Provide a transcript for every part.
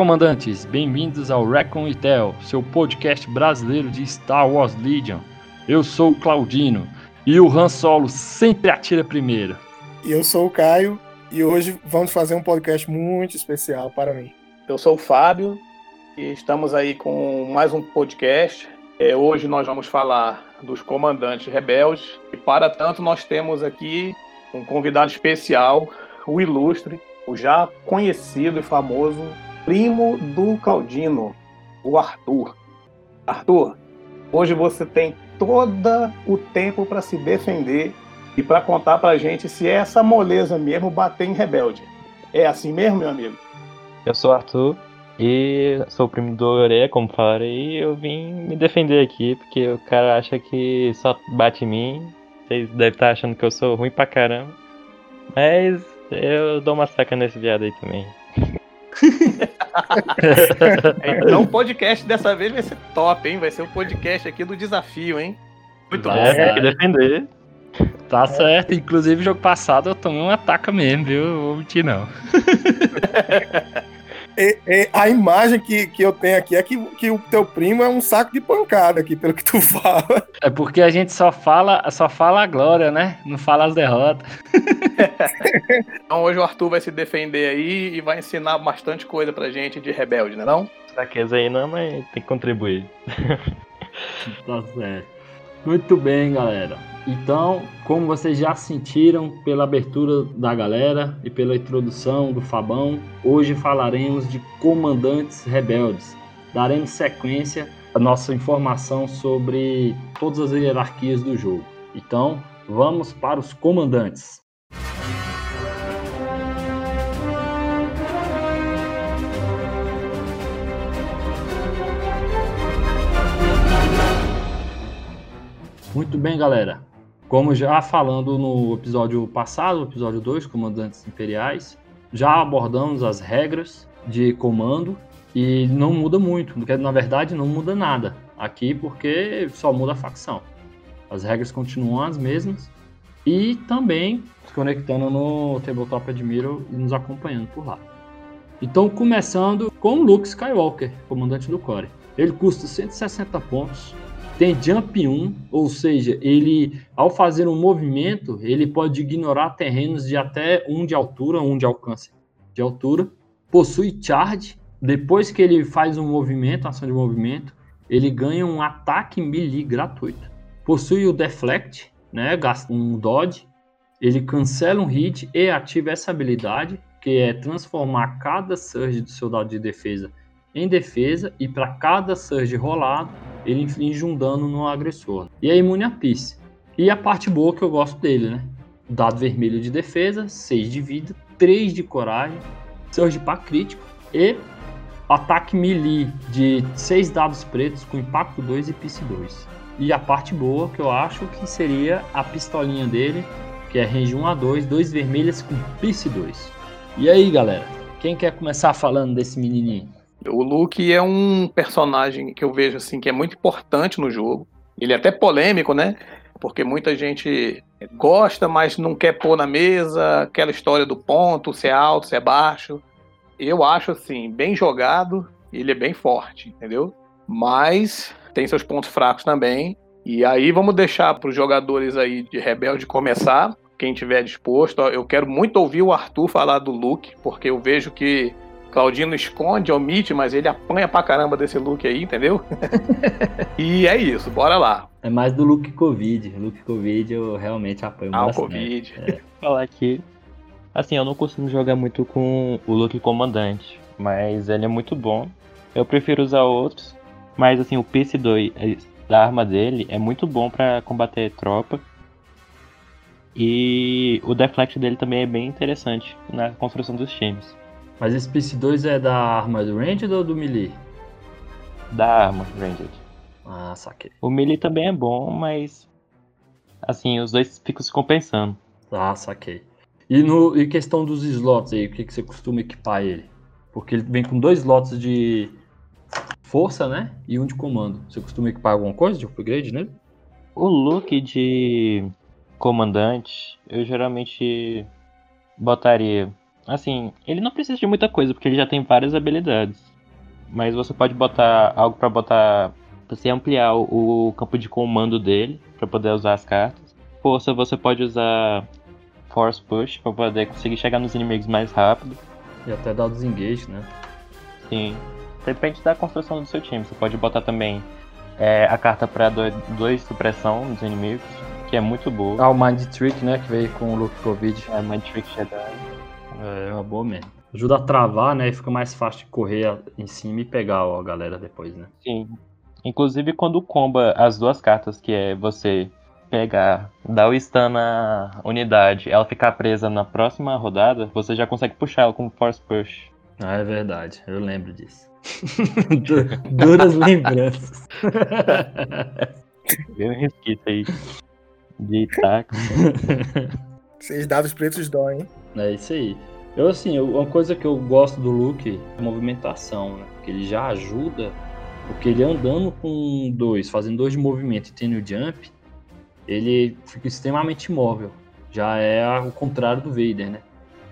Comandantes! Bem-vindos ao Recon e Tel, seu podcast brasileiro de Star Wars Legion. Eu sou o Claudino e o Han Solo sempre atira primeiro. E eu sou o Caio e hoje vamos fazer um podcast muito especial para mim. Eu sou o Fábio e estamos aí com mais um podcast. É, hoje nós vamos falar dos comandantes rebeldes e para tanto nós temos aqui um convidado especial, o ilustre, o já conhecido e famoso primo do Claudino, o Arthur. Arthur, hoje você tem todo o tempo para se defender e para contar para gente se é essa moleza mesmo bater em rebelde. É assim mesmo, meu amigo? Eu sou Arthur e sou primo do Oré, como falei, e eu vim me defender aqui, porque o cara acha que só bate em mim. Vocês devem estar achando que eu sou ruim pra caramba. Mas eu dou uma saca nesse viado aí também. Então o podcast dessa vez vai ser top, hein? Vai ser o um podcast aqui do desafio, hein? Muito bom. É, tem que defender. Tá certo, inclusive jogo passado eu tomei um ataque mesmo, viu? Eu vou mentir não. E, e, a imagem que, que eu tenho aqui é que, que o teu primo é um saco de pancada aqui, pelo que tu fala. É porque a gente só fala, só fala a glória, né? Não fala as derrotas. então hoje o Arthur vai se defender aí e vai ensinar bastante coisa pra gente de rebelde, né não? Fraqueza aí não, mas tem que contribuir. tá certo. Muito bem, galera. Então, como vocês já sentiram pela abertura da galera e pela introdução do Fabão, hoje falaremos de comandantes rebeldes. Daremos sequência à nossa informação sobre todas as hierarquias do jogo. Então, vamos para os comandantes. Muito bem, galera. Como já falando no episódio passado, episódio 2, Comandantes Imperiais, já abordamos as regras de comando e não muda muito. Na verdade, não muda nada aqui porque só muda a facção. As regras continuam as mesmas e também se conectando no Tabletop Admiral e nos acompanhando por lá. Então, começando com Luke Skywalker, comandante do Core. Ele custa 160 pontos, tem jump 1, ou seja, ele ao fazer um movimento, ele pode ignorar terrenos de até 1 de altura, 1 de alcance de altura. Possui charge, depois que ele faz um movimento, ação de movimento, ele ganha um ataque melee gratuito. Possui o deflect, né, gasta um dodge, ele cancela um hit e ativa essa habilidade, que é transformar cada surge do seu dado de defesa em defesa e para cada surge rolado, ele inflige um dano no agressor. E é imune a Peace. E a parte boa que eu gosto dele, né? Dado vermelho de defesa, 6 de vida, 3 de coragem, surge para crítico e ataque melee de 6 dados pretos com impacto 2 e Peace 2. E a parte boa que eu acho que seria a pistolinha dele, que é range 1 a 2, 2 vermelhas com Peace 2. E aí, galera? Quem quer começar falando desse menininho? O Luke é um personagem que eu vejo assim que é muito importante no jogo. Ele é até polêmico, né? Porque muita gente gosta, mas não quer pôr na mesa aquela história do ponto, se é alto, se é baixo. Eu acho assim, bem jogado, ele é bem forte, entendeu? Mas tem seus pontos fracos também. E aí vamos deixar para os jogadores aí de Rebelde começar, quem tiver disposto. Eu quero muito ouvir o Arthur falar do Luke, porque eu vejo que Claudino esconde, omite, mas ele apanha pra caramba desse look aí, entendeu? e é isso, bora lá. É mais do look Covid. Look Covid eu realmente apanho ah, bastante. Ah, o Covid. É. Falar aqui. Assim, eu não costumo jogar muito com o look comandante, mas ele é muito bom. Eu prefiro usar outros, mas assim, o PC2 é, da arma dele é muito bom para combater tropa. E o deflect dele também é bem interessante na construção dos times. Mas esse PC2 é da arma do Ranged ou do melee? Da arma Ranged. Ah, saquei. O melee também é bom, mas. Assim, os dois ficam se compensando. Ah, saquei. E, no, e questão dos slots aí, o que, que você costuma equipar ele? Porque ele vem com dois slots de força, né? E um de comando. Você costuma equipar alguma coisa de upgrade nele? O look de comandante, eu geralmente botaria assim, ele não precisa de muita coisa, porque ele já tem várias habilidades. Mas você pode botar algo pra botar. Pra você ampliar o, o campo de comando dele, pra poder usar as cartas. Força, você pode usar Force Push, pra poder conseguir chegar nos inimigos mais rápido. E até dar o desengage, né? Sim. Depende da construção do seu time. Você pode botar também é, a carta pra 2 supressão dos inimigos, que é muito boa. Ah, o Mind Trick, né? Que veio com o Luke Covid. É, Mind Trick Jedi. É uma boa mesmo. Ajuda a travar, né? E fica mais fácil de correr em cima e pegar ó, a galera depois, né? Sim. Inclusive quando comba as duas cartas, que é você pegar, dar o stun na unidade, ela ficar presa na próxima rodada, você já consegue puxar ela com Force Push. Ah, é verdade. Eu lembro disso. Du- Duras lembranças. Bem um aí de taco. Seis dados pretos dói, hein? É isso aí. Eu, assim, uma coisa que eu gosto do Luke é a movimentação, né? Porque ele já ajuda, porque ele andando com dois, fazendo dois de movimento e tendo o jump, ele fica extremamente imóvel. Já é o contrário do Vader, né?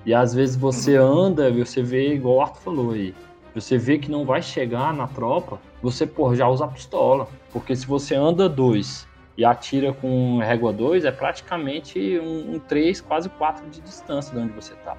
E às vezes você anda, você vê, igual o Arthur falou aí, você vê que não vai chegar na tropa, você, pô, já usa a pistola. Porque se você anda dois e atira com régua 2, é praticamente um, um 3, quase 4 de distância de onde você tá.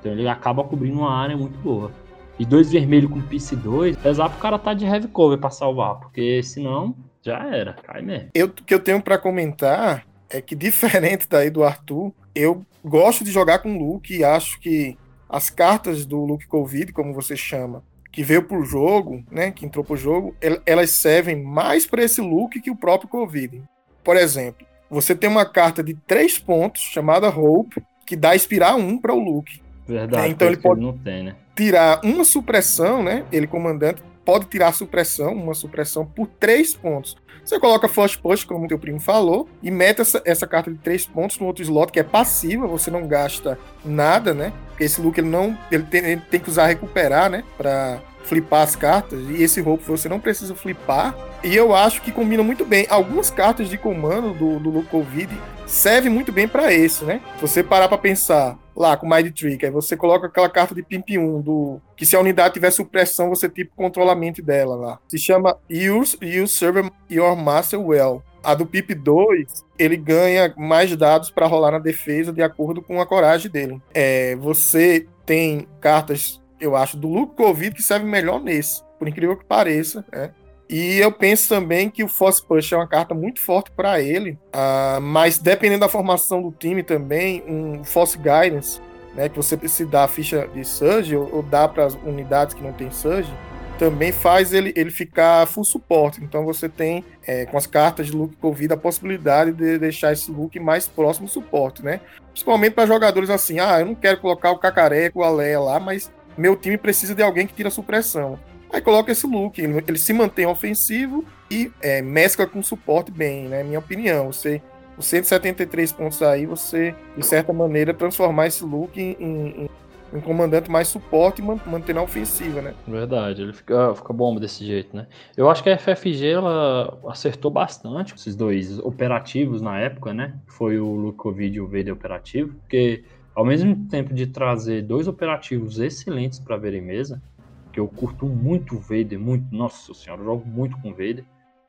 Então ele acaba cobrindo uma área muito boa. E dois vermelho com PC 2, apesar pro cara tá de heavy cover pra salvar, porque senão já era, cai mesmo. Eu, o que eu tenho pra comentar é que, diferente daí do Arthur, eu gosto de jogar com o Luke e acho que as cartas do Luke Covid, como você chama, que veio pro jogo, né, que entrou pro jogo, el- elas servem mais para esse Luke que o próprio Covid. Por exemplo, você tem uma carta de três pontos chamada Hope, que dá inspirar um para o Luke. Verdade, É, então ele pode- não tem, né? Tirar uma supressão, né? Ele, comandante, pode tirar supressão, uma supressão por três pontos. Você coloca Flash Push, como o teu primo falou, e mete essa, essa carta de três pontos no outro slot, que é passiva, você não gasta nada, né? Porque esse look ele não. Ele tem, ele tem que usar recuperar, né? Pra flipar as cartas. E esse roubo você não precisa flipar. E eu acho que combina muito bem. Algumas cartas de comando do, do Luke Covid servem muito bem pra esse, né? Se você parar pra pensar lá com Mind Trick, aí você coloca aquela carta de Pimp 1 do que se a unidade tiver supressão, você tipo controla a mente dela lá. Se chama Use You Serve Your Master Well. A do Pip 2, ele ganha mais dados para rolar na defesa de acordo com a coragem dele. É, você tem cartas, eu acho, do Luke Covid que servem melhor nesse, por incrível que pareça, né? E eu penso também que o Force Push é uma carta muito forte para ele, ah, mas dependendo da formação do time também, um Force Guidance, né, que você precisa dar a ficha de Surge ou, ou dar para as unidades que não tem Surge, também faz ele, ele ficar full suporte. Então você tem, é, com as cartas de look Covid, a possibilidade de deixar esse look mais próximo suporte, né? Principalmente para jogadores assim, ah, eu não quero colocar o Cacareco, o Aleia lá, mas meu time precisa de alguém que tira supressão. Aí coloca esse look, ele, se mantém ofensivo e é, mescla com suporte bem, né? Minha opinião. Você, os 173 pontos aí, você, de certa maneira, transformar esse look em, em, em comandante mais suporte e man- manter na ofensiva, né? Verdade, ele fica, fica bom desse jeito, né? Eu acho que a FFG ela acertou bastante com esses dois operativos na época, né? Foi o Lukovid e o Vader operativo, porque ao mesmo tempo de trazer dois operativos excelentes para ver em mesa, que eu curto muito o Vader, muito, nossa senhora, eu jogo muito com o Vader,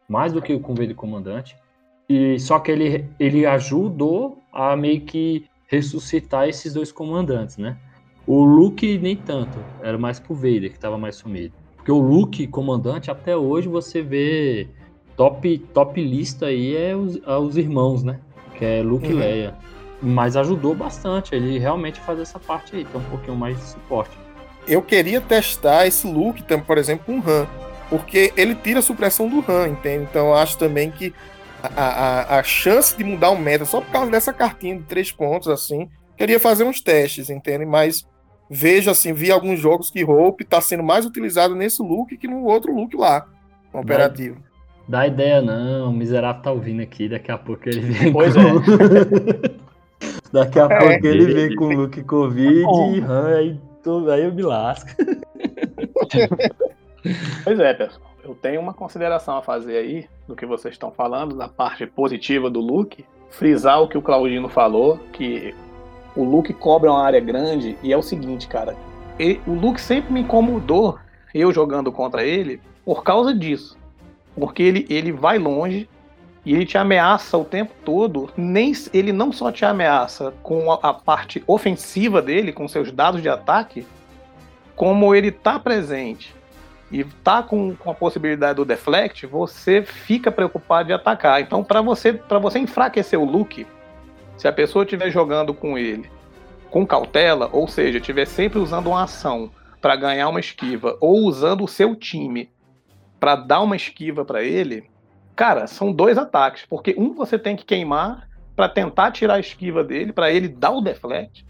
mais do que com o Vader comandante. E só que ele, ele ajudou a meio que ressuscitar esses dois comandantes, né? O Luke nem tanto, era mais pro Vader que tava mais sumido. Porque o Luke, comandante, até hoje você vê top, top lista aí é os, é os irmãos, né? Que é Luke e Uhum. Leia. Mas ajudou bastante ele realmente fazer essa parte aí, ter um pouquinho mais de suporte. eu queria testar esse look, por exemplo, com o Han. Porque ele tira a supressão do Han, entende? Então eu acho também que a, a, a chance de mudar o meta só por causa dessa cartinha de três pontos, assim, queria fazer uns testes, entende? Mas vejo assim, vi alguns jogos que Hope tá sendo mais utilizado nesse look que no outro look lá, no operativo. Dá ideia não, o miserável tá ouvindo aqui, daqui a pouco ele vem Pois com... é. daqui a É. pouco ele vem com o Luke Covid e aí, tô- aí eu me lasco. Pois é, pessoal. Eu tenho uma consideração a fazer aí do que vocês estão falando, da parte positiva do Luke. Frisar o que o Claudino falou, que O Luke cobra uma área grande e é o seguinte, cara. ele- o Luke sempre me incomodou, eu jogando contra ele, por causa disso. Porque ele, ele vai longe e ele te ameaça o tempo todo. Nem, ele não só te ameaça com a, a parte ofensiva dele, com seus dados de ataque, como ele tá presente e tá com, com a possibilidade do deflect, você fica preocupado de atacar. Então, para você, para você enfraquecer o Luke, se a pessoa estiver jogando com ele com cautela, ou seja, estiver sempre usando uma ação para ganhar uma esquiva, ou usando o seu time para dar uma esquiva para ele, cara, são dois ataques, porque um você tem que queimar para tentar tirar a esquiva dele, para ele dar o deflect,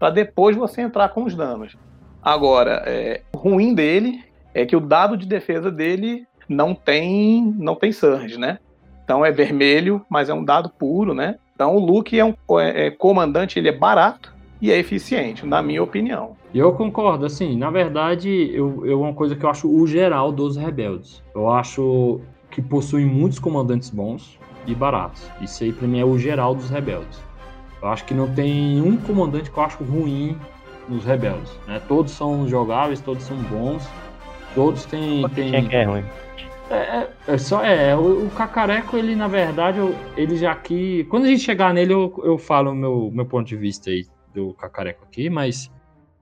para depois você entrar com os danos. Agora, é, o ruim dele é que o dado de defesa dele não tem não tem surge, né? Então é vermelho, mas é um dado puro, né? Então o Luke é um é, é comandante, ele é barato e é eficiente, na minha opinião. Eu concordo, assim, na verdade, eu, eu uma coisa que eu acho o geral dos rebeldes. Eu acho que possuem muitos comandantes bons e baratos. Isso aí pra mim é o geral dos rebeldes. Eu acho que não tem um comandante que eu acho ruim nos rebeldes. Né? Todos são jogáveis, todos são bons, todos têm. Quem têm... é que é ruim? É, é, só é, o, o Cacareco, ele na verdade, eu- ele já aqui. Quando a gente chegar nele, eu, eu falo o meu, meu ponto de vista aí do Cacareco aqui, mas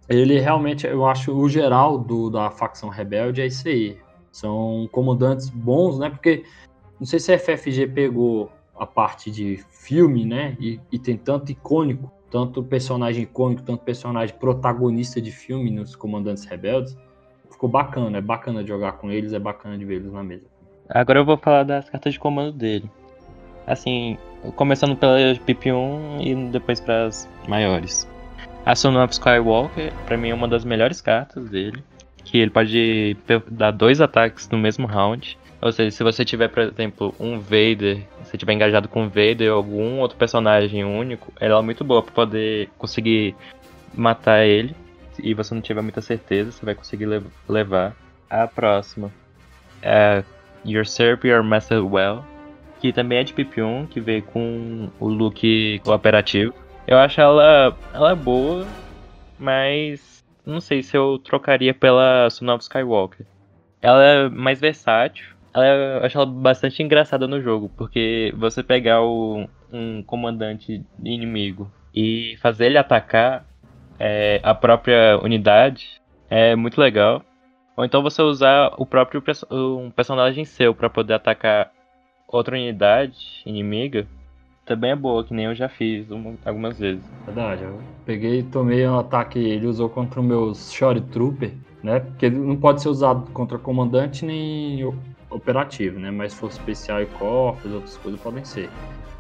ele realmente, eu acho, o geral do, da facção rebelde é isso aí. São comandantes bons, né? Porque não sei se a FFG pegou a parte de filme, né? E, e tem tanto icônico, tanto personagem icônico, tanto personagem protagonista de filme nos comandantes rebeldes. Ficou bacana, é bacana de jogar com eles, é bacana de ver eles na mesa. Agora eu vou falar das cartas de comando dele. Assim, começando pela PP1 e depois para as maiores. A Son of Skywalker, pra mim, é uma das melhores cartas dele. Que ele pode dar dois ataques no mesmo round. Ou seja, se você tiver, por exemplo, um Vader, se tiver engajado com Vader ou algum outro personagem único, ela é muito boa pra poder conseguir matar ele. E você não tiver muita certeza, você vai conseguir lev- levar. A próxima é Your Serve Your Master Well, que também é de PP1, que veio com o look cooperativo. Eu acho ela, ela boa, mas não sei se eu trocaria pela Son of Skywalker. Ela é mais versátil, ela, é- eu acho ela bastante engraçada no jogo, porque você pegar o- um comandante inimigo e fazer ele atacar é, a própria unidade é muito legal. Ou então você usar o próprio um personagem seu pra poder atacar outra unidade inimiga também é boa, que nem eu já fiz uma- algumas vezes. Verdade, eu peguei e tomei um ataque, ele usou contra o meu Shore Trooper, né? Porque não pode ser usado contra comandante nem operativo, né? Mas se for especial e corpos, outras coisas podem ser.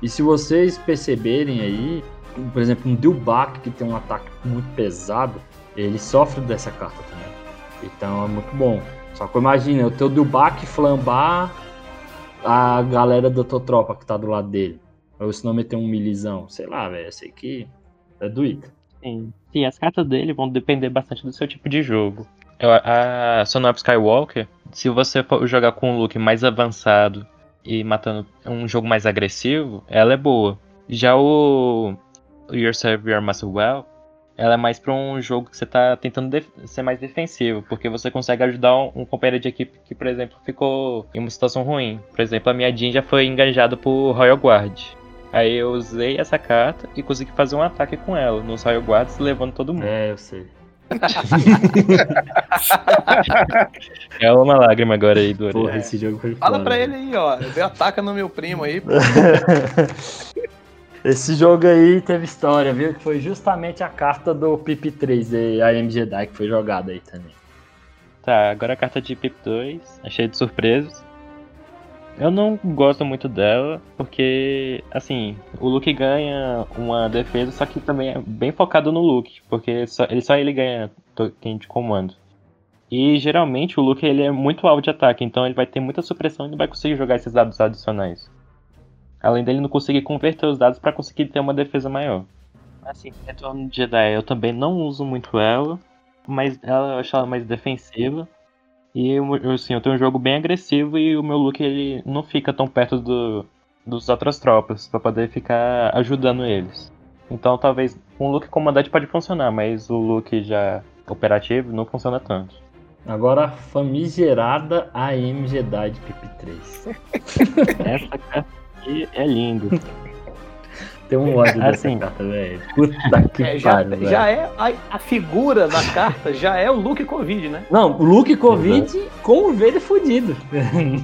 E se vocês perceberem aí, por exemplo, um Dilbach que tem um ataque muito pesado, ele sofre dessa carta também. Então é muito bom. Só que imagina, o teu Dilbach flambar a galera da tua tropa que tá do lado dele. Ou se não meter um milizão, sei lá, velho, sei que é do Ica. Sim. Sim, as cartas dele vão depender bastante do seu tipo de jogo. Eu- A Son of Skywalker, se você for jogar com um look mais avançado e matando um jogo mais agressivo, ela é boa. Já o Your Serve Your Master Well, ela é mais pra um jogo que você tá tentando ser mais defensivo, porque você consegue ajudar um, um companheiro de equipe que, por exemplo, ficou em uma situação ruim. Por exemplo, a minha Jean já foi engajada por Royal Guard. Aí eu usei essa carta e consegui fazer um ataque com ela nos Royal Guards, levando todo mundo. É, eu sei. É uma lágrima agora aí do Porra, esse jogo foi Fala foda, pra ele aí, ó. Ataca no meu primo aí. pô. Esse jogo aí teve história, viu? Que foi justamente a carta do PP3 da AM Jedi que foi jogada aí também. Tá, agora a carta de Pip 2, é cheia de surpresas. Eu não gosto muito dela, porque, assim, o Luke ganha uma defesa, só que também é bem focado no Luke, porque só ele, só ele ganha token de comando. E geralmente o Luke ele é muito alvo de ataque, então ele vai ter muita supressão e não vai conseguir jogar esses dados adicionais. Além dele não conseguir converter os dados para conseguir ter uma defesa maior. Assim, Retorno de Jedi eu também não uso muito ela, mas ela eu acho ela mais defensiva. E eu, assim, eu tenho um jogo bem agressivo e o meu look ele não fica tão perto do, dos outras tropas para poder ficar ajudando eles. Então talvez um look comandante pode funcionar, mas o look já operativo não funciona tanto. Agora a famigerada AM Jedi de PP3. Essa carta aqui é linda. Tem um ódio dessa Assim. carta, velho. Puta que É, já, pariu, velho. já é a, a figura da carta, já é o look Covid, né? Não, o Luke Covid com o Vader fudido.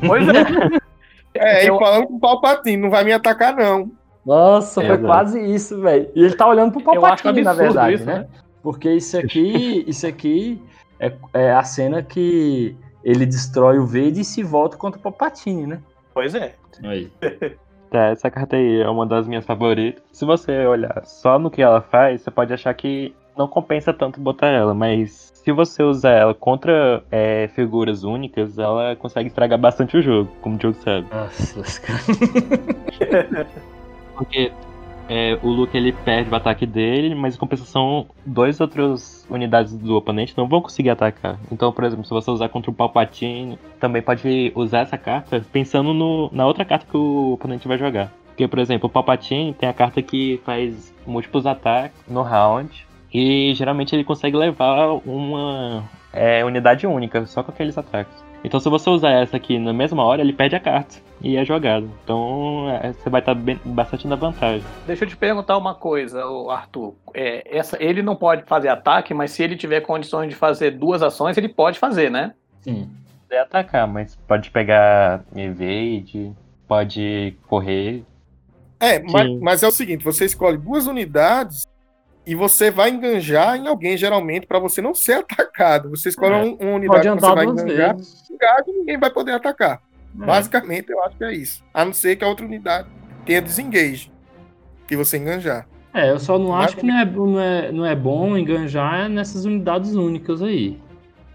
Pois é. É, Eu- e falando com o Palpatine, não vai me atacar, não. Nossa, foi Exato. quase isso, velho. E ele tá olhando pro Palpatine, na verdade, isso, né? né? Porque isso aqui, isso aqui é, é a cena que ele destrói o Vader e se volta contra o Palpatine, né? Pois é. Aí. Tá, essa carta aí é uma das minhas favoritas. Se você olhar só no que ela faz, você pode achar que não compensa tanto botar ela, mas se você usar ela contra é, figuras únicas, ela consegue estragar bastante o jogo, como o jogo sabe. Nossa, lascar. Porque é, o Luke ele perde o ataque dele, mas em compensação, dois outros unidades do oponente não vão conseguir atacar. Então, por exemplo, se você usar contra o Palpatine, também pode usar essa carta pensando no- na outra carta que o oponente vai jogar. Porque, por exemplo, o Palpatine tem a carta que faz múltiplos ataques no round. E geralmente ele consegue levar uma é, unidade única, só com aqueles ataques. Então se você usar essa aqui na mesma hora, ele perde a carta e é jogado. Então é, você vai estar bem- bastante na vantagem. Deixa eu te perguntar uma coisa, Arthur. É, essa, ele não pode fazer ataque, mas se ele tiver condições de fazer duas ações, ele pode fazer, né? Sim. Pode atacar, mas pode pegar evade, pode correr. É, mas, mas é o seguinte: você escolhe duas unidades e você vai enganjar em alguém, geralmente, para você não ser atacado. Você escolhe É. um- uma unidade que você vai enganjar, engaja e ninguém vai poder atacar. É. Basicamente, eu acho que é isso. A não ser que a outra unidade tenha desengage, que você enganjar. É, eu só não Mas- acho que não é, não, é, não é bom enganjar nessas unidades únicas aí.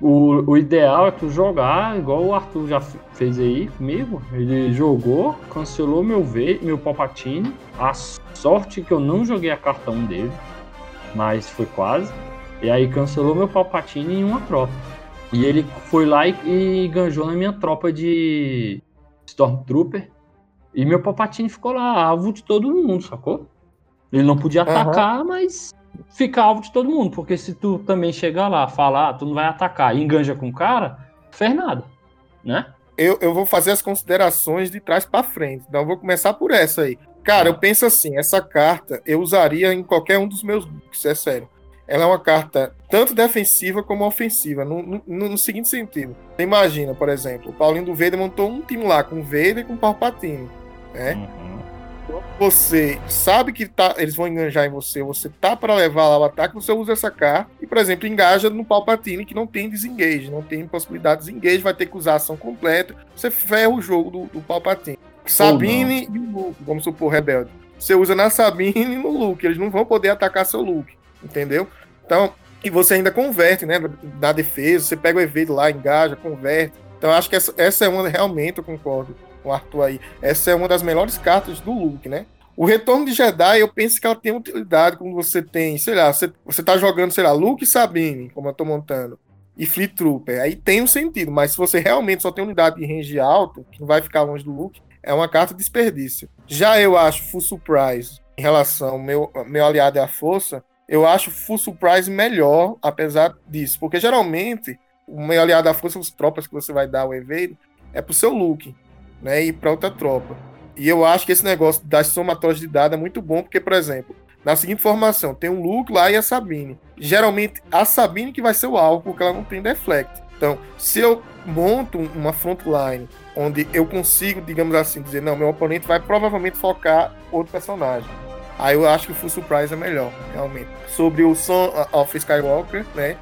O, o ideal é tu jogar, igual o Arthur já fez aí comigo. Ele jogou, cancelou meu V, meu Palpatine. A sorte que eu não joguei a carta 1 dele, mas foi quase. E aí cancelou meu Palpatine em uma tropa. E ele foi lá e, e ganjou na minha tropa de Stormtrooper. E meu Palpatine ficou lá, alvo de todo mundo, sacou? Ele não podia atacar, mas fica alvo de todo mundo. Porque se tu também chegar lá, falar, ah, tu não vai atacar e enganja com o cara, fez nada, né? Eu, eu vou fazer as considerações de trás para frente. Então, eu vou começar por essa aí. Cara, eu penso assim: essa carta eu usaria em qualquer um dos meus books, é sério. Ela é uma carta tanto defensiva como ofensiva, no, no- no seguinte sentido. Você imagina, por exemplo, o Paulinho do Vader montou um time lá com o Vader e com o Palpatine. Né? Uhum. Você sabe que tá, eles vão enganjar em você, você tá para levar lá o ataque, você usa essa carta e, por exemplo, engaja no Palpatine que não tem desengage, não tem possibilidade de desengage, vai ter que usar a ação completa, você ferra o jogo do, do Palpatine. Sabine e o Luke, vamos supor, Rebelde. Você usa na Sabine e no Luke, eles não vão poder atacar seu Luke, entendeu? Então, e você ainda converte, né, na defesa, você pega o evento lá, engaja, converte. Então, acho que essa, essa é uma, realmente, eu concordo com o Arthur aí, essa é uma das melhores cartas do Luke, né? O Retorno de Jedi, eu penso que ela tem utilidade quando você tem, sei lá, você, você tá jogando, sei lá, Luke e Sabine, como eu tô montando, e Fleet Trooper, aí tem um sentido, mas se você realmente só tem unidade de range alta, que não vai ficar longe do Luke, é uma carta de desperdício. Já eu acho Full Surprise, em relação ao meu, meu aliado é a força, eu acho Full Surprise melhor, apesar disso, porque geralmente o meu aliado à força, as tropas que você vai dar o evento, é pro seu Luke, né, e para outra tropa. E eu acho que esse negócio das somatórias de dados é muito bom, porque, por exemplo, na seguinte formação, tem um Luke lá e a Sabine. Geralmente, a Sabine que vai ser o alvo, porque ela não tem deflect. Então, se eu monto uma frontline onde eu consigo, digamos assim, dizer, não, meu oponente vai provavelmente focar outro personagem. Aí eu acho que o Full Surprise é melhor, realmente. Sobre o Son of Skywalker, né?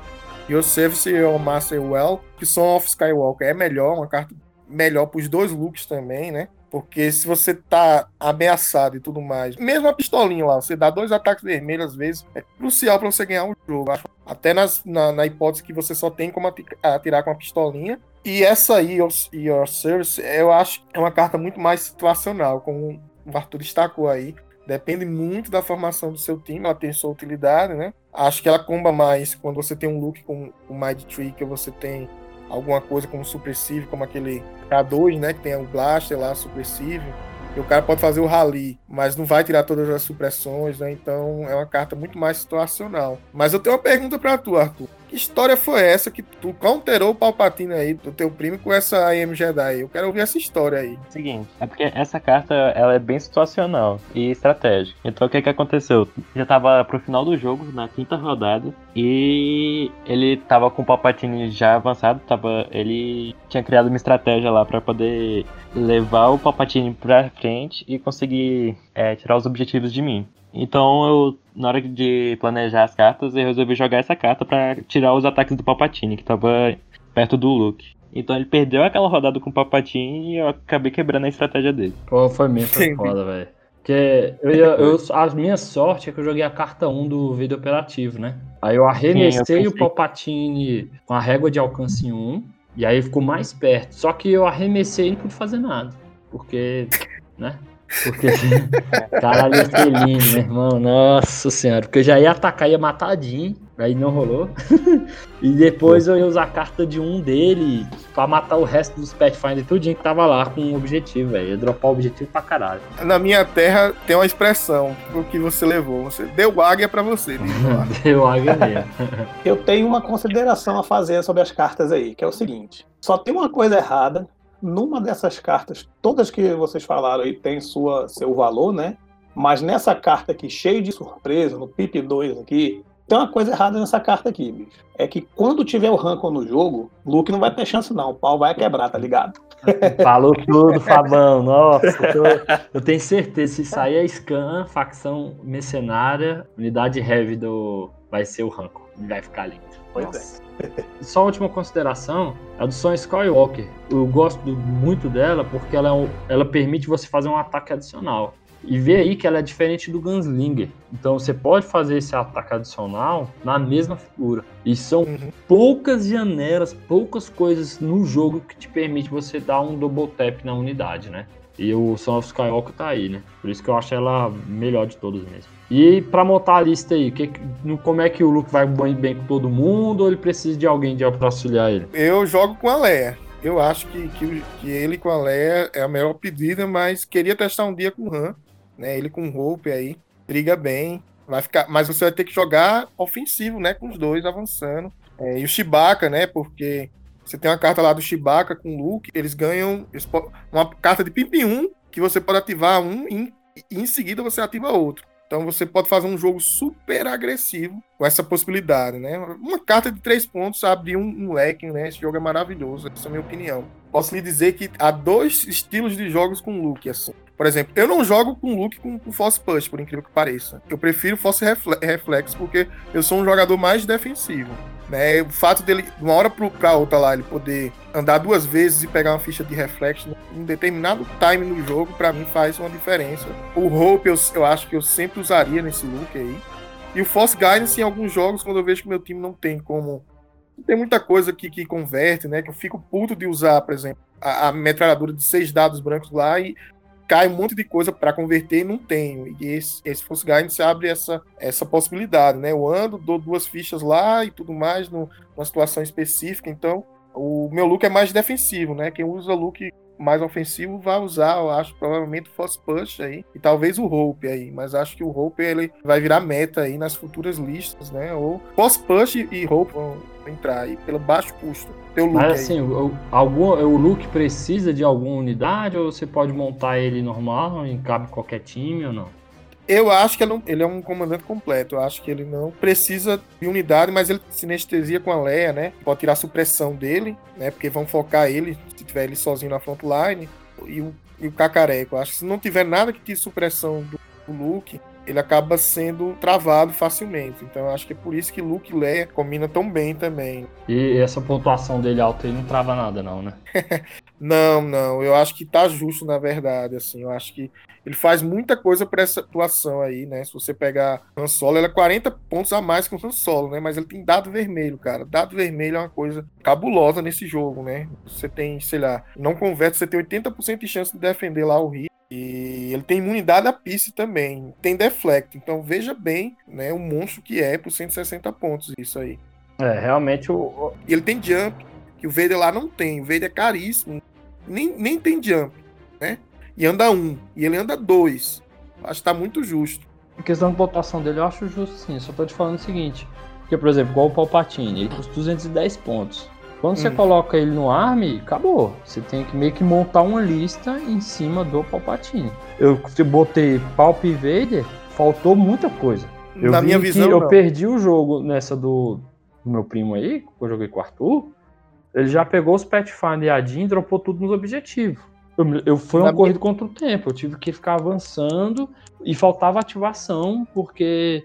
Your Service Your Master Well, que Son of Skywalker é melhor, uma carta melhor para os dois looks também, né? Porque se você tá ameaçado e tudo mais, mesmo a pistolinha lá, você dá dois ataques vermelhos às vezes, é crucial para você ganhar um jogo. Até nas, na, na hipótese que você só tem como ati- atirar com a pistolinha. E essa aí, Your, Your Service, eu acho que é uma carta muito mais situacional, como o Arthur destacou aí. Depende muito da formação do seu time, ela tem sua utilidade, né? Acho que ela comba mais quando você tem um look com o Mind Trick, ou você tem alguma coisa como supressivo, como aquele K2, né? Que tem o Blaster lá, supressivo. o cara pode fazer o rally, mas não vai tirar todas as supressões, né? Então é uma carta muito mais situacional. Mas eu tenho uma pergunta para tu, Arthur. Que história foi essa que tu counterou o Palpatine aí do teu primo com essa AM Jedi? Eu quero ouvir essa história aí. Seguinte, é porque essa carta ela é bem situacional e estratégica. Então o que que aconteceu? Já tava pro final do jogo, na quinta rodada, e ele tava com o Palpatine já avançado, tava, ele tinha criado uma estratégia lá para poder levar o Palpatine pra frente e conseguir é, tirar os objetivos de mim. Então eu, na hora de planejar as cartas, eu resolvi jogar essa carta para tirar os ataques do Palpatine, que tava perto do Luke. Então ele perdeu aquela rodada com o Palpatine e eu acabei quebrando a estratégia dele. Pô, foi mesmo, foi foda, velho. Porque eu, ia- eu, a minha sorte é que eu joguei a carta 1 do vídeo operativo, né? Aí eu arremessei Sim, eu o. Palpatine com a régua de alcance em 1, e aí ficou mais perto. Só que eu arremessei e não pude fazer nada. Porque, né? Porque, caralho, lindo, meu irmão. Nossa senhora. Porque eu já ia atacar, ia matar a Jean, aí não rolou. e depois eu ia usar a carta de um dele pra matar o resto dos Pathfinder tudinho que tava lá com o objetivo, velho. Ia dropar o objetivo pra caralho. Na minha terra tem uma expressão o que você levou. Você deu águia pra você. Deu águia mesmo. Eu tenho uma consideração a fazer sobre as cartas aí, que é o seguinte: só tem uma coisa errada. Numa dessas cartas, todas que vocês falaram aí tem sua, seu valor, né? Mas nessa carta aqui, cheio de surpresa, no PIP 2 aqui, tem uma coisa errada nessa carta aqui, bicho. É que quando tiver o Rancor no jogo, Luke não vai ter chance, não. O pau vai quebrar, tá ligado? Falou tudo, Fabão. Nossa, eu, tô- eu tenho certeza. Se sair a Scan, facção mercenária, unidade heavy do. Vai ser o Rancor. Ele vai ficar lindo. Pois Nossa. Só a última consideração, a do Son Skywalker. Eu gosto muito dela porque ela, é ela permite você fazer um ataque adicional. E ver aí que ela é diferente do Gunslinger. Então você pode fazer esse ataque adicional na mesma figura. E são Uhum. poucas janelas, poucas coisas no jogo que te permite você dar um double tap na unidade, né? E o Son of Skywalker tá aí, né? Por isso que eu acho ela melhor de todos mesmo. E pra montar a lista aí, que, como é que o Luke vai bem, bem com todo mundo ou ele precisa de alguém de pra auxiliar ele? Eu jogo com a Leia. Eu acho que, que, que ele com a Leia é a melhor pedida, mas queria testar um dia com o Han. Né? Ele com o Hope aí. Briga bem. Vai ficar, mas você vai ter que jogar ofensivo, né? Com os dois avançando. É, e o Chewbacca, né? Porque você tem uma carta lá do Chewbacca com o Luke, eles ganham uma carta de pimp 1 que você pode ativar um e em seguida você ativa outro. Então você pode fazer um jogo super agressivo com essa possibilidade, né? Uma carta de três pontos abre um, um leque, né? Esse jogo é maravilhoso, essa é a minha opinião. Posso lhe dizer que há dois estilos de jogos com Luke, assim. Por exemplo, eu não jogo com Luke com, com Force Push, por incrível que pareça. Eu prefiro Force Refle- Reflex porque eu sou um jogador mais defensivo. Né? O fato dele, de uma hora pra outra lá, ele poder andar duas vezes e pegar uma ficha de reflexo em determinado time no jogo, pra mim faz uma diferença. O Hope eu, eu acho que eu sempre usaria nesse look aí. E o Force Guidance em alguns jogos, quando eu vejo que meu time não tem como. Não tem muita coisa que, que converte, né? Que eu fico puto de usar, por exemplo, a, a metralhadora de seis dados brancos lá e cai um monte de coisa pra converter e não tenho. E esse, esse Force Guidance abre essa, essa possibilidade, né? Eu ando, dou duas fichas lá e tudo mais, no- numa situação específica. Então, o meu look é mais defensivo, né? Quem usa look mais ofensivo vai usar, eu acho, provavelmente o Force Push aí. E talvez o Hope aí. Mas acho que o Hope ele vai virar meta aí nas futuras listas, né? Ou Force Push e Hope vão entrar aí pelo baixo custo. Teu look Mas assim, o, algum, o Luke precisa de alguma unidade ou você pode montar ele normal e cabe qualquer time ou não? Eu acho que ele, não- ele é um comandante completo. Eu acho que ele não precisa de unidade, mas ele sinestesia com a Leia, né? Pode tirar a supressão dele, né? Porque vão focar ele, se tiver ele sozinho na frontline. E o, e o Cacareco. Eu acho que se não tiver nada que tire supressão do, do Luke, ele acaba sendo travado facilmente. Então eu acho que é por isso que Luke e Leia combinam tão bem também. E essa pontuação dele alta aí não trava nada, não, né? Não, não. Eu acho que tá justo, na verdade. Assim, eu acho que ele faz muita coisa para essa atuação aí, né? Se você pegar Han Solo, ele é 40 pontos a mais que o Han Solo, né? Mas ele tem dado vermelho, cara. Dado vermelho é uma coisa cabulosa nesse jogo, né? Você tem, sei lá, não converte, você tem 80% de chance de defender lá o Rio. E ele tem imunidade a Piece também. Tem deflect. Então veja bem, né? O monstro que é por 160 pontos isso aí. É, realmente o. E ele tem jump, que o Vader lá não tem. O Vader é caríssimo. Nem, nem tem jump, né? E anda um, e ele anda dois. Acho que tá muito justo. A questão de pontuação dele eu acho justo sim, só tô te falando o seguinte. Porque, por exemplo, igual o Palpatine, ele custa 210 pontos. Quando você Hum. coloca ele no Army, acabou. Você tem que meio que montar uma lista em cima do Palpatine. Eu se botei Palp Vader, faltou muita coisa. Eu Na vi minha que visão, eu não. perdi o jogo nessa do, do meu primo aí, que eu joguei com o Arthur. Ele já pegou os Pathfinder e a Jean e dropou tudo nos objetivos. Eu, eu foi uma corrida contra o tempo. Eu tive que ficar avançando e faltava ativação, porque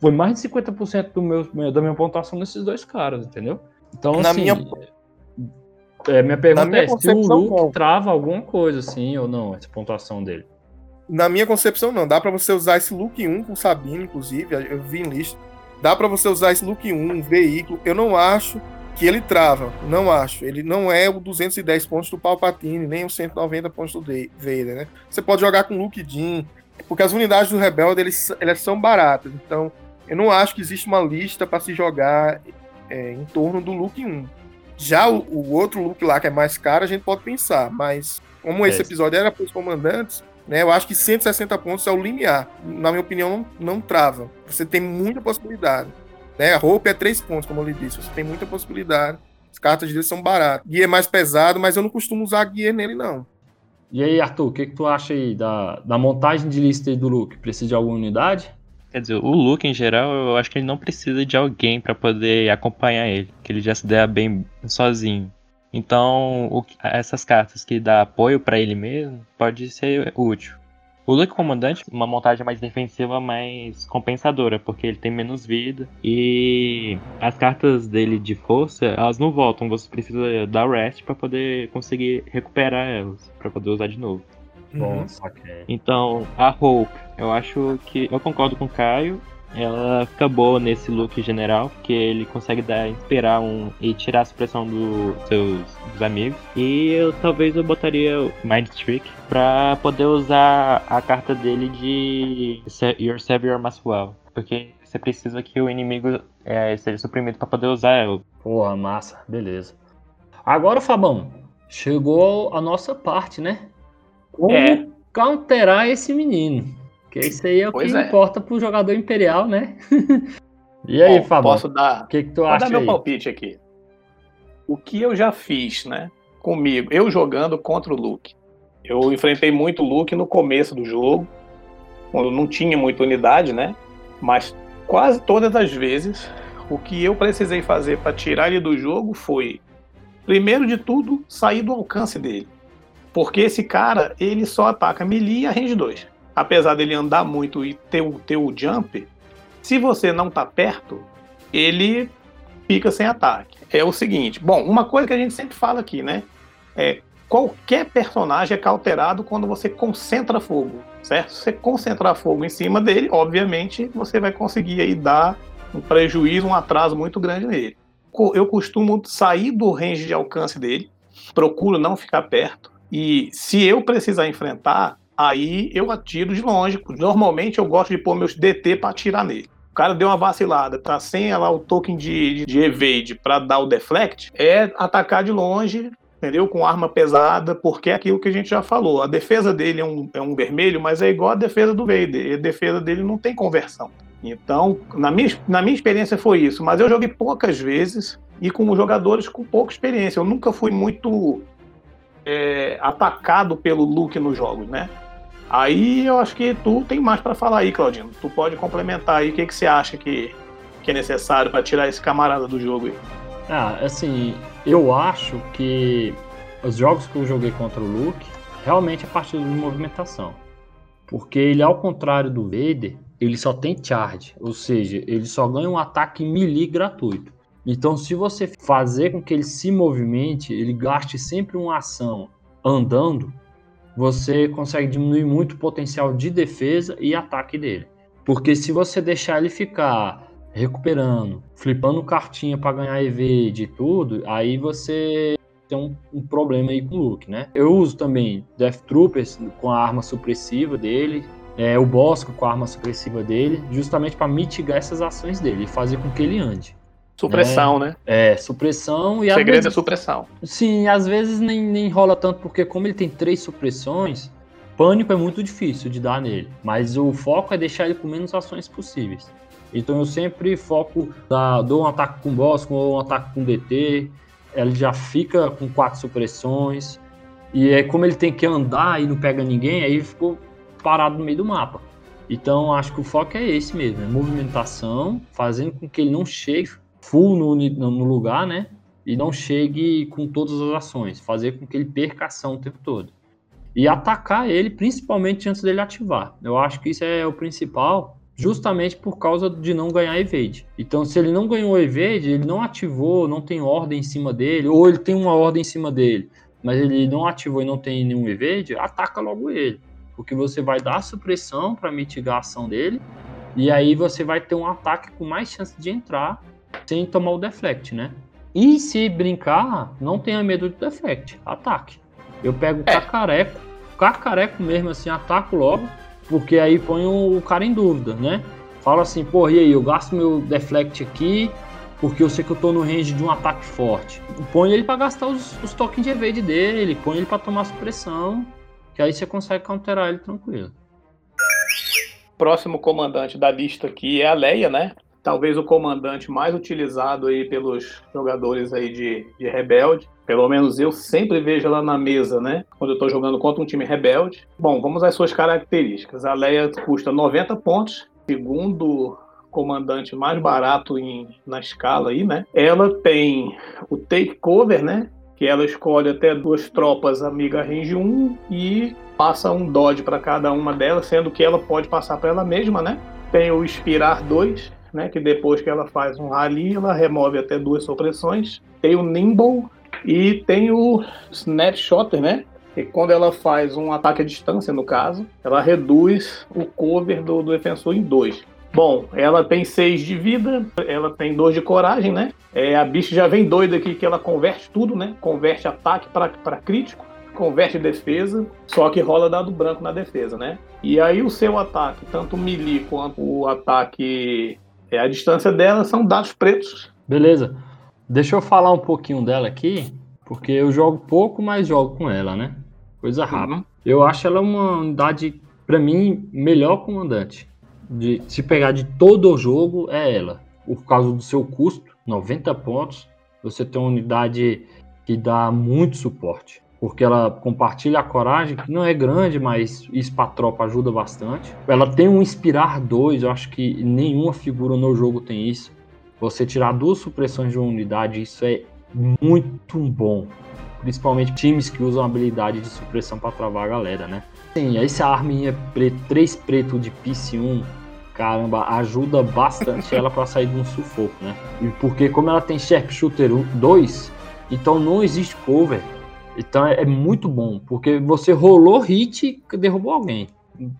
foi mais de 50% do meu, da minha pontuação nesses dois caras, entendeu? Então, Na assim. minha- é, minha pergunta minha é: se o Luke trava alguma coisa, assim, ou não, essa pontuação dele? Na minha concepção, não. Dá pra você usar esse look 1 com Sabino, inclusive. Eu vi em lista. Dá pra você usar esse look 1, um veículo. Eu não acho que ele trava. Não acho. Ele não é o 210 pontos do Palpatine, nem os 190 pontos do Vader, né? Você pode jogar com Luke Jean, porque as unidades do Rebelde, eles, elas são baratas. Então, eu não acho que existe uma lista pra se jogar é, em torno do look 1. Já o, o outro look lá, que é mais caro, a gente pode pensar. Mas, como esse É. episódio era para os comandantes, né? Eu acho que 160 pontos é o limiar. Na minha opinião, não, não trava. Você tem muita possibilidade. Né? A roupa é 3 pontos, como eu lhe disse. Você tem muita possibilidade. As cartas dele são baratas. Guia é mais pesado, mas eu não costumo usar guia nele, não. E aí, Arthur, o que, que tu acha aí da, da montagem de lista aí do Luke? Precisa de alguma unidade? Quer dizer, o Luke, em geral, eu acho que ele não precisa de alguém pra poder acompanhar ele, que ele já se der bem sozinho. Então, o essas cartas que dá apoio pra ele mesmo pode ser útil. O Luke Comandante, uma montagem mais defensiva, mais compensadora, porque ele tem menos vida e as cartas dele de força, elas não voltam, você precisa dar rest pra poder conseguir recuperar elas, pra poder usar de novo. Uhum. saquei. Então, a Hope, eu acho que. Eu concordo com o Caio. Ela fica boa nesse look general, porque ele consegue dar, inspirar um e tirar a supressão dos seus dos amigos. E eu talvez eu botaria o Mind Trick pra poder usar a carta dele de Your Savior Maswell. Porque você precisa que o inimigo é, seja suprimido pra poder usar ela. Porra, massa, beleza. Agora, Fabão, chegou a nossa parte, né? Como É. counterar esse menino? Que isso aí é o Pois que é. importa pro jogador imperial, né? e aí, Bom, Fabão, Posso dar, o que, que tu Vou acha dar meu palpite aqui. O que eu já fiz, né? Comigo, eu jogando contra o Luke. Eu enfrentei muito o Luke no começo do jogo, quando não tinha muita unidade, né? Mas quase todas as vezes, o que eu precisei fazer para tirar ele do jogo foi, primeiro de tudo, sair do alcance dele. Porque esse cara, ele só ataca melee e a range 2. Apesar dele andar muito e ter o, ter o jump, se você não tá perto, ele fica sem ataque. É o seguinte, bom, uma coisa que a gente sempre fala aqui, né? É qualquer personagem é cauterado quando você concentra fogo, certo? Se você concentrar fogo em cima dele, obviamente você vai conseguir aí dar um prejuízo, um atraso muito grande nele. Eu costumo sair do range de alcance dele, procuro não ficar perto, e se eu precisar enfrentar, aí eu atiro de longe. Normalmente eu gosto de pôr meus DT para atirar nele. O cara deu uma vacilada, tá sem lá o token de, de, de evade para dar o deflect, é atacar de longe, entendeu? Com arma pesada, porque é aquilo que a gente já falou. A defesa dele é um, é um vermelho, mas é igual a defesa do Vader. A defesa dele não tem conversão. Então, na minha, na minha experiência foi isso, mas eu joguei poucas vezes e com jogadores com pouca experiência. Eu nunca fui muito é, atacado pelo Luke nos jogos, né? Aí eu acho que tu tem mais para falar aí, Claudino. Tu pode complementar aí o que, que você acha que, que é necessário para tirar esse camarada do jogo aí. Ah, assim, eu acho que os jogos que eu joguei contra o Luke, realmente é parte de movimentação. Porque ele, ao contrário do Vader, ele só tem charge, ou seja, ele só ganha um ataque melee gratuito. Então, se você fazer com que ele se movimente, ele gaste sempre uma ação andando, você consegue diminuir muito o potencial de defesa e ataque dele. Porque se você deixar ele ficar recuperando, flipando cartinha para ganhar EV de tudo, aí você tem um, um, problema aí com o Luke, né? Eu uso também Death Troopers com a arma supressiva dele, é, o Bosco com a arma supressiva dele, justamente para mitigar essas ações dele e fazer com que ele ande. Supressão, né? É, supressão e O segredo é vezes, supressão. Sim, às vezes nem, nem rola tanto, porque como ele tem três supressões, pânico é muito difícil de dar nele. Mas o foco é deixar ele com menos ações possíveis. Então eu sempre foco, da, dou um ataque com boss, ou um ataque com DT, ele já fica com quatro supressões. E aí, como ele tem que andar e não pega ninguém, aí ficou parado no meio do mapa. Então acho que o foco é esse mesmo, é movimentação, fazendo com que ele não chegue full no, no lugar, né? E não chegue com todas as ações, fazer com que ele perca ação o tempo todo. E atacar ele, principalmente antes dele ativar. Eu acho que isso é o principal, justamente por causa de não ganhar evade. Então, se ele não ganhou evade, ele não ativou, não tem ordem em cima dele, ou ele tem uma ordem em cima dele, mas ele não ativou e não tem nenhum evade, ataca logo ele. Porque você vai dar supressão para mitigar a ação dele, e aí você vai ter um ataque com mais chance de entrar sem tomar o deflect, né? E se brincar, não tenha medo de deflect, ataque. Eu pego o É. cacareco, cacareco mesmo assim, ataco logo, porque aí põe o cara em dúvida, né? Fala assim, pô, e aí, eu gasto meu deflect aqui, porque eu sei que eu tô no range de um ataque forte. Põe ele pra gastar os, os tokens de evade dele, põe ele pra tomar supressão, que aí você consegue counterar ele tranquilo. Próximo comandante da lista aqui é a Leia, né? Talvez o comandante mais utilizado aí pelos jogadores aí de, de Rebelde. Pelo menos eu sempre vejo ela na mesa, né? Quando eu tô jogando contra um time Rebelde. Bom, vamos às suas características. A Leia custa 90 pontos, segundo comandante mais barato em, na escala aí, né? Ela tem o take cover, né? Que ela escolhe até duas tropas amiga range 1 e passa um dodge para cada uma delas, sendo que ela pode passar para ela mesma, né? Tem o Inspirar 2, né? Que depois que ela faz um rally, ela remove até duas supressões. Tem o Nimble e tem o Snapshotter, né? E quando ela faz um ataque à distância, no caso, ela reduz o cover do, do defensor em dois. Bom, ela tem 6 de vida, ela tem 2 de coragem, né? É, a bicha já vem doida aqui que ela converte tudo, né? Converte ataque para crítico, converte defesa, só que rola dado branco na defesa, né? E aí o seu ataque, tanto o melee quanto o ataque é, à distância dela, são dados pretos. Beleza. Deixa eu falar um pouquinho dela aqui, porque eu jogo pouco, mas jogo com ela, né? Coisa rápida. Uhum. Eu acho ela uma unidade, pra mim, melhor comandante. De, se pegar de todo o jogo, é ela. Por causa do seu custo, 90 pontos, você tem uma unidade que dá muito suporte. Porque ela compartilha a coragem, que não é grande, mas isso pra tropa ajuda bastante. Ela tem um Inspirar 2, eu acho que nenhuma figura no jogo tem isso. Você tirar duas supressões de uma unidade, isso é muito bom. Principalmente times que usam habilidade de supressão para travar a galera, né? Sim, essa arminha preto, 3 preto de Piece 1, caramba, ajuda bastante ela para sair de um sufoco, né? E porque como ela tem Sharpshooter 2, então não existe cover. Então é, é muito bom, porque você rolou hit e derrubou alguém.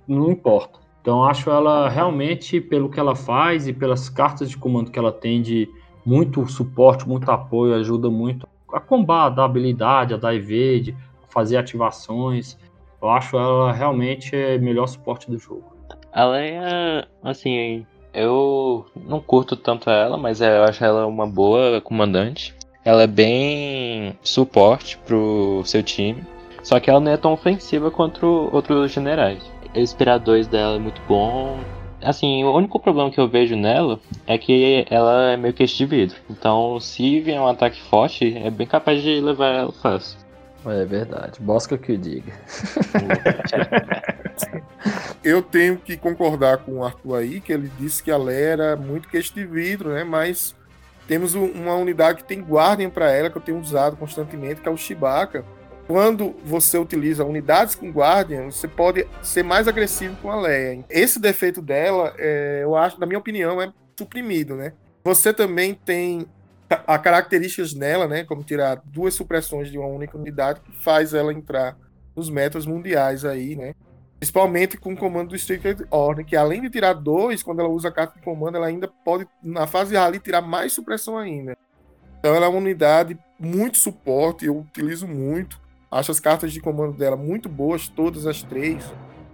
Não importa. Então acho ela realmente, pelo que ela faz e pelas cartas de comando que ela tem de muito suporte, muito apoio, ajuda muito a combar, a dar habilidade, a dar evade, a fazer ativações. Eu acho ela realmente o melhor suporte do jogo. A Leia, assim, eu não curto tanto ela, mas eu acho ela uma boa comandante. Ela é bem suporte pro seu time. Só que ela não é tão ofensiva quanto outros generais. O Inspirar 2 dela é muito bom. Assim, o único problema que eu vejo nela é que ela é meio queixo de vidro. Então, se vier um ataque forte, é bem capaz de levar ela fácil. É verdade. Bosca que o diga. Eu tenho que concordar com o Arthur aí, que ele disse que a Leia era muito queixo de vidro, né? Mas temos um- uma unidade que tem Guardian para ela, que eu tenho usado constantemente, que é o Chewbacca. Quando você utiliza unidades com Guardian, você pode ser mais agressivo com a Leia. Esse defeito dela, é, eu acho, na minha opinião, é suprimido, né? Você também tem a características nela, né? Como tirar duas supressões de uma única unidade, que faz ela entrar nos metas mundiais aí, né? Principalmente com o comando do Strict Order, que além de tirar dois, quando ela usa a carta de comando, ela ainda pode, na fase rally, tirar mais supressão ainda. Então ela é uma unidade muito suporte, eu utilizo muito. Acho as cartas de comando dela muito boas, todas as três.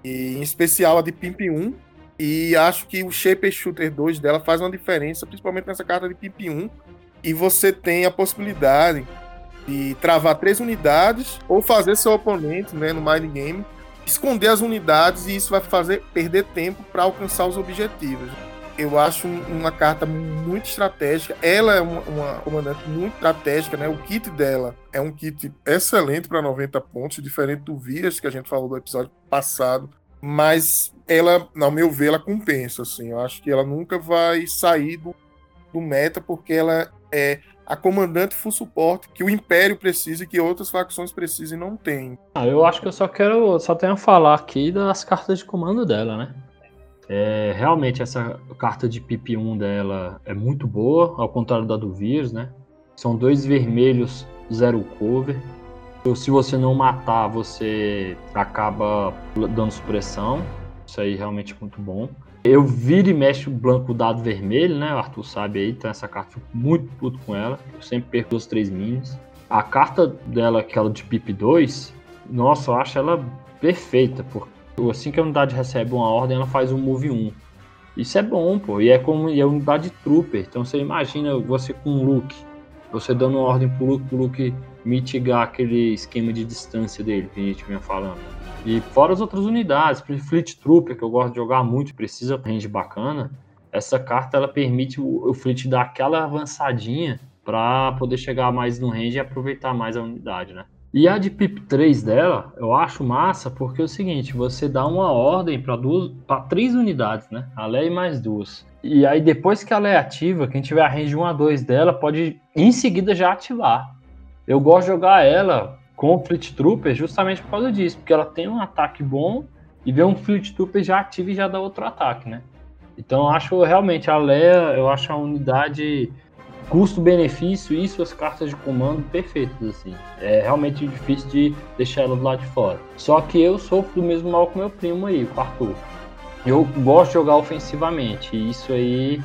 E em especial a de Pimp 1, E acho que o Shaper Shooter 2 dela faz uma diferença, principalmente nessa carta de PIP 1. E você tem a possibilidade de travar três unidades ou fazer seu oponente né, no mind game esconder as unidades e isso vai fazer perder tempo para alcançar os objetivos. Eu acho uma carta muito estratégica. Ela é uma, uma, comandante muito estratégica, né? O kit dela é um kit excelente para 90 pontos, diferente do Vias que a gente falou do episódio passado. Mas ela, ao meu ver, ela compensa. Assim. Eu acho que ela nunca vai sair do, do meta porque ela é a comandante full suporte que o Império precisa e que outras facções precisam e não tem. Ah, eu acho que eu só quero, só tenho a falar aqui das cartas de comando dela, né? É, realmente essa carta de PP1 dela é muito boa, ao contrário da do Vírus, né? São dois vermelhos, zero cover. Se você não matar, você acaba dando supressão. Isso aí realmente é muito bom. Eu viro e mexo o branco dado vermelho, né? O Arthur sabe aí, então essa carta fico muito puto com ela. Eu sempre perco os três minions. A carta dela, aquela de PIP 2, nossa, eu acho ela perfeita, porque assim que a unidade recebe uma ordem, ela faz um move 1. Isso é bom, pô. E é como e é unidade trooper. Então você imagina você com um Luke, você dando uma ordem pro Luke, pro Luke mitigar aquele esquema de distância dele que a gente vinha falando. E fora as outras unidades, Fleet Trooper, que eu gosto de jogar muito, precisa de range bacana. Essa carta ela permite o, o Fleet dar aquela avançadinha para poder chegar mais no range e aproveitar mais a unidade, né? E a de PIP 3 dela, eu acho massa porque é o seguinte, você dá uma ordem para duas, para três unidades, né? A Leia e mais duas. E aí depois que ela é ativa, quem tiver a range 1 a 2 dela pode em seguida já ativar. Eu gosto de jogar ela com Fleet Trooper justamente por causa disso, porque ela tem um ataque bom e vê um Fleet Trooper já ativo e já dá outro ataque, né? Então eu acho realmente a Leia, eu acho a unidade custo-benefício e suas cartas de comando perfeitas, assim. É realmente difícil de deixar ela do lado de fora. Só que eu sofro do mesmo mal com meu primo aí, o Arthur. Eu gosto de jogar ofensivamente, e isso aí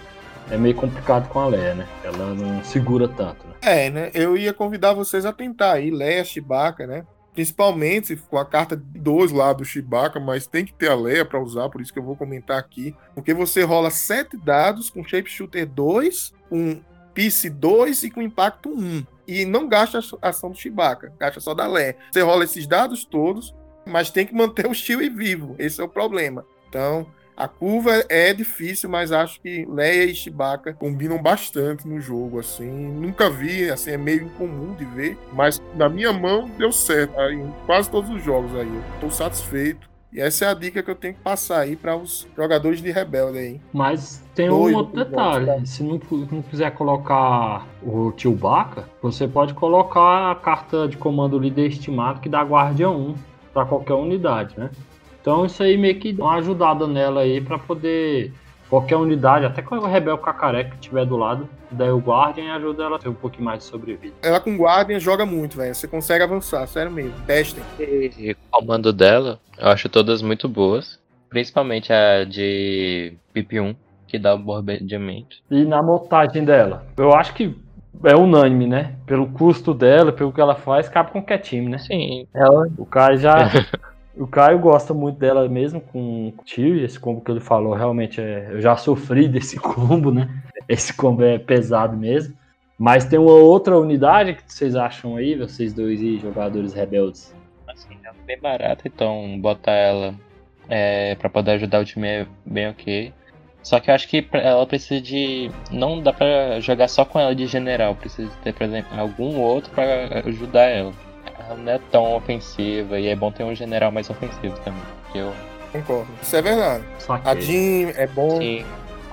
é meio complicado com a Leia, né? Ela não segura tanto? É, né? Eu ia convidar vocês a tentar aí, Leia, Chewbacca, né? Principalmente com a carta 2 lá do Chewbacca, mas tem que ter a Leia para usar, por isso que eu vou comentar aqui. Porque você rola 7 dados com Shape Shooter 2, com Piece 2 e com Impacto 1. E não gasta a ação do Chewbacca, gasta só da Leia. Você rola esses dados todos, mas tem que manter o Chewie vivo. Esse é o problema. Então, a curva é difícil, mas acho que Leia e Chewbacca combinam bastante no jogo, assim. Nunca vi, assim, é meio incomum de ver, mas na minha mão deu certo em quase todos os jogos aí. Estou satisfeito. E essa é a dica que eu tenho que passar aí para os jogadores de Rebelde aí. Mas tem um outro detalhe. Jogos, Se não, não quiser colocar o Chewbacca, você pode colocar a carta de comando líder estimado que dá Guardiã 1 para qualquer unidade, né? Então isso aí meio que dá uma ajudada nela aí para poder qualquer unidade, até com o Rebel Cacareca que tiver do lado, daí o Guardian ajuda ela a ter um pouquinho mais de sobrevida. Ela com Guardian joga muito, velho. Você consegue avançar, sério mesmo. Testem. E o comando dela, eu acho todas muito boas. Principalmente a de PP1, que dá o bombardeamento. E na montagem dela, eu acho que é unânime, né? Pelo custo dela, pelo que ela faz, cabe com qualquer time, né? Sim. Ela... O cara já. O Caio gosta muito dela mesmo com o tio, esse combo que ele falou realmente é. Eu já sofri desse combo, né? Esse combo é pesado mesmo. Mas tem uma outra unidade que vocês acham aí, vocês dois aí, jogadores rebeldes? Assim, é bem barata, então botar ela é, para poder ajudar o time é bem ok. Só que eu acho que ela precisa de. Não dá pra jogar só com ela de general, precisa ter, por exemplo, algum outro para ajudar ela ela não é tão ofensiva e é bom ter um general mais ofensivo também. Eu concordo. Isso é verdade. Saquei. A Jean é bom. Sim.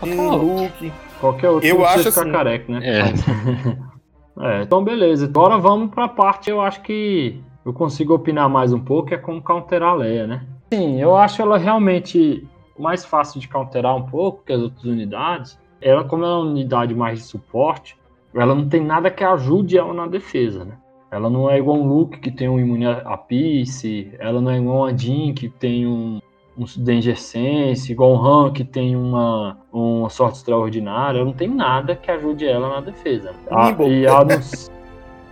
Jean, Luke. Qualquer outro eu acho assim, careca, né? É. é. Então, beleza. Agora vamos pra parte eu acho que eu consigo opinar mais um pouco, é como counterar a Leia, né? Sim, eu acho ela realmente mais fácil de counterar um pouco que as outras unidades. Ela, como ela é uma unidade mais de suporte, ela não tem nada que ajude ela na defesa, né? Ela não é igual um Luke que tem um imune a Peace, ela não é igual a Jean que tem um, um Danger Sense, igual o Han que tem uma, uma sorte extraordinária. Ela não tem nada que ajude ela na defesa. Ah, e ela não...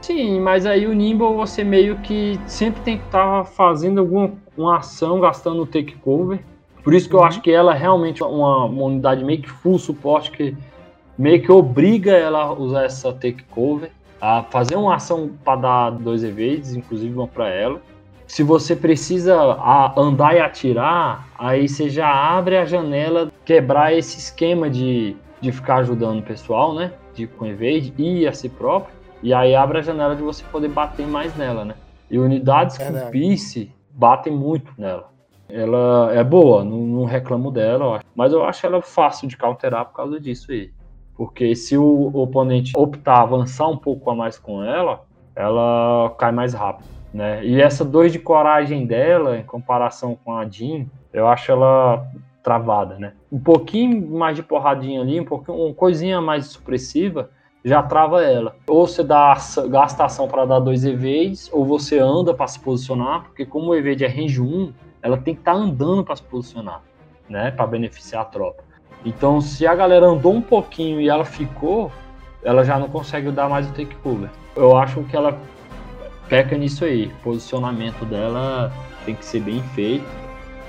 Sim, mas aí o Nimble você meio que sempre tem que estar tá fazendo alguma uma ação, gastando o take cover Por isso que eu acho que ela é realmente uma, uma unidade meio que full suporte que meio que obriga ela a usar essa take cover, a fazer uma ação para dar dois evades, inclusive uma para ela. Se você precisa andar e atirar, aí você já abre a janela, quebrar esse esquema de, de ficar ajudando o pessoal, né? De com evade e a si próprio. E aí abre a janela de você poder bater mais nela, né? E unidades é com piece batem muito nela. Ela é boa, não, não reclamo dela, mas eu acho ela fácil de counterar por causa disso aí. Porque se o oponente optar avançar um pouco a mais com ela, ela cai mais rápido. Né? E essa 2 de coragem dela, em comparação com a Jean, eu acho ela travada, né? Um pouquinho mais de porradinha ali, um pouquinho, uma coisinha mais supressiva, já trava ela. Ou você dá gasta ação para dar dois evades, ou você anda para se posicionar, porque como o evade é range 1, ela tem que estar tá andando para se posicionar, né? Para beneficiar a tropa. Então, se a galera andou um pouquinho e ela ficou, ela já não consegue dar mais o take cover. Eu acho que ela peca nisso aí. O posicionamento dela tem que ser bem feito,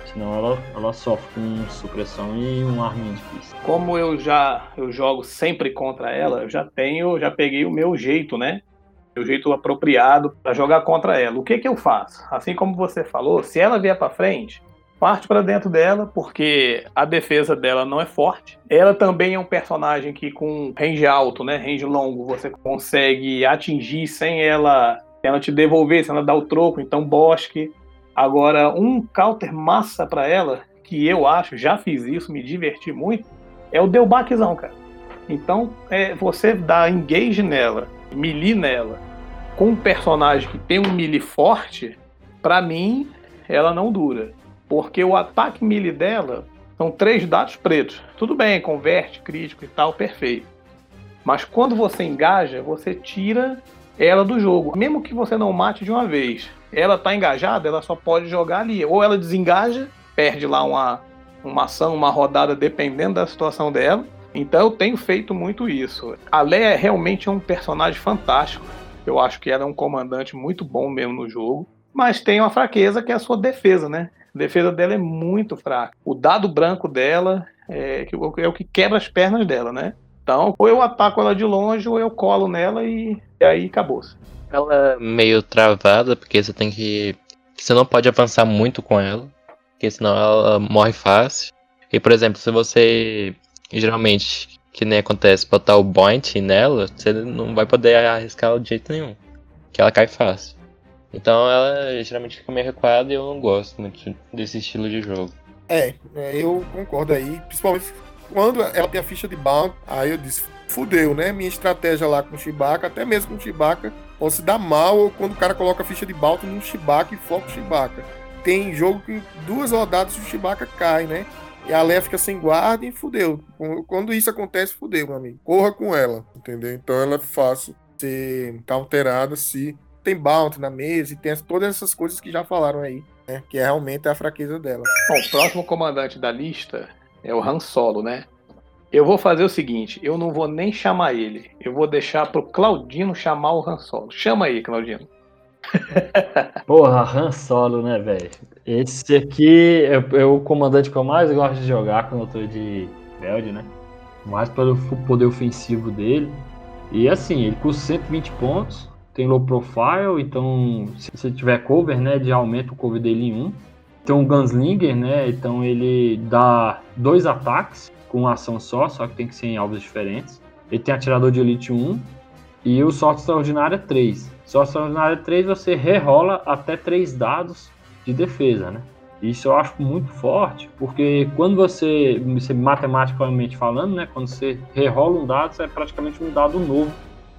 senão ela, ela sofre com supressão e um arminho difícil. Como eu já eu jogo sempre contra ela, eu já tenho, já peguei o meu jeito, né? o jeito apropriado para jogar contra ela. O que que eu faço? Assim como você falou, se ela vier para frente, parte para dentro dela, porque a defesa dela não é forte. Ela também é um personagem que com range alto, né, range longo, você consegue atingir sem ela, ela te devolver, sem ela dar o troco, então bosque. Agora, um counter massa para ela, que eu acho, já fiz isso, me diverti muito, é o Delbaquezão, cara. Então, é, você dá engage nela, melee nela, com um personagem que tem um melee forte, para mim, ela não dura. Porque o ataque melee dela são três dados pretos. Tudo bem, converte, crítico e tal, perfeito. Mas quando você engaja, você tira ela do jogo. Mesmo que você não mate de uma vez, ela tá engajada, ela só pode jogar ali. Ou ela desengaja, perde lá uma, uma ação, uma rodada, dependendo da situação dela então eu tenho feito muito isso. A Leia realmente é um personagem fantástico. Eu acho que ela é um comandante muito bom mesmo no jogo. Mas tem uma fraqueza que é a sua defesa, né? A defesa dela é muito fraca. O dado branco dela é, é o que quebra as pernas dela, né? Então, ou eu ataco ela de longe, ou eu colo nela e, e aí acabou-se. Ela é meio travada, porque você tem que. Você não pode avançar muito com ela, porque senão ela morre fácil. E, por exemplo, se você geralmente, que nem acontece, botar o point nela, você não vai poder arriscar ela de jeito nenhum. Que ela cai fácil. Então ela geralmente fica meio recuada e eu não gosto muito desse estilo de jogo. É, é eu concordo aí. Principalmente quando ela tem a ficha de bound, aí eu disse, fudeu, né? Minha estratégia lá com o Chewbacca, até mesmo com o Chewbacca, pode se dar mal quando o cara coloca a ficha de bound no Chewbacca e foca o Chewbacca. Tem jogo que duas rodadas o Chewbacca cai, né? E a Leia fica sem guarda e fudeu. Quando isso acontece, fudeu, meu amigo. Corra com ela, entendeu? Então ela é fácil ser alterada se tem bounty na mesa e tem todas essas coisas que já falaram aí, né? Que é realmente a fraqueza dela. Bom, o próximo comandante da lista é o Han Solo, né? Eu vou fazer o seguinte, eu não vou nem chamar ele. Eu vou deixar pro Claudino chamar o Han Solo. Chama aí, Claudino. Porra, Han Solo, né, velho? Esse aqui é, é, o comandante que eu mais gosto de jogar quando eu tô de Belde, né? Mais pelo poder ofensivo dele. E assim, ele custa 120 pontos, tem low profile, então se você tiver cover, né, de aumenta o cover dele em 1. Tem um Gunslinger, né, então ele dá dois ataques com uma ação só, só que tem que ser em alvos diferentes. Ele tem atirador de elite 1 e o sorte extraordinário é 3. Sorte extraordinário 3 você rerola até 3 dados de defesa, né? Isso eu acho muito forte, porque quando você, você matematicamente falando, né, quando você rerola um dado, é praticamente um dado novo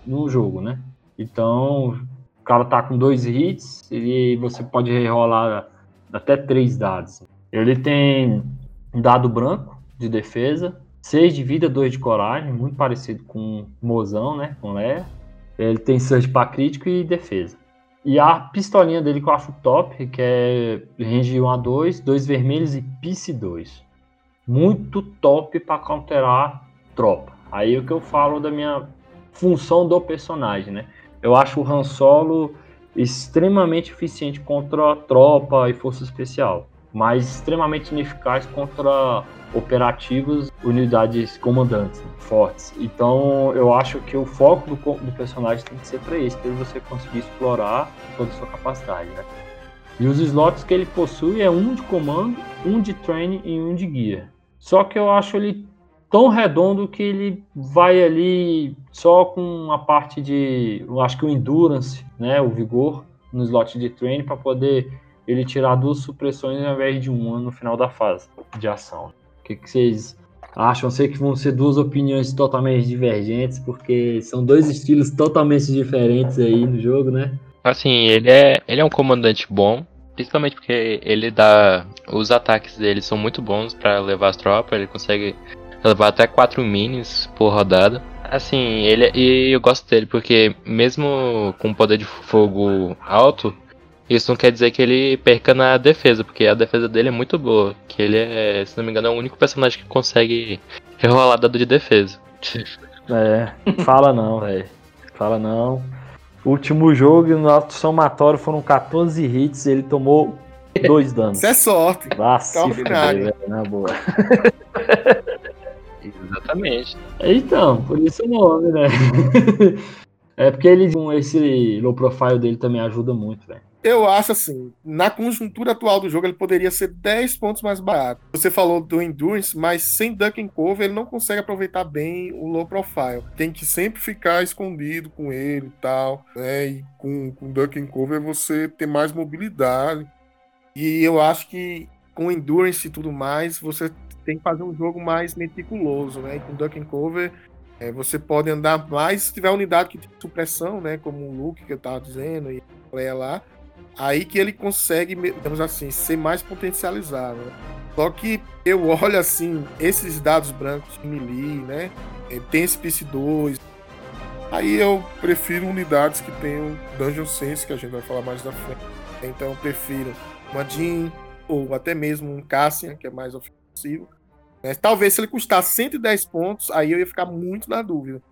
no jogo, né? Então, o cara tá com dois hits e você pode rerolar até três dados. Ele tem um dado branco de defesa, 6 de vida, 2 de coragem, muito parecido com Mozão, né? Com Leia. Ele tem search para crítico e defesa. E a pistolinha dele eu acho top, que é range 1 a 2, 2 vermelhos e pice 2. Muito top para counterar tropa. Aí é o que eu falo da minha função do personagem, né? Eu acho o Han Solo extremamente eficiente contra tropa e força especial. mas extremamente ineficaz contra operativos, unidades comandantes né, fortes. Então eu acho que o foco do, do personagem tem que ser para isso, para você conseguir explorar toda a sua capacidade, né? E os slots que ele possui é um de comando, um de training e um de guia. Só que eu acho ele tão redondo que ele vai ali só com a parte de, eu acho que o endurance, né, o vigor no slot de training para poder ele tirar duas supressões ao invés de uma no final da fase de ação. O que, que vocês acham? Sei que vão ser duas opiniões totalmente divergentes, porque são dois estilos totalmente diferentes aí no jogo, né? Assim, ele é, ele é um comandante bom, principalmente porque ele dá. Os ataques dele são muito bons para levar as tropas, ele consegue levar até 4 minis por rodada. Assim, ele e eu gosto dele porque mesmo com poder de fogo alto, isso não quer dizer que ele perca na defesa, porque a defesa dele é muito boa. Que ele é, se não me engano, é o único personagem que consegue rerolar dado de defesa. É, fala não, velho. Fala não. Último jogo no alto somatório foram 14 hits, ele tomou dois danos. Isso é sorte. Ah, se fuder, na boa. Exatamente. Então, por isso o nome, né? É porque ele, esse low profile dele também ajuda muito, velho. Eu acho assim, na conjuntura atual do jogo, ele poderia ser 10 pontos mais barato. Você falou do Endurance, mas sem Duck and Cover, ele não consegue aproveitar bem o low profile. Tem que sempre ficar escondido com ele e tal, né? E com, com Duck and Cover você ter mais mobilidade. E eu acho que com Endurance e tudo mais, você tem que fazer um jogo mais meticuloso, né? E com Duck and Cover, é, você pode andar mais se tiver unidade que tem supressão, né? Como o Luke que eu tava dizendo, e a lá aí que ele consegue, digamos assim, ser mais potencializado. Né? Só que eu olho assim, esses dados brancos de melee, né? É, tem esse PC2. Aí eu prefiro unidades que tenham Dungeon Sense, que a gente vai falar mais da frente. Então eu prefiro uma Jean, ou até mesmo um Cassian, que é mais ofensivo. Né? Talvez se ele custar 110 pontos, aí eu ia ficar muito na dúvida.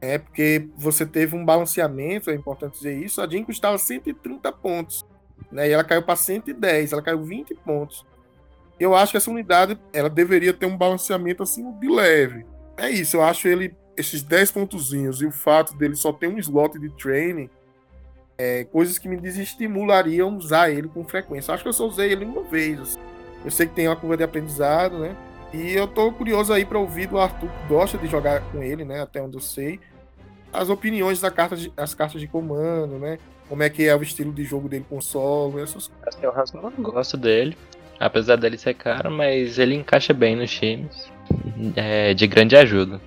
É porque você teve um balanceamento, é importante dizer isso. A Jean custava 130 pontos, né? E ela caiu para 110, ela caiu 20 pontos. Eu acho que essa unidade ela deveria ter um balanceamento assim de leve. É isso, eu acho ele esses 10 pontozinhos e o fato dele só ter um slot de training é, coisas que me desestimulariam usar ele com frequência. Acho que eu só usei ele uma vez. Assim. Eu sei que tem uma curva de aprendizado, né? E eu tô curioso aí para ouvir do Arthur, que gosta de jogar com ele, né? Até onde eu sei as opiniões da carta de, as cartas de comando, né? Como é que é o estilo de jogo dele com solo, essas coisas. Assim, eu gosto dele, apesar dele ser caro, mas ele encaixa bem nos times. É de grande ajuda.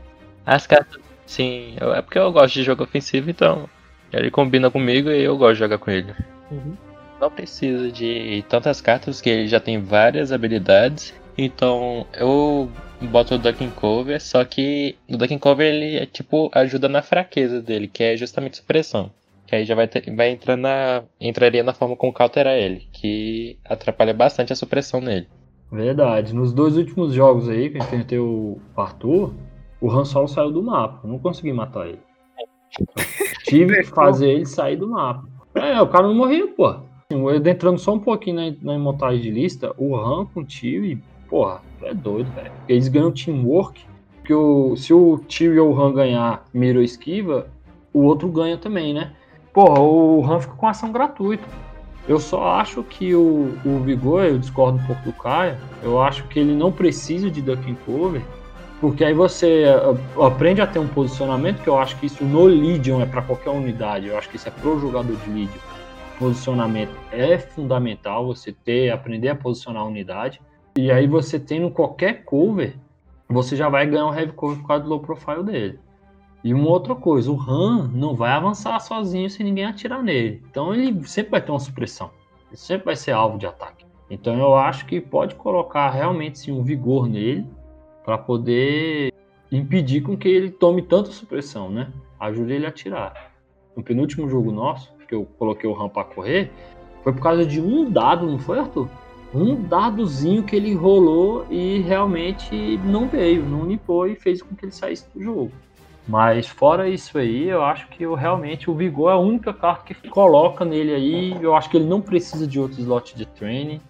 As cartas, sim, eu, é porque eu gosto de jogo ofensivo, então ele combina comigo e eu gosto de jogar com ele. Uhum. Não precisa de tantas cartas, que ele já tem várias habilidades. Então eu bota o Ducking Cover, só que o Ducking Cover ele é tipo ajuda na fraqueza dele, que é justamente supressão. Que aí já vai, ter, vai entrar na. entraria na forma como counterar ele, que atrapalha bastante a supressão nele. Verdade. Nos dois últimos jogos aí, que eu enfrentei o Arthur, o Han Solo saiu do mapa. Não consegui matar ele. Tive que fazer ele sair do mapa. É, o cara não morria, pô. Entrando só um pouquinho na, na montagem de lista, o Han com o Tio porra, é doido, velho. Eles ganham teamwork, porque o, se o Tio e o Han ganhar mira ou esquiva, o outro ganha também, né? Porra, o Han fica com ação gratuita. Eu só acho que o, o Vigor, eu discordo um pouco do Caio, eu acho que ele não precisa de ducking cover, porque aí você aprende a ter um posicionamento, que eu acho que isso no Legion é para qualquer unidade, eu acho que isso é pro jogador de Legion. Posicionamento é fundamental, você ter, aprender a posicionar a unidade. E aí você tendo qualquer cover, você já vai ganhar um heavy cover por causa do low profile dele. E uma outra coisa, o Han não vai avançar sozinho se ninguém atirar nele. Então ele sempre vai ter uma supressão. Ele sempre vai ser alvo de ataque. Então eu acho que pode colocar realmente sim, um vigor nele para poder impedir com que ele tome tanta supressão, né? Ajude ele a atirar. No penúltimo jogo nosso, que eu coloquei o Han para correr, foi por causa de um dado, não foi, Arthur? um dadozinho que ele rolou e realmente não veio, não limpou e fez com que ele saísse do jogo. Mas fora isso aí, eu acho que eu, realmente o Vigor é a única carta que coloca nele aí. Eu acho que ele não precisa de outro slot de training.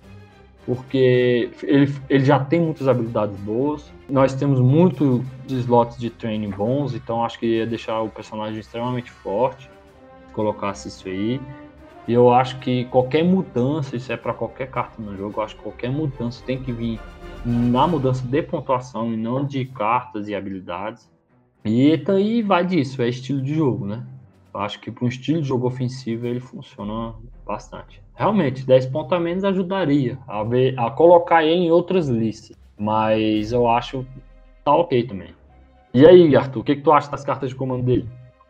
porque ele, ele já tem muitas habilidades boas. Nós temos muitos slots de training bons, então acho que ia deixar o personagem extremamente forte colocasse isso aí. E eu acho que qualquer mudança, isso é para qualquer carta no jogo, eu acho que qualquer mudança tem que vir na mudança de pontuação e não de cartas e habilidades. E aí vai disso, é estilo de jogo, né? Eu acho que para um estilo de jogo ofensivo ele funciona bastante. Realmente, 10 pontos a menos ajudaria a, ver, a colocar ele em outras listas. Mas eu acho tá ok também. E aí, Arthur, o que, que tu acha das cartas de comando dele?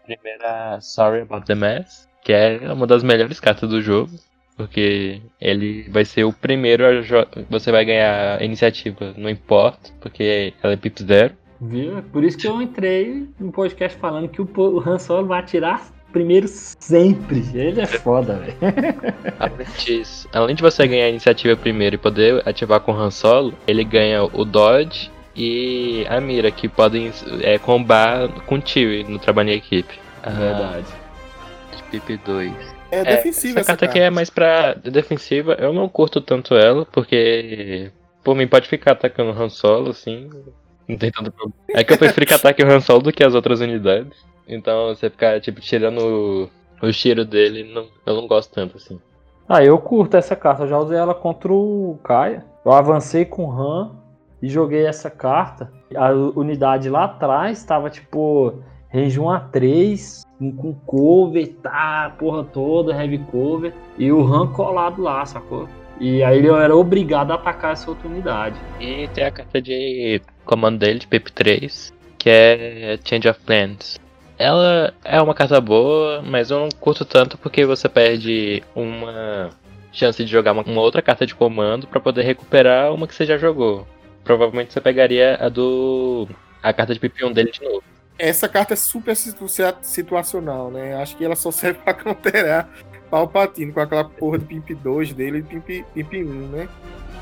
Primeira, Sorry About the Mess, que é uma das melhores cartas do jogo. Porque ele vai ser o primeiro a você vai ganhar iniciativa, não importa, porque ela é pip zero. Viu? Por isso que eu entrei no podcast falando que o Han Solo vai atirar primeiro sempre. Ele é foda, velho. Além disso, além de você ganhar a iniciativa primeiro e poder ativar com o Han Solo, ele ganha o Dodge e a mira, que podem é, combar com tio no trabalho em equipe. Ah, Verdade. De PP 2. É, defensiva essa, essa carta. aqui é mais pra defensiva. Eu não curto tanto ela, porque por mim pode ficar atacando o Han Solo, assim. Não tem tanto problema. É que eu prefiro que ataque o Han Solo do que as outras unidades. Então você ficar, tipo, tirando o, o tiro dele, não, eu não gosto tanto, assim. Ah, eu curto essa carta. Eu já usei ela contra o Kaia. Eu avancei com o Han e joguei essa carta. A unidade lá atrás estava, tipo, range 1 a 3, com cover, tá, porra toda, heavy cover. E o Han colado lá, sacou? E aí ele era obrigado a atacar essa outra unidade. E tem a carta de comando dele, de PIP 3, que é Change of Plans. Ela é uma carta boa, mas eu não curto tanto porque você perde uma chance de jogar uma outra carta de comando para poder recuperar uma que você já jogou. Provavelmente você pegaria a do. a carta de PP1 dele de novo. Essa carta é super situacional, né? Acho que ela só serve pra counterar Palpatine com aquela porra de Pimp 2 dele e Pimp, Pimp 1, né?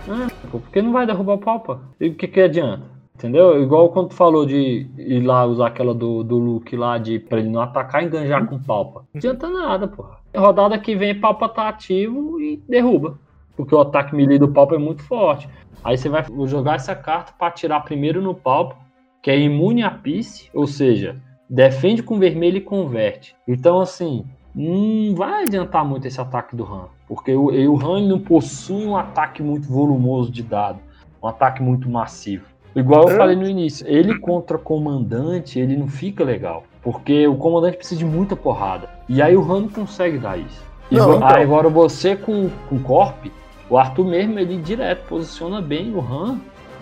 Ah, porque não vai derrubar o Palpa. E o que que adianta? Entendeu? Igual quando tu falou de ir lá usar aquela do, do Luke lá de pra ele não atacar e enganjar com palpa. Não adianta nada, porra. Rodada que vem, palpa tá ativo e derruba. Porque o ataque melee do palpa é muito forte. Aí você vai jogar essa carta para atirar primeiro no palpa, que é imune a piece, ou seja, defende com vermelho e converte. Então, assim, não vai adiantar muito esse ataque do Han. Porque o, o Han não possui um ataque muito volumoso de dado. Um ataque muito massivo. Igual eu falei no início, ele contra comandante, ele não fica legal. Porque o comandante precisa de muita porrada. E aí o Han não consegue dar isso. E não, então... agora você com, com Corp, o Arthur mesmo, ele direto posiciona bem o Han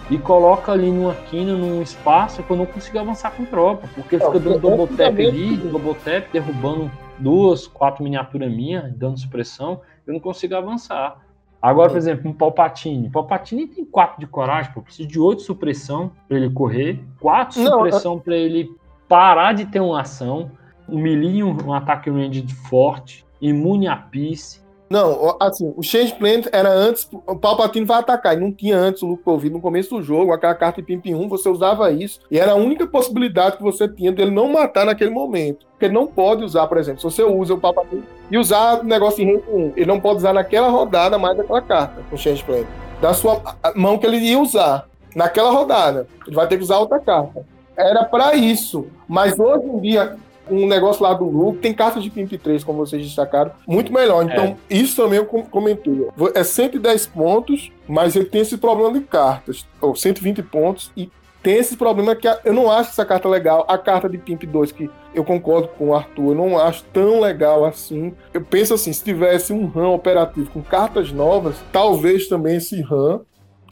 e coloca ali numa quina, num espaço que eu não consigo avançar com tropa. Porque ele fica dando double tap ali, double tap, derrubando duas, quatro miniaturas minhas, dando supressão, eu não consigo avançar. Agora, por exemplo, um Palpatine. Palpatine tem 4 de coragem, pô. Precisa de 8 supressão para ele correr, 4 supressão para ele parar de ter uma ação, um um, um ataque range forte, imune a peace, não, assim, o Change Planet era antes, o Palpatine vai atacar, e não tinha antes o Luke Covid no começo do jogo, aquela carta de Pimp 1, você usava isso, e era a única possibilidade que você tinha dele não matar naquele momento. Porque ele não pode usar, por exemplo, se você usa o Palpatine e usar o negócio em range 1, ele não pode usar naquela rodada mais aquela carta, o Change Planet. Da sua mão que ele ia usar naquela rodada. Ele vai ter que usar outra carta. Era para isso. Mas hoje em dia, um negócio lá do Luke, tem cartas de Pimp 3, como vocês destacaram, muito melhor. Então, é. isso também eu comentei. É 110 pontos, mas ele tem esse problema de cartas, ou 120 pontos, e tem esse problema que eu não acho essa carta legal. A carta de Pimp 2, que eu concordo com o Arthur, eu não acho tão legal assim. Eu penso assim, se tivesse um RAM operativo com cartas novas, talvez também esse RAM,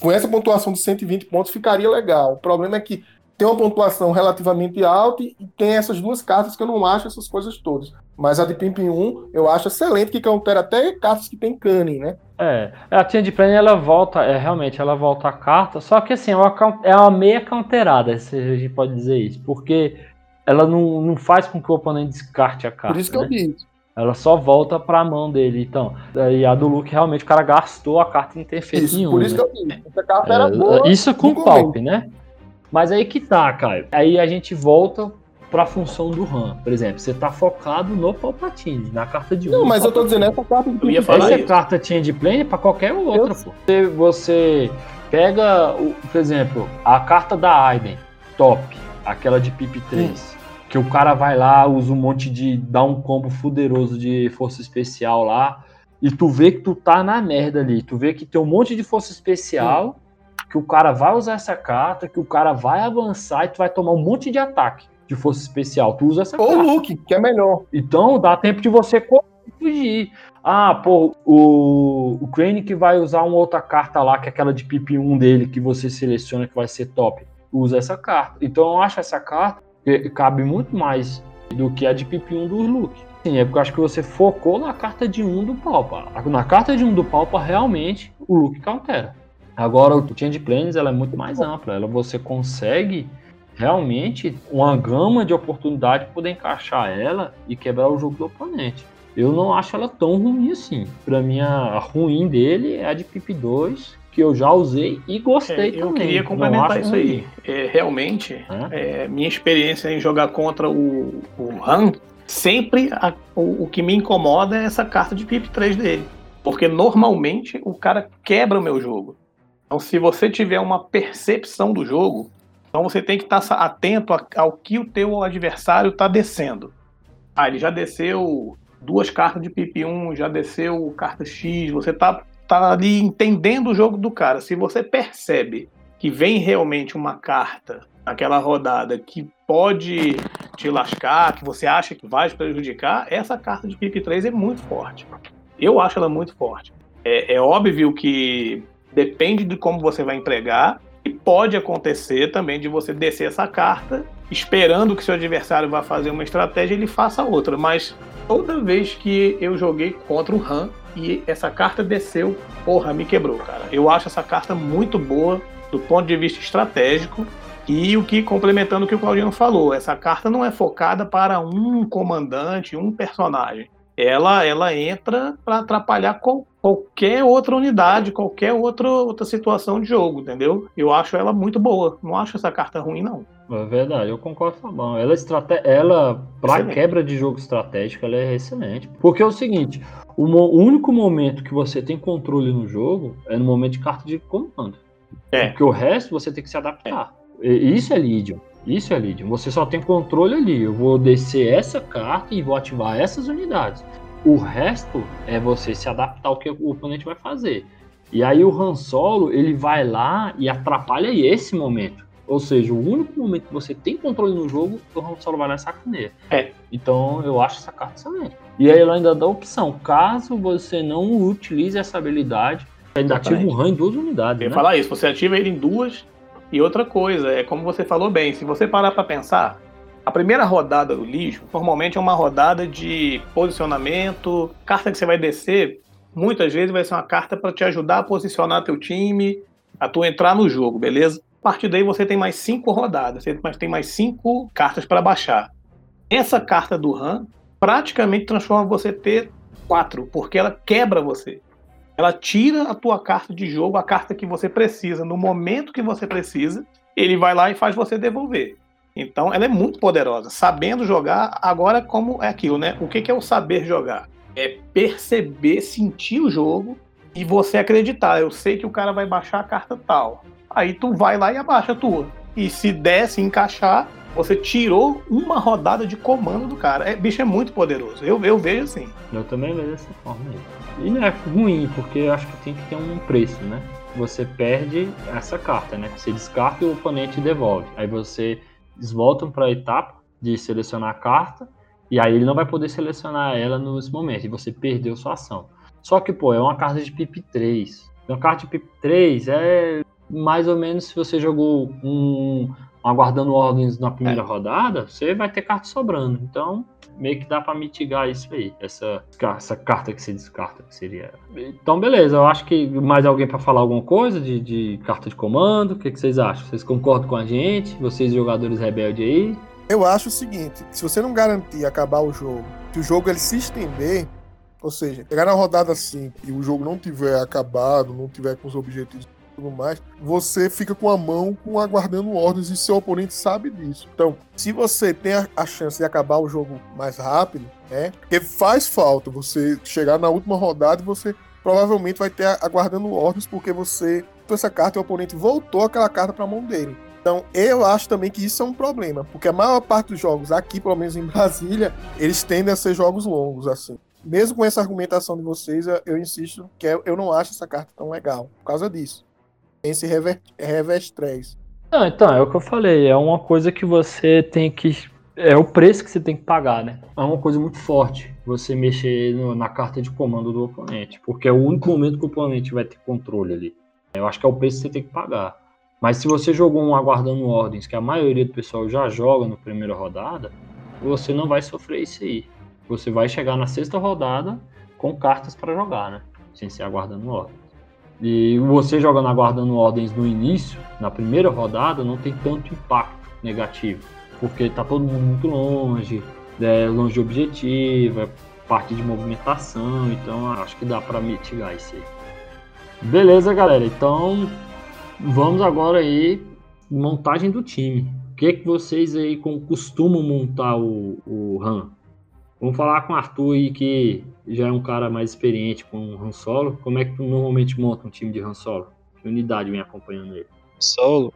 com essa pontuação de 120 pontos, ficaria legal. O problema é que tem uma pontuação relativamente alta e tem essas duas cartas que eu não acho essas coisas todas. Mas a de Pimp 1 eu acho excelente, que countera até cartas que tem Cunning, né? É, a Tia de Plane ela volta, é, realmente, ela volta a carta, só que assim, é uma, é uma meia counterada, se a gente pode dizer isso, porque ela não, não faz com que o oponente descarte a carta. Por isso que né? eu disse. Ela só volta pra mão dele. Então, e a do Luke realmente o cara gastou a carta e não tem feito isso, nenhum. Por isso né? que eu disse. Essa carta é, era boa. Isso com o palp, né? Mas aí que tá, Caio. Aí a gente volta para a função do RAM. Por exemplo, você tá focado no Palpatine, na carta de Não, um mas eu tô Palpatine. dizendo, essa carta de Eu ia falar Essa isso. carta tinha de plane para qualquer outra, pô. Você, você pega, o- por exemplo, a carta da Aiden, top, aquela de Pip 3, que o cara vai lá, usa um monte de. dá um combo fuderoso de força especial lá, e tu vê que tu tá na merda ali. Tu vê que tem um monte de força especial, que o cara vai usar essa carta, que o cara vai avançar e tu vai tomar um monte de ataque de força especial. Tu usa essa Ou carta. o Luke, que é melhor. Então dá tempo de você correr e fugir. Ah, pô, o, o Crane que vai usar uma outra carta lá, que é aquela de PP 1 dele, que você seleciona que vai ser top. Usa essa carta. Então eu acho essa carta que cabe muito mais do que a de PP 1 do Luke. Sim, é porque eu acho que você focou na carta de 1 do Palpa. Na carta de 1 do Palpa, realmente, o Luke countera. Agora, o Change Planes ela é muito mais ampla. Ela, você consegue realmente uma gama de oportunidade para poder encaixar ela e quebrar o jogo do oponente. Eu não acho ela tão ruim assim. Para mim, a ruim dele é a de Pip 2, que eu já usei e gostei É, eu também. queria Não complementar isso ruim. aí. É, realmente, Hã? é, minha experiência em jogar contra o, o Han, sempre a- o, o que me incomoda é essa carta de PIP 3 dele. Porque normalmente o cara quebra o meu jogo. Então, se você tiver uma percepção do jogo, então você tem que estar sa- atento ao que o teu adversário está descendo. Ah, ele já desceu duas cartas de PIP 1, já desceu carta X, você tá, tá ali entendendo o jogo do cara. Se você percebe que vem realmente uma carta naquela rodada que pode te lascar, que você acha que vai te prejudicar, essa carta de PIP 3 é muito forte. Eu acho ela muito forte. É, é óbvio que depende de como você vai empregar, e pode acontecer também de você descer essa carta esperando que seu adversário vá fazer uma estratégia e ele faça outra. Mas toda vez que eu joguei contra o Han e essa carta desceu, porra, me quebrou, cara. Eu acho essa carta muito boa do ponto de vista estratégico. E o que, complementando o que o Claudino falou, essa carta não é focada para um comandante, um personagem. Ela, ela entra para atrapalhar qual- qualquer outra unidade, qualquer outra, outra situação de jogo, entendeu? Eu acho ela muito boa. Não acho essa carta ruim, não. É verdade, eu concordo com o Fabão. Ela, é estrate... ela para quebra de jogo estratégico, ela é excelente. Porque é o seguinte, o, o único momento que você tem controle no jogo é no momento de carta de comando. É. Porque o resto você tem que se adaptar. E- Isso é Legion. Isso é Legion. Você só tem controle ali. Eu vou descer essa carta e vou ativar essas unidades. O resto é você se adaptar ao que o oponente vai fazer. E aí o Han Solo, ele vai lá e atrapalha esse momento. Ou seja, o único momento que você tem controle no jogo, o Han Solo vai lá e sacaneia. É. Então eu acho essa carta excelente. E aí ela ainda dá a opção, caso você não utilize essa habilidade, ainda ativa um Han em duas unidades. Eu ia né? falar isso, você ativa ele em duas. E outra coisa, é como você falou bem, se você parar para pensar, a primeira rodada do lixo normalmente é uma rodada de posicionamento, carta que você vai descer, muitas vezes vai ser uma carta para te ajudar a posicionar teu time, a tu entrar no jogo, beleza? A partir daí você tem mais cinco rodadas, você tem mais cinco cartas para baixar. Essa carta do Han praticamente transforma você ter quatro, porque ela quebra você. Ela tira a tua carta de jogo, a carta que você precisa, no momento que você precisa, ele vai lá e faz você devolver. Então ela é muito poderosa, sabendo jogar. Agora, como é aquilo, né? O que é o saber jogar? É perceber, sentir o jogo e você acreditar. Eu sei que o cara vai baixar a carta tal. Aí tu vai lá e abaixa a tua. E se der, se encaixar, você tirou uma rodada de comando do cara. É, bicho é muito poderoso. Eu, eu vejo assim. Eu também vejo dessa forma aí. E não é ruim, porque eu acho que tem que ter um preço, né? Você perde essa carta, né? Você descarta e o oponente devolve. Aí você eles voltam para a etapa de selecionar a carta, e aí ele não vai poder selecionar ela nesse momento, e você perdeu sua ação. Só que, pô, é uma carta de PIP 3. Uma carta de PIP 3 é mais ou menos se você jogou um aguardando ordens na primeira rodada, você vai ter carta sobrando. Então, meio que dá para mitigar isso aí, essa, essa carta que você descarta, que seria. Então, beleza, eu acho que mais alguém para falar alguma coisa de, de carta de comando, o que, que vocês acham? Vocês concordam com a gente? Vocês jogadores rebeldes aí? Eu acho o seguinte, se você não garantir acabar o jogo, se o jogo ele se estender, ou seja, chegar na rodada assim e o jogo não tiver acabado, não tiver com os objetivos tudo mais, você fica com a mão com aguardando ordens e seu oponente sabe disso. Então, se você tem a, chance de acabar o jogo mais rápido, né? Porque faz falta você chegar na última rodada e você provavelmente vai ter aguardando ordens porque você essa carta e o oponente voltou aquela carta para a mão dele. Então, eu acho também que isso é um problema, porque a maior parte dos jogos aqui, pelo menos em Brasília, eles tendem a ser jogos longos, assim. Mesmo com essa argumentação de vocês, eu insisto que eu não acho essa carta tão legal, por causa disso. Tem esse 3. Não, então, é o que eu falei, é uma coisa que você tem que. É o preço que você tem que pagar, né? É uma coisa muito forte você mexer no, na carta de comando do oponente, porque é o único momento que o oponente vai ter controle ali. Eu acho que é o preço que você tem que pagar. Mas se você jogou um aguardando ordens, que a maioria do pessoal já joga na primeira rodada, você não vai sofrer isso aí. Você vai chegar na sexta rodada com cartas para jogar, né? Sem ser aguardando ordens. E você jogando aguardando ordens no início, na primeira rodada, não tem tanto impacto negativo. Porque tá todo mundo muito longe, é longe de objetivo, é parte de movimentação, então acho que dá para mitigar isso aí. Beleza, galera. Então vamos agora aí montagem do time. O que, que vocês aí costumam montar o, o RAM? Vamos falar com o Arthur aí, que já é um cara mais experiente com o Han Solo. Como é que tu normalmente monta um time de Han Solo? Que unidade vem acompanhando ele? Solo,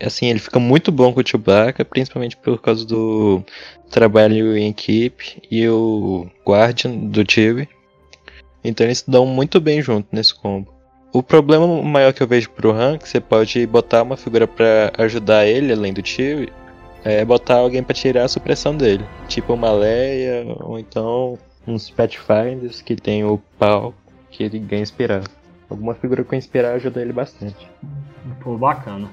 assim, ele fica muito bom com o Chewbacca, principalmente por causa do trabalho em equipe e o Guardian do Chewie. Então eles dão muito bem junto nesse combo. O problema maior que eu vejo pro Han, que você pode botar uma figura para ajudar ele, além do Chewie, é botar alguém para tirar a supressão dele. Tipo uma Leia, ou então uns Pathfinders que tem o pau que ele ganha inspirar. Alguma figura com inspirar ajuda ele bastante. Pô, bacana.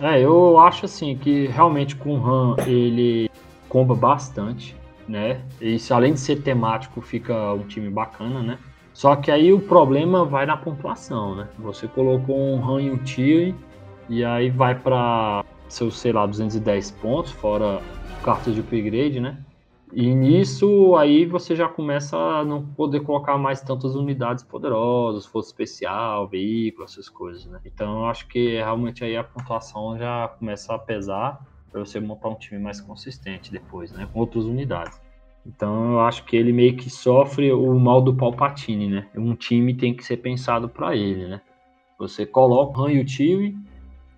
É, eu acho assim que realmente com o Han ele comba bastante, né? Isso além de ser temático fica um time bacana, né? Só que aí o problema vai na pontuação, né? Você colocou um Han e um Tio e aí vai para seus, sei lá, 210 pontos, fora cartas de upgrade, né? E nisso aí você já começa a não poder colocar mais tantas unidades poderosas, força especial, veículo, essas coisas, né? Então eu acho que realmente aí a pontuação já começa a pesar para você montar um time mais consistente depois, né? Com outras unidades. Então eu acho que ele meio que sofre o mal do Palpatine, né? Um time tem que ser pensado para ele, né? Você coloca e o Chewie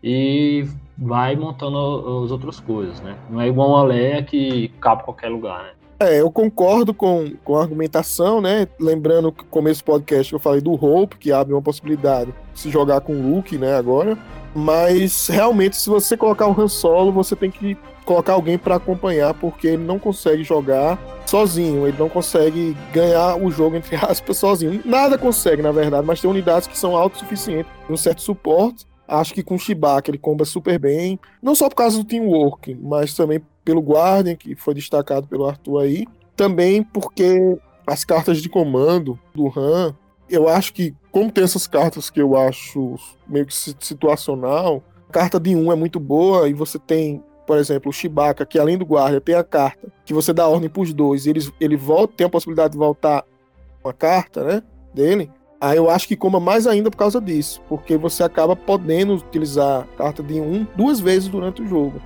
e vai montando as outras coisas, né? Não é igual uma Leia que cabe qualquer lugar, né? É, eu concordo com, com a argumentação, né? Lembrando que no começo do podcast eu falei do Hope, que abre uma possibilidade de se jogar com o Luke, né, agora. Mas realmente, se você colocar o Han Solo, você tem que colocar alguém para acompanhar, porque ele não consegue jogar sozinho, ele não consegue ganhar o jogo, entre aspas, sozinho. Nada consegue, na verdade, mas tem unidades que são autossuficientes, um certo suporte, Acho que com o Chewbacca ele comba super bem, não só por causa do teamwork, mas também pelo Guardian, que foi destacado pelo Arthur aí. Também porque as cartas de comando do Han, eu acho que, como tem essas cartas que eu acho meio que situacional, carta de um é muito boa e você tem, por exemplo, o Chewbacca, que além do Guardian tem a carta que você dá ordem para os dois, eles, ele volta, tem a possibilidade de voltar uma carta, né, dele. Aí eu acho que coma mais ainda por causa disso, porque você acaba podendo utilizar carta de um duas vezes durante o jogo.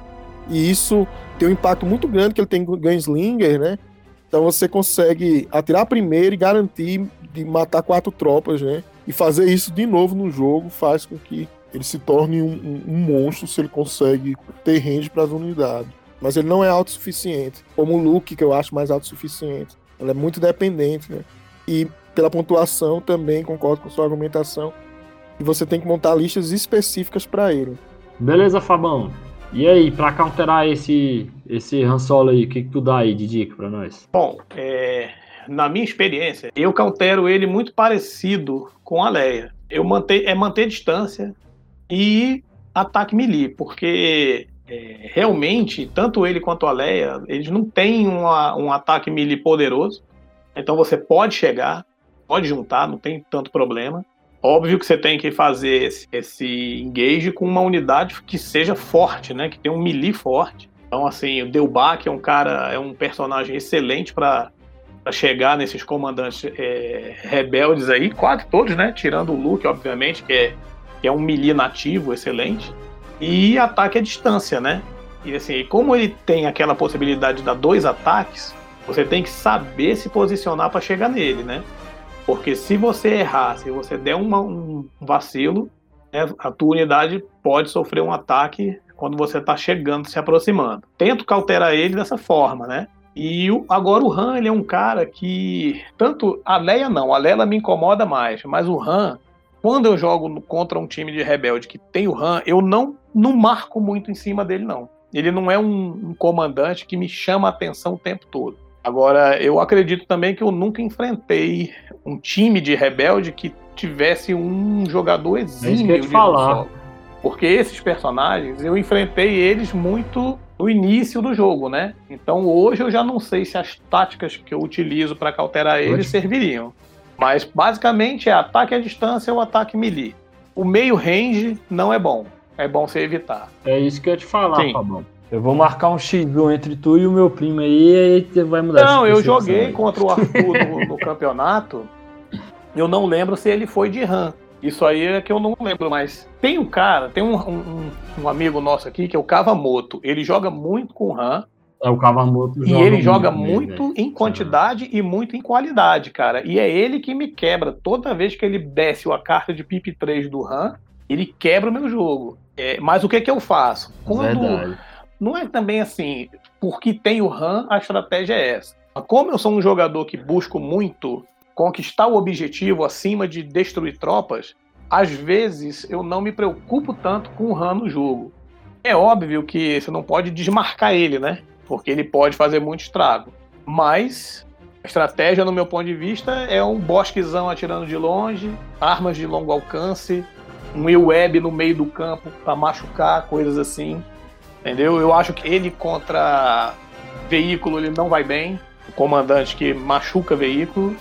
E isso tem um impacto muito grande que ele tem Gunslinger, né? Então você consegue atirar primeiro e garantir de matar quatro tropas, né? E fazer isso de novo no jogo faz com que ele se torne um, um, um monstro se ele consegue ter range para as unidades. Mas ele não é autossuficiente, como o Luke, que eu acho mais autossuficiente. Ele é muito dependente, né? E pela pontuação também concordo com sua argumentação. E você tem que montar listas específicas para ele. Beleza, Fabão. E aí, para counterar esse esse Han Solo aí, o que, que tu dá aí de dica para nós? Bom, é, na minha experiência, eu countero ele muito parecido com a Leia. Eu manter, é manter distância e ataque melee, porque é, realmente, tanto ele quanto a Leia, eles não têm uma, um ataque melee poderoso. Então você pode chegar, pode juntar, não tem tanto problema. Óbvio que você tem que fazer esse, esse engage com uma unidade que seja forte, né? Que tenha um melee forte. Então, assim, o Delbach é um cara, é um personagem excelente para chegar nesses comandantes é, rebeldes aí, quase todos, né? Tirando o Luke, obviamente, que é que é um melee nativo excelente, e ataque à distância, né? E assim, como ele tem aquela possibilidade de dar dois ataques, você tem que saber se posicionar para chegar nele, né? Porque se você errar, se você der uma, um vacilo, né, a tua unidade pode sofrer um ataque quando você está chegando, se aproximando. Tento cauterar ele dessa forma, né? E o, agora o Han, ele é um cara que. Tanto. A Leia não, a Leia me incomoda mais, mas o Han, quando eu jogo contra um time de rebelde que tem o Han, eu não, não marco muito em cima dele, não. Ele não é um, um comandante que me chama a atenção o tempo todo. Agora, eu acredito também que eu nunca enfrentei um time de rebelde que tivesse um jogador É exímio ia te de falar. solo. Porque esses personagens, eu enfrentei eles muito no início do jogo, né? Então hoje eu já não sei se as táticas que eu utilizo para cauterar eles Hoje- serviriam. Mas basicamente é ataque à distância ou ataque melee. O meio range não é bom. É bom você evitar. É isso que eu ia te falar, Sim. Fabão. Eu vou marcar um X1 entre tu e o meu primo aí, e aí você vai mudar Não, eu joguei aí. contra o Arthur no, no campeonato. Eu não lembro se ele foi de RAM. Isso aí é que eu não lembro, mas tem um cara, tem um, um- um amigo nosso aqui que é o Kavamoto. Ele joga muito com RAM É, o Cavamoto e ele joga muito em quantidade e muito em qualidade, cara. E é ele que me quebra. Toda vez que ele desce a carta de PIP 3 do RAM, ele quebra o meu jogo. É, mas o que, que eu faço? Quando, Verdade. Não é também assim, porque tem o RAM, a estratégia é essa. Como eu sou um jogador que busco muito conquistar o objetivo acima de destruir tropas, às vezes eu não me preocupo tanto com o RAM no jogo. É óbvio que você não pode desmarcar ele, né? Porque ele pode fazer muito estrago. Mas a estratégia, no meu ponto de vista, é um bosquezão atirando de longe, armas de longo alcance, um e-web no meio do campo para machucar, coisas assim. Entendeu? Eu acho que ele contra veículo ele não vai bem. O comandante que machuca veículo.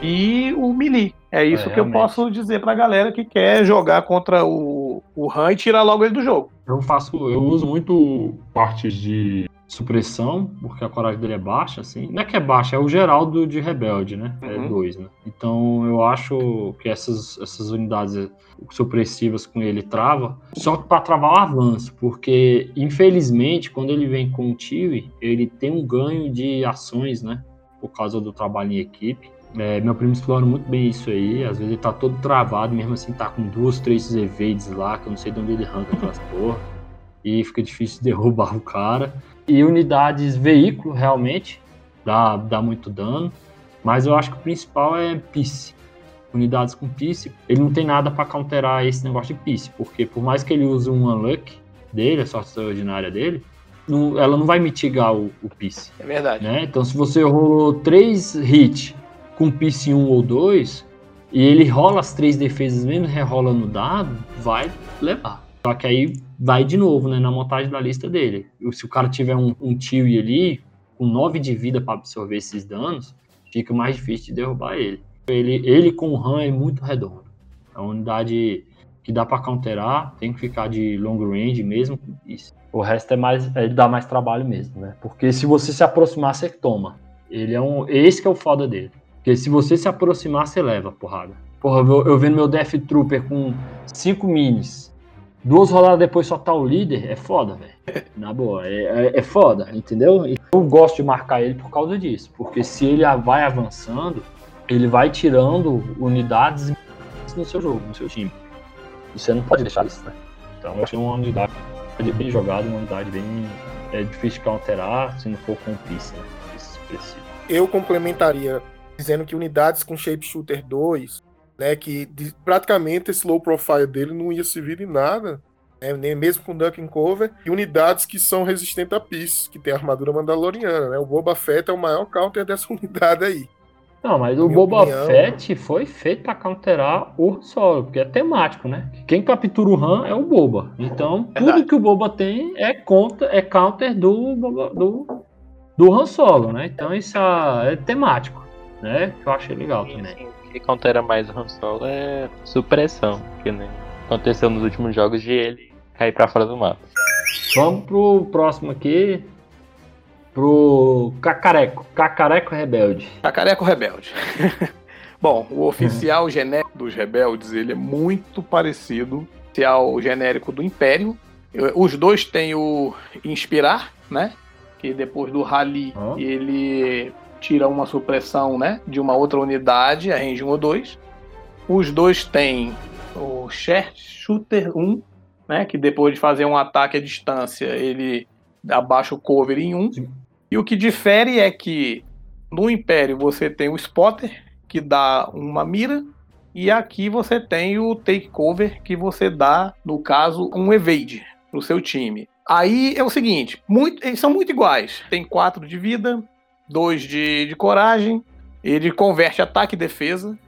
E o melee. É isso É, que eu posso dizer pra galera que quer jogar contra o, o Han e tirar logo ele do jogo. Eu faço, eu uso muito partes de supressão, porque a coragem dele é baixa, assim. Não é que é baixa, é o geral do, de rebelde, né? É Uhum. dois, né? Então eu acho que essas, essas unidades supressivas com ele trava, só que para travar o avanço, porque infelizmente quando ele vem com o Tiwi, ele tem um ganho de ações, né? Por causa do trabalho em equipe. É, meu primo explora muito bem isso aí. Às vezes ele tá todo travado, mesmo assim tá com duas, três evades lá, que eu não sei de onde ele arranca aquelas porra. E fica difícil de derrubar o cara. E unidades veículo, realmente, dá, dá muito dano. Mas eu acho que o principal é Peace. Unidades com Peace, ele não tem nada pra counterar esse negócio de Peace. Porque por mais que ele use um Unluck dele, a sorte extraordinária dele, não- ela não vai mitigar o, o Peace É verdade. né? Então, se você rolou três hits com piece 1 ou 2, e ele rola as três defesas mesmo, rerola no dado, vai levar. Só que aí vai de novo, né, na montagem da lista dele. Se o cara tiver um, um Tiwi ali, com 9 de vida para absorver esses danos, fica mais difícil de derrubar ele. Ele, ele com o Han é muito redondo. É uma unidade que dá para counterar, tem que ficar de long range mesmo isso. O resto é mais, ele dá mais trabalho mesmo, né? Porque se você se aproximar, você toma. Ele é um, esse que é o foda dele. Porque se você se aproximar, você leva porrada. Porra, eu, eu vendo meu Death Trooper com 5 minis, duas rodadas depois só tá o líder, é foda, velho. Na boa, é, é, é foda, entendeu? E Eu gosto de marcar ele por causa disso. Porque se ele vai avançando, ele vai tirando unidades no seu jogo, no seu time. E você não pode deixar isso, né? Então eu achei uma unidade bem jogada, uma unidade bem é, difícil de counterar se não for com piece, né? Eu complementaria dizendo que unidades com Shapeshooter 2, né, que de- praticamente esse low profile dele não ia servir de nada, né, nem mesmo com Dunking Cover, e unidades que são resistentes a Peace, que tem armadura mandaloriana, né? O Boba Fett é o maior counter dessa unidade aí. Não, mas o Boba opinião- Fett foi feito pra counterar o Han Solo, porque é temático, né? Quem captura o Han é o Boba. Então, tudo Verdade. que o Boba tem é contra, é counter do Boba- do do Han Solo, né? Então isso é, é temático, né? Que eu achei legal Sim, também. Que countera mais o Han Solo é supressão, que nem aconteceu nos últimos jogos de ele cair pra fora do mapa. Vamos pro próximo aqui, pro Cacareco, Cacareco Rebelde. Cacareco Rebelde. Bom, o oficial genérico dos rebeldes, ele é muito parecido com o oficial genérico do Império. Os dois têm o Inspirar, né? Que depois do Rally ele tira uma supressão, né? De uma outra unidade, a range 1 ou 2. Os dois têm o Share Shooter 1, né? Que depois de fazer um ataque à distância, ele abaixa o cover em 1. Sim. E o que difere é que no Império você tem o Spotter, que dá uma mira, e aqui você tem o Take Cover, que você dá, no caso, um Evade pro seu time. Aí é o seguinte, muito, eles são muito iguais. Tem 4 de vida, 2 de, de coragem, ele converte ataque e defesa,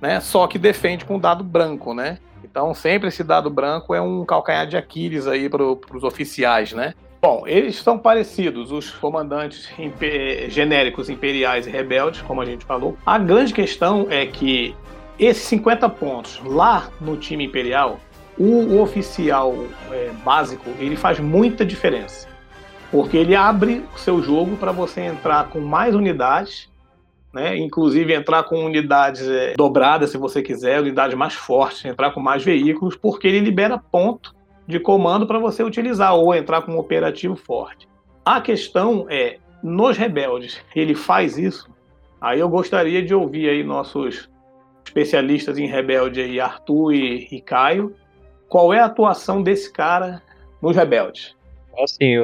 né? Só que defende com dado branco, né? Então sempre esse dado branco é um calcanhar de Aquiles aí para os oficiais, né? Bom, eles são parecidos, os comandantes impe- genéricos imperiais e rebeldes, como a gente falou. A grande questão é que esses 50 pontos lá no time imperial, o, o oficial é, básico, ele faz muita diferença. Porque ele abre o seu jogo para você entrar com mais unidades, né? inclusive entrar com unidades é, dobradas, se você quiser, unidades mais fortes, entrar com mais veículos, porque ele libera ponto de comando para você utilizar ou entrar com um operativo forte. A questão é, nos rebeldes, ele faz isso? Aí eu gostaria de ouvir aí nossos especialistas em rebelde aí, Arthur e, e Caio, qual é a atuação desse cara nos rebeldes? Assim,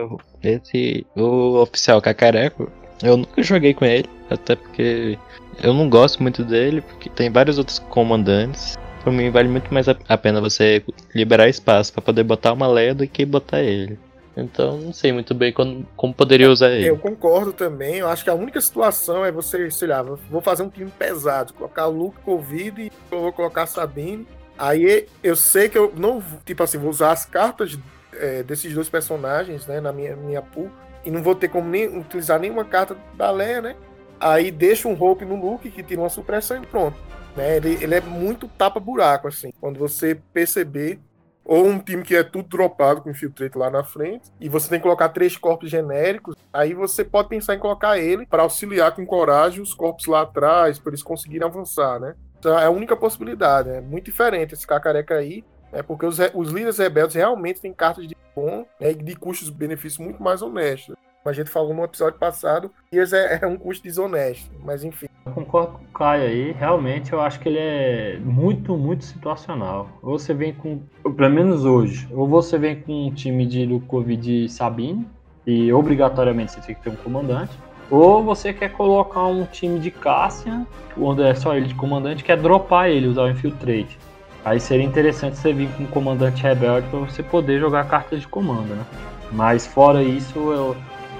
esse, o oficial cacareco, eu nunca joguei com ele, até porque eu não gosto muito dele, porque tem vários outros comandantes. Pra mim vale muito mais a, pena você liberar espaço pra poder botar uma Leia do que botar ele. Então não sei muito bem como, como poderia usar ele. Eu concordo também. Eu acho que a única situação é você, sei lá, vou fazer um time pesado, colocar o Luke Covid e vou colocar Sabine. Aí eu sei que eu não, tipo assim, vou usar as cartas é, desses dois personagens, né, na minha, minha pool, e não vou ter como nem utilizar nenhuma carta da Leia, né? Aí deixa um Hope no Luke que tira uma supressão e pronto. Né? Ele, ele é muito tapa-buraco, assim. Quando você perceber, ou um time que é tudo dropado com infiltrate lá na frente, e você tem que colocar três corpos genéricos, aí você pode pensar em colocar ele para auxiliar com coragem os corpos lá atrás, para eles conseguirem avançar, né? Então é a única possibilidade, é muito diferente esse cacareca aí, né? Porque os, os líderes rebeldes realmente têm cartas de bom né? e de custos-benefícios muito mais honestos. Como a gente falou no episódio passado, Gears é, é um custo desonesto, mas enfim. Eu concordo com o Caio aí. Realmente eu acho que ele é muito, muito situacional. Ou você vem com, pelo menos hoje, ou você vem com um time de Lukovic de Sabine, e obrigatoriamente você tem que ter um comandante. Ou você quer colocar um time de Cassian, onde é só ele de comandante, quer dropar ele, usar o Infiltrate. Aí seria interessante você vir com um comandante rebelde para você poder jogar cartas de comando, né? Mas fora isso, eu,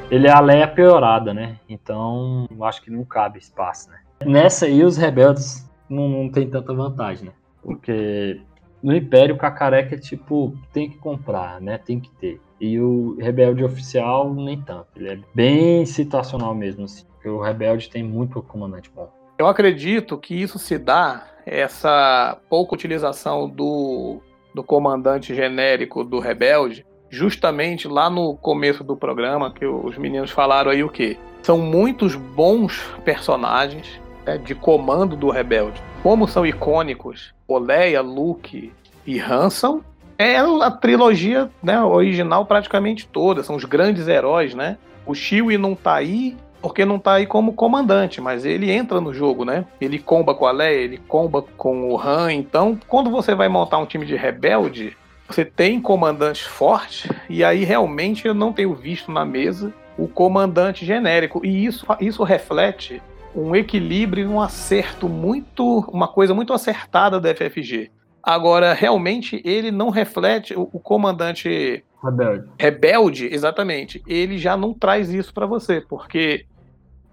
ele é a Leia piorada, né? Então, acho que não cabe espaço, né? Nessa aí, os rebeldes não, não tem tanta vantagem, né? Porque no Império, o Cacareca é tipo, tem que comprar, né? Tem que ter. E o Rebelde oficial, nem tanto. Ele é bem situacional mesmo, assim. Porque o Rebelde tem muito comandante bom. Eu acredito que isso se dá, essa pouca utilização do, do comandante genérico do Rebelde, justamente lá no começo do programa, que os meninos falaram aí o quê? São muitos bons personagens né, de comando do Rebelde. Como são icônicos Oleia, Luke e Hanson, é a trilogia né, original praticamente toda, são os grandes heróis, né? O Chewie não tá aí porque não tá aí como comandante, mas ele entra no jogo, né? Ele comba com a Leia, ele comba com o Han, então quando você vai montar um time de rebelde, você tem comandantes fortes, e aí realmente eu não tenho visto na mesa o comandante genérico, e isso, isso reflete um equilíbrio e um acerto muito, uma coisa muito acertada da FFG. Agora, realmente, ele não reflete o, o comandante Rebelde. rebelde, exatamente, ele já não traz isso para você, porque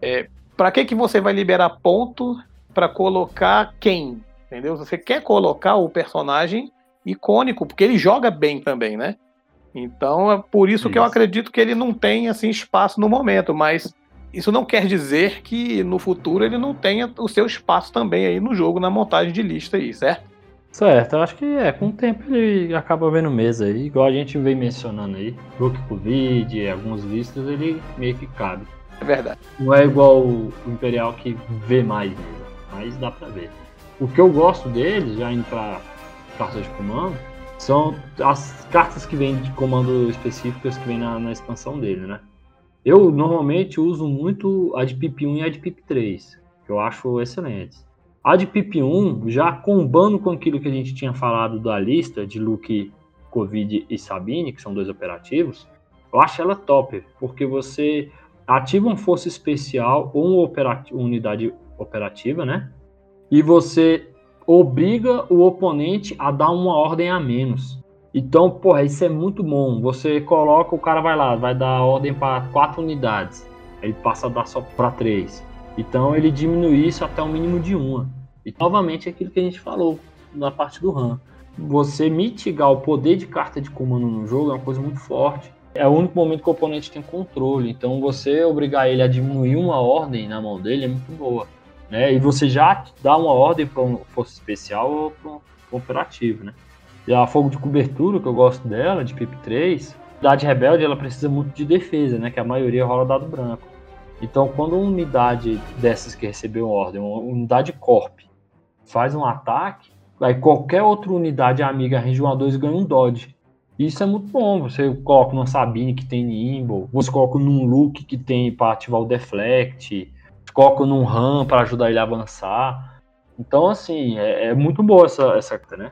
é, para que que você vai liberar ponto para colocar quem, entendeu? Você quer colocar o personagem icônico, porque ele joga bem também, né? Então é por isso, que eu Isso. acredito que ele não tem assim espaço no momento, mas isso não quer dizer que no futuro ele não tenha o seu espaço também aí no jogo, na montagem de lista aí, certo? Certo, eu acho que é, com o tempo ele acaba vendo mesa aí, igual a gente vem mencionando aí. Brook Covid, alguns listas, ele meio que cabe. É verdade. Não é igual o Imperial que vê mais mesa. mas dá pra ver. O que eu gosto dele, já indo pra carta de comando, são as cartas que vêm de comando específicas que vêm na, na expansão dele, né? Eu normalmente uso muito a de PIP1 e a de PIP3, que eu acho excelentes. A de PIP1, já combando com aquilo que a gente tinha falado da lista de Luke, Covid e Sabine, que são dois operativos, eu acho ela top, porque você ativa uma força especial ou uma, operati uma unidade operativa, né? E você obriga o oponente a dar uma ordem a menos. Então, porra, isso é muito bom. Você coloca, o cara vai lá, vai dar ordem para quatro unidades. Ele passa a dar só para três. Então ele diminui isso até o um mínimo de uma. E novamente aquilo que a gente falou na parte do RAM. Você mitigar o poder de carta de comando no jogo é uma coisa muito forte. É o único momento que o oponente tem controle. Então você obrigar ele a diminuir uma ordem na mão dele é muito boa. Né? E você já dá uma ordem para uma força especial ou para um operativo, né? E a fogo de cobertura, que eu gosto dela, de PIP 3, a unidade rebelde ela precisa muito de defesa, né? Que a maioria rola dado branco. Então, quando uma unidade dessas que recebeu ordem, uma unidade corp, faz um ataque, aí qualquer outra unidade amiga range 1 a 2 ganha um dodge. Isso é muito bom. Você coloca numa Sabine que tem Nimble, você coloca num Luke que tem para ativar o Deflect, coloca num RAM para ajudar ele a avançar. Então, assim, é, é muito boa essa, essa né?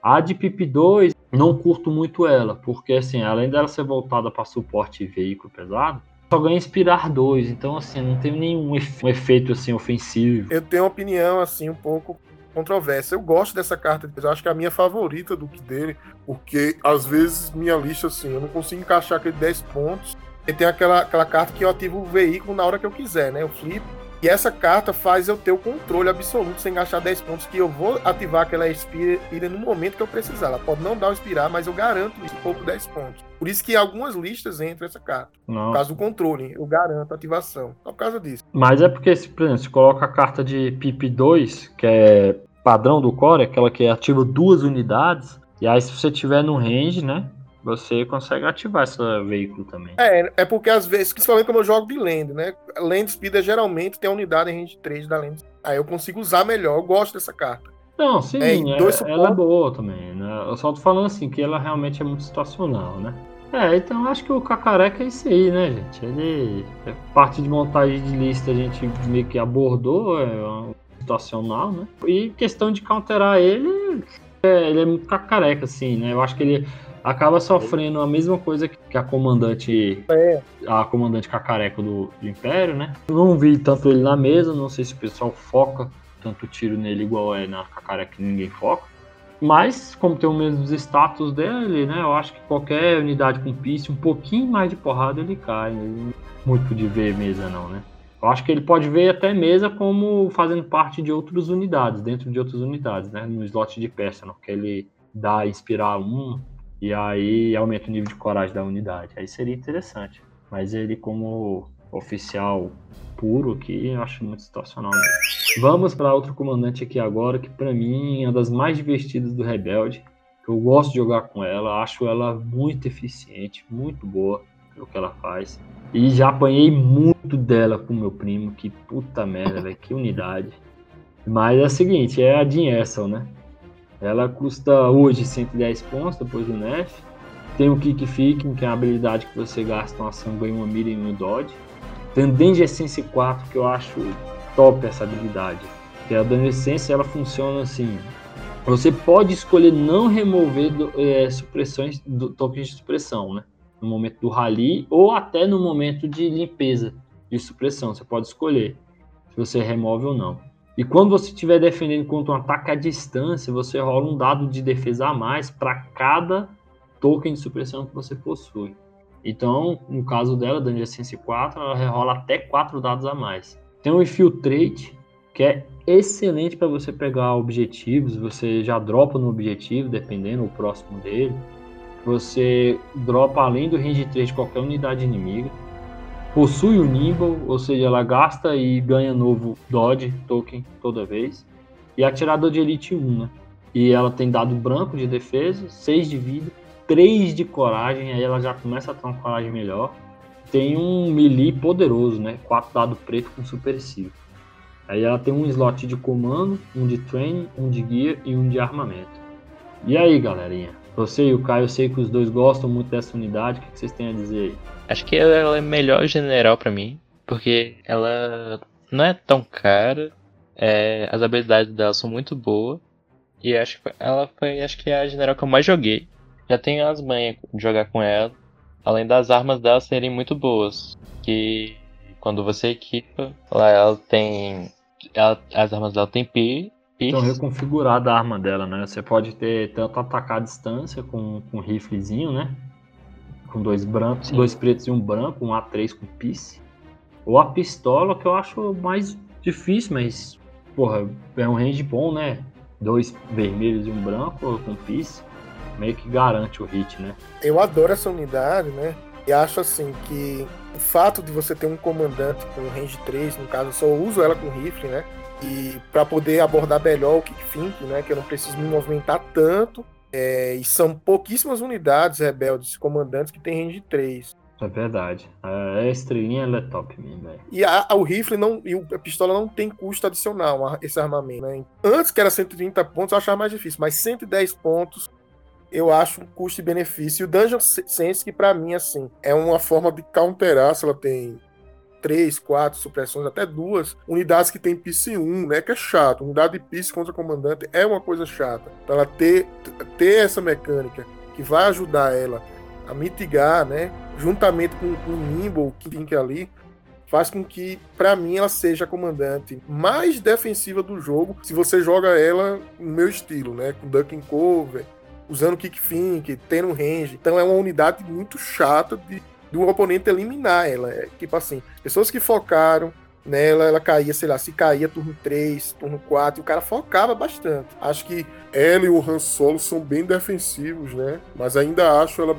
A de PIP2, não curto muito ela, porque assim, além dela ser voltada para suporte veículo pesado, só ganha inspirar 2, então assim, não tem nenhum efe efeito assim ofensivo. Eu tenho uma opinião assim um pouco controversa. Eu gosto dessa carta, eu acho que é a minha favorita do que dele, porque às vezes minha lista assim, eu não consigo encaixar aquele 10 pontos. E tem aquela, aquela carta que eu ativo o veículo na hora que eu quiser, né? Eu flipo e essa carta faz eu ter o controle absoluto sem gastar 10 pontos, que eu vou ativar aquela Expira no momento que eu precisar. Ela pode não dar o expirar, mas eu garanto isso pouco 10 pontos. Por isso que em algumas listas entra essa carta. Não. Por causa do controle, eu garanto a ativação. Só por causa disso. Mas é porque, por exemplo, se coloca a carta de PIP 2, que é padrão do core, aquela que ativa duas unidades, e aí se você tiver no range, né, você consegue ativar esse veículo também. É, é porque às vezes, principalmente como eu jogo de Land, né? Land Speeder geralmente tem a unidade em range 3 da Land. Aí eu consigo usar melhor, eu gosto dessa carta. Não, sim, é, é, ela é boa também, né? Eu só tô falando assim, que ela realmente é muito situacional, né? É, então acho que o Cacareca é isso aí, né, gente? Ele. É parte de montagem de lista a gente meio que abordou, é situacional, né? E questão de counterar ele, é, ele é muito cacareca, assim, né? Eu acho que ele acaba sofrendo a mesma coisa que a comandante é. a comandante cacareco do, do, Império, né? Não vi tanto ele na mesa, não sei se o pessoal foca tanto tiro nele igual é na cacareca que ninguém foca. Mas, como tem os mesmos status dele, né? Eu acho que qualquer unidade com piste, um pouquinho mais de porrada ele cai. Né? Muito de ver mesa não, né? Eu acho que ele pode ver até mesa como fazendo parte de outras unidades, dentro de outras unidades, né? No slot de peça, que ele dá inspirar um, e aí aumenta o nível de coragem da unidade. Aí seria interessante. Mas ele, como oficial puro aqui, eu acho muito situacional mesmo. Vamos para outro comandante aqui agora, que para mim é uma das mais divertidas do Rebelde. Eu gosto de jogar com ela, acho ela muito eficiente, muito boa no que ela faz. E já apanhei muito dela com meu primo, que puta merda, velho, que unidade. Mas é o seguinte, é a Jean Essel, né? Ela custa hoje 110 pontos depois do nerf. Tem o Kick Ficking, que é a habilidade que você gasta uma ação, ganha uma mira e um dodge. Tem o Danger Essence 4, que eu acho top essa habilidade. Que é a Danger Essence, ela funciona assim. Você pode escolher não remover do, é, supressões do tokens de supressão, né? No momento do rally ou até no momento de limpeza de supressão. Você pode escolher se você remove ou não. E quando você estiver defendendo contra um ataque à distância, você rola um dado de defesa a mais para cada token de supressão que você possui. Então, no caso dela, Danger Sense 4, ela rola até 4 dados a mais. Tem o Infiltrate, que é excelente para você pegar objetivos, você já dropa no objetivo, dependendo do próximo dele. Você dropa além do range 3 de qualquer unidade inimiga possui o Nimble, ou seja, ela gasta e ganha novo Dodge token toda vez. E atirador de Elite 1, né? E ela tem dado branco de defesa, 6 de vida, 3 de coragem, aí ela já começa a ter uma coragem melhor. Tem um melee poderoso, né? 4 dado preto com super Aí ela tem um slot de comando, um de training, um de gear e um de armamento. E aí, galerinha? Você e o Caio, eu sei que os dois gostam muito dessa unidade. O que vocês têm a dizer aí? Acho que ela é melhor general para mim, porque ela não é tão cara, é, as habilidades dela são muito boas, e acho que ela foi acho que é a general que eu mais joguei. Já tenho as manhas de jogar com ela, além das armas dela serem muito boas, que quando você equipa, lá ela tem ela, as armas dela tem P, então, reconfigurada a arma dela, né? Você pode ter tanto atacar à distância com, com um riflezinho, né? Com dois brancos, Sim. dois pretos e um branco, um A3 com piece. Ou a pistola, que eu acho mais difícil, mas, porra, é um range bom, né? Dois vermelhos e um branco com piece. Meio que garante o hit, né? Eu adoro essa unidade, né? E acho assim que o fato de você ter um comandante com range 3, no caso, eu só uso ela com rifle, né? e para poder abordar melhor o kickfink, né, que eu não preciso me movimentar tanto. É, e são pouquíssimas unidades rebeldes comandantes que tem range 3. É verdade. A estrelinha ela é top mesmo, velho. E a, o rifle não, e a pistola não tem custo adicional, esse armamento, né? Antes que era 130 pontos, eu achava mais difícil, mas 110 pontos eu acho um custo e benefício. E o Dungeon Sense, que para mim, assim, é uma forma de counterar se ela tem três, quatro supressões, até duas unidades que tem PC 1, né? Que é chato. Unidade de PC contra comandante é uma coisa chata. Então ela ter, ter essa mecânica que vai ajudar ela a mitigar, né? Juntamente com, com o Nimble, que que ali, faz com que, para mim, ela seja a comandante mais defensiva do jogo se você joga ela no meu estilo, né? Com ducking cover, usando kick fink, tendo range. Então é uma unidade muito chata de do oponente eliminar ela. É, tipo assim, pessoas que focaram nela, ela caía, sei lá, se caía turno 3, turno 4, e o cara focava bastante. Acho que ela e o Han Solo são bem defensivos, né? Mas ainda acho ela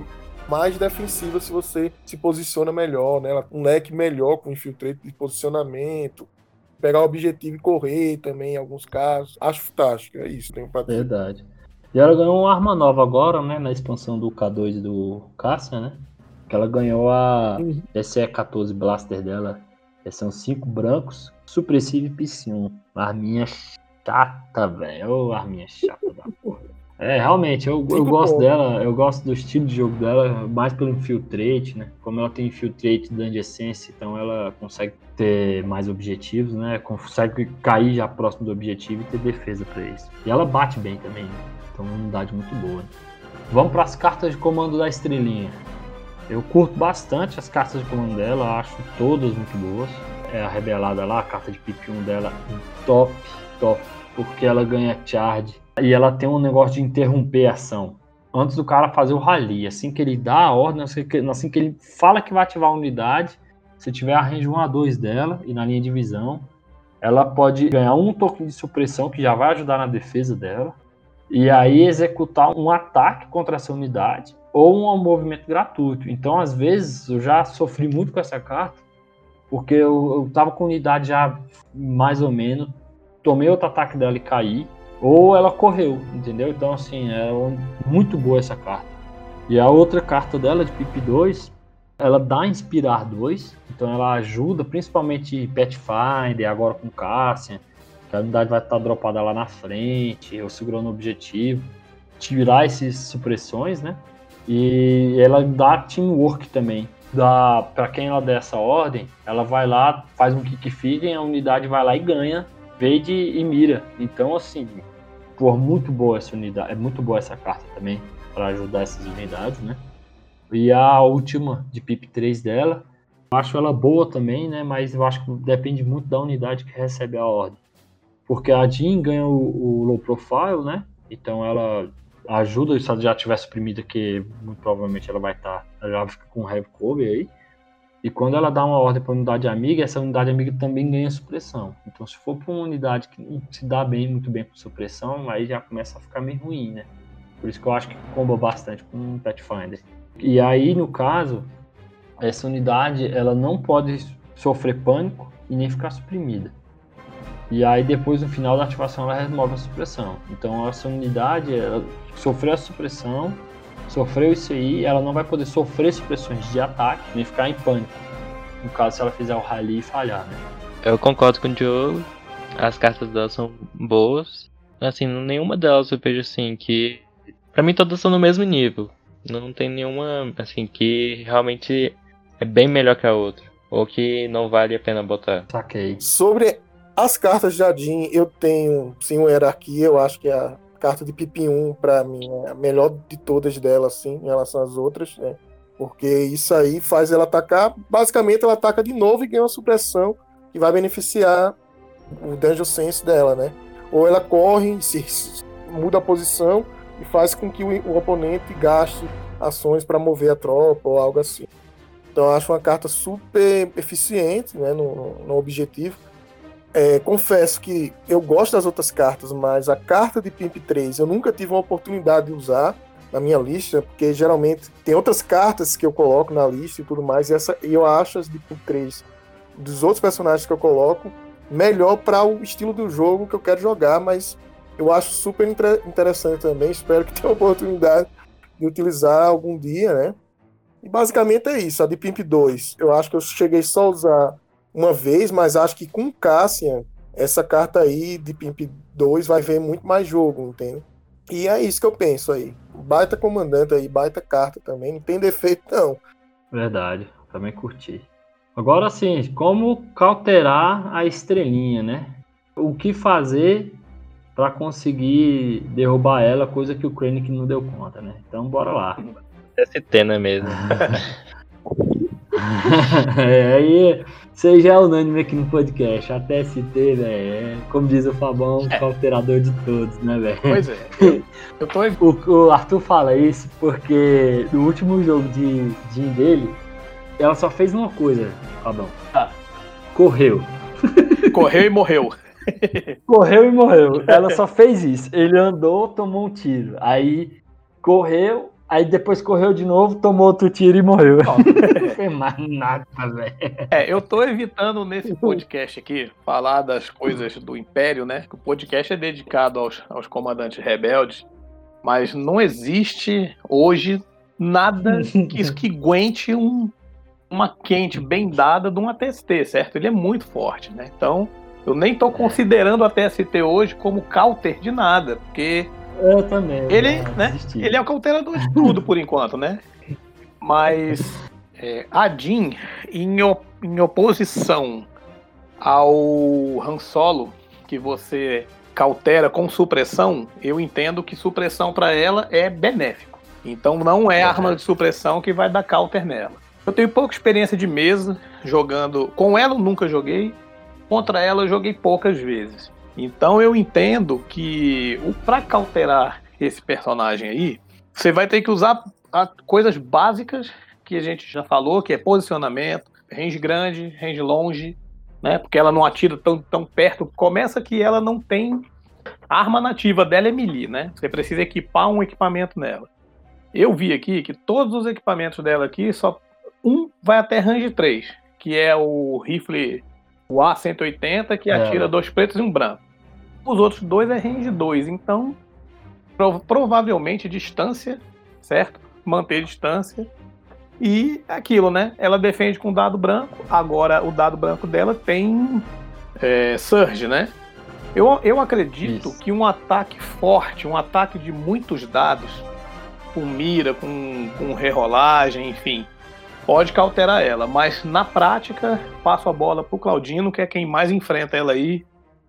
mais defensiva se você se posiciona melhor, né? um leque melhor com infiltrate de posicionamento, pegar o objetivo e correr também em alguns casos. Acho fantástico, é isso, tenho pra. Verdade. E ela ganhou uma arma nova agora, né, na expansão do K2 do Cassian, né? Que ela ganhou a SE14 Blaster dela. São cinco brancos, supressivo e piscino. Arminha chata, velho. Ô, arminha chata da porra. É, realmente, eu, eu gosto dela, eu gosto do estilo de jogo dela, mais pelo infiltrate, né? Como ela tem infiltrate de essência, então ela consegue ter mais objetivos, né? Consegue cair já próximo do objetivo e ter defesa para isso. E ela bate bem também, né? Então, uma unidade muito boa. Vamos para as cartas de comando da estrelinha. Eu curto bastante as cartas de comando dela, acho todas muito boas. É a rebelada lá, a carta de pipi 1 dela, top, top, porque ela ganha charge e ela tem um negócio de interromper a ação. Antes do cara fazer o rally, assim que ele dá a ordem, assim que ele fala que vai ativar a unidade, se tiver a range 1 a 2 dela e na linha de visão, ela pode ganhar um token de supressão que já vai ajudar na defesa dela. E aí executar um ataque contra essa unidade ou um movimento gratuito. Então, às vezes, eu já sofri muito com essa carta, porque eu, eu tava com unidade já mais ou menos, tomei outro ataque dela e caí, ou ela correu, entendeu? Então, assim, é muito boa essa carta. E a outra carta dela, de PP 2, ela dá Inspirar 2, então ela ajuda, principalmente Pathfinder, agora com Cassian, a unidade vai estar dropada lá na frente, eu segurando o objetivo, tirar essas supressões, né? E ela dá teamwork também. Dá, para quem ela der essa ordem, ela vai lá, faz um kick feed, a unidade vai lá e ganha, vede e mira. Então, assim, por muito boa essa unidade, é muito boa essa carta também para ajudar essas unidades, né? E a última de PIP 3 dela, acho ela boa também, né? Mas eu acho que depende muito da unidade que recebe a ordem. Porque a Jean ganha o, o low profile, né? Então ela ajuda, se ela já tiver suprimida, que muito provavelmente ela vai estar, tá, já fica com heavy cover aí. E quando ela dá uma ordem para unidade amiga, essa unidade amiga também ganha supressão. Então, se for para uma unidade que não se dá bem, muito bem com supressão, aí já começa a ficar meio ruim, né? Por isso que eu acho que comba bastante com o Pathfinder. E aí, no caso, essa unidade ela não pode sofrer pânico e nem ficar suprimida. E aí depois no final da ativação ela remove a supressão. Então essa unidade ela sofreu a supressão, sofreu isso aí, ela não vai poder sofrer supressões de ataque nem ficar em pânico. No caso se ela fizer o rally e falhar, né? Eu concordo com o Diogo. as cartas dela são boas. Assim, nenhuma delas eu vejo assim que. Pra mim todas são no mesmo nível. Não tem nenhuma, assim, que realmente é bem melhor que a outra. Ou que não vale a pena botar. Saquei. Sobre as cartas de Jardim, eu tenho sim uma hierarquia. Eu acho que a carta de Pipim 1, pra mim, é a melhor de todas delas, assim, em relação às outras, né? Porque isso aí faz ela atacar. Basicamente, ela ataca de novo e ganha uma supressão que vai beneficiar o Dungeon Sense dela, né? Ou ela corre, se, se muda a posição e faz com que o, o oponente gaste ações para mover a tropa ou algo assim. Então eu acho uma carta super eficiente né, no, no objetivo. É, confesso que eu gosto das outras cartas, mas a carta de Pimp 3 eu nunca tive uma oportunidade de usar na minha lista, porque geralmente tem outras cartas que eu coloco na lista e tudo mais, e, essa, eu acho as de Pimp 3 dos outros personagens que eu coloco melhor para o estilo do jogo que eu quero jogar, mas eu acho super interessante também. Espero que tenha a oportunidade de utilizar algum dia, né? E basicamente é isso. A de Pimp 2, eu acho que eu cheguei só a usar uma vez, mas acho que com Cassian, essa carta aí de Pimp 2 vai ver muito mais jogo, entende? E é isso que eu penso aí. Baita comandante aí, baita carta também. Não tem defeito, não. Verdade, também curti. Agora sim, como cauterar a estrelinha, né? O que fazer para conseguir derrubar ela, coisa que o Krennic não deu conta, né? Então bora lá. ST, não é mesmo? é, aí você já é unânime aqui no podcast. A TST, velho, é, como diz o Fabão, é. cauterador de todos, né, velho? Pois é. Eu, eu tô... o, o, Arthur fala isso porque no último jogo de Jin dele, ela só fez uma coisa, Fabão. Ah. Correu. Correu e morreu. Correu e morreu. Ela só fez isso. Ele andou, tomou um tiro. Aí correu, Aí depois correu de novo, tomou outro tiro e morreu. Não fez mais nada, velho. É, eu tô evitando nesse podcast aqui falar das coisas do Império, né? O podcast é dedicado aos, aos comandantes rebeldes, mas não existe hoje nada que, que aguente um, uma quente bem dada de um ATST, certo? Ele é muito forte, né? Então, eu nem tô considerando a TST hoje como counter de nada, porque eu também. Ele, né? Ele é o cauterador de tudo por enquanto, né? Mas é, a Jean, em, op em oposição ao Han Solo, que você cautera com supressão, eu entendo que supressão para ela é benéfico. Então não é arma de supressão que vai dar counter nela. Eu tenho pouca experiência de mesa jogando. Com ela eu nunca joguei. Contra ela eu joguei poucas vezes. Então eu entendo que o para cauterar esse personagem aí, você vai ter que usar coisas básicas que a gente já falou, que é posicionamento, range grande, range longe, né? Porque ela não atira tão, tão perto. Começa que ela não tem a arma nativa dela é melee, né? Você precisa equipar um equipamento nela. Eu vi aqui que todos os equipamentos dela aqui só um vai até range 3, que é o rifle o A180 que é. atira dois pretos e um branco. Os outros dois é range 2, então prov provavelmente distância, certo? Manter distância. E aquilo, né? Ela defende com dado branco, agora o dado branco dela tem é, surge, né? Eu, eu acredito Isso. que um ataque forte, um ataque de muitos dados, com mira, com, com rerolagem, enfim, pode cauterar ela. Mas na prática, passo a bola pro Claudino, que é quem mais enfrenta ela aí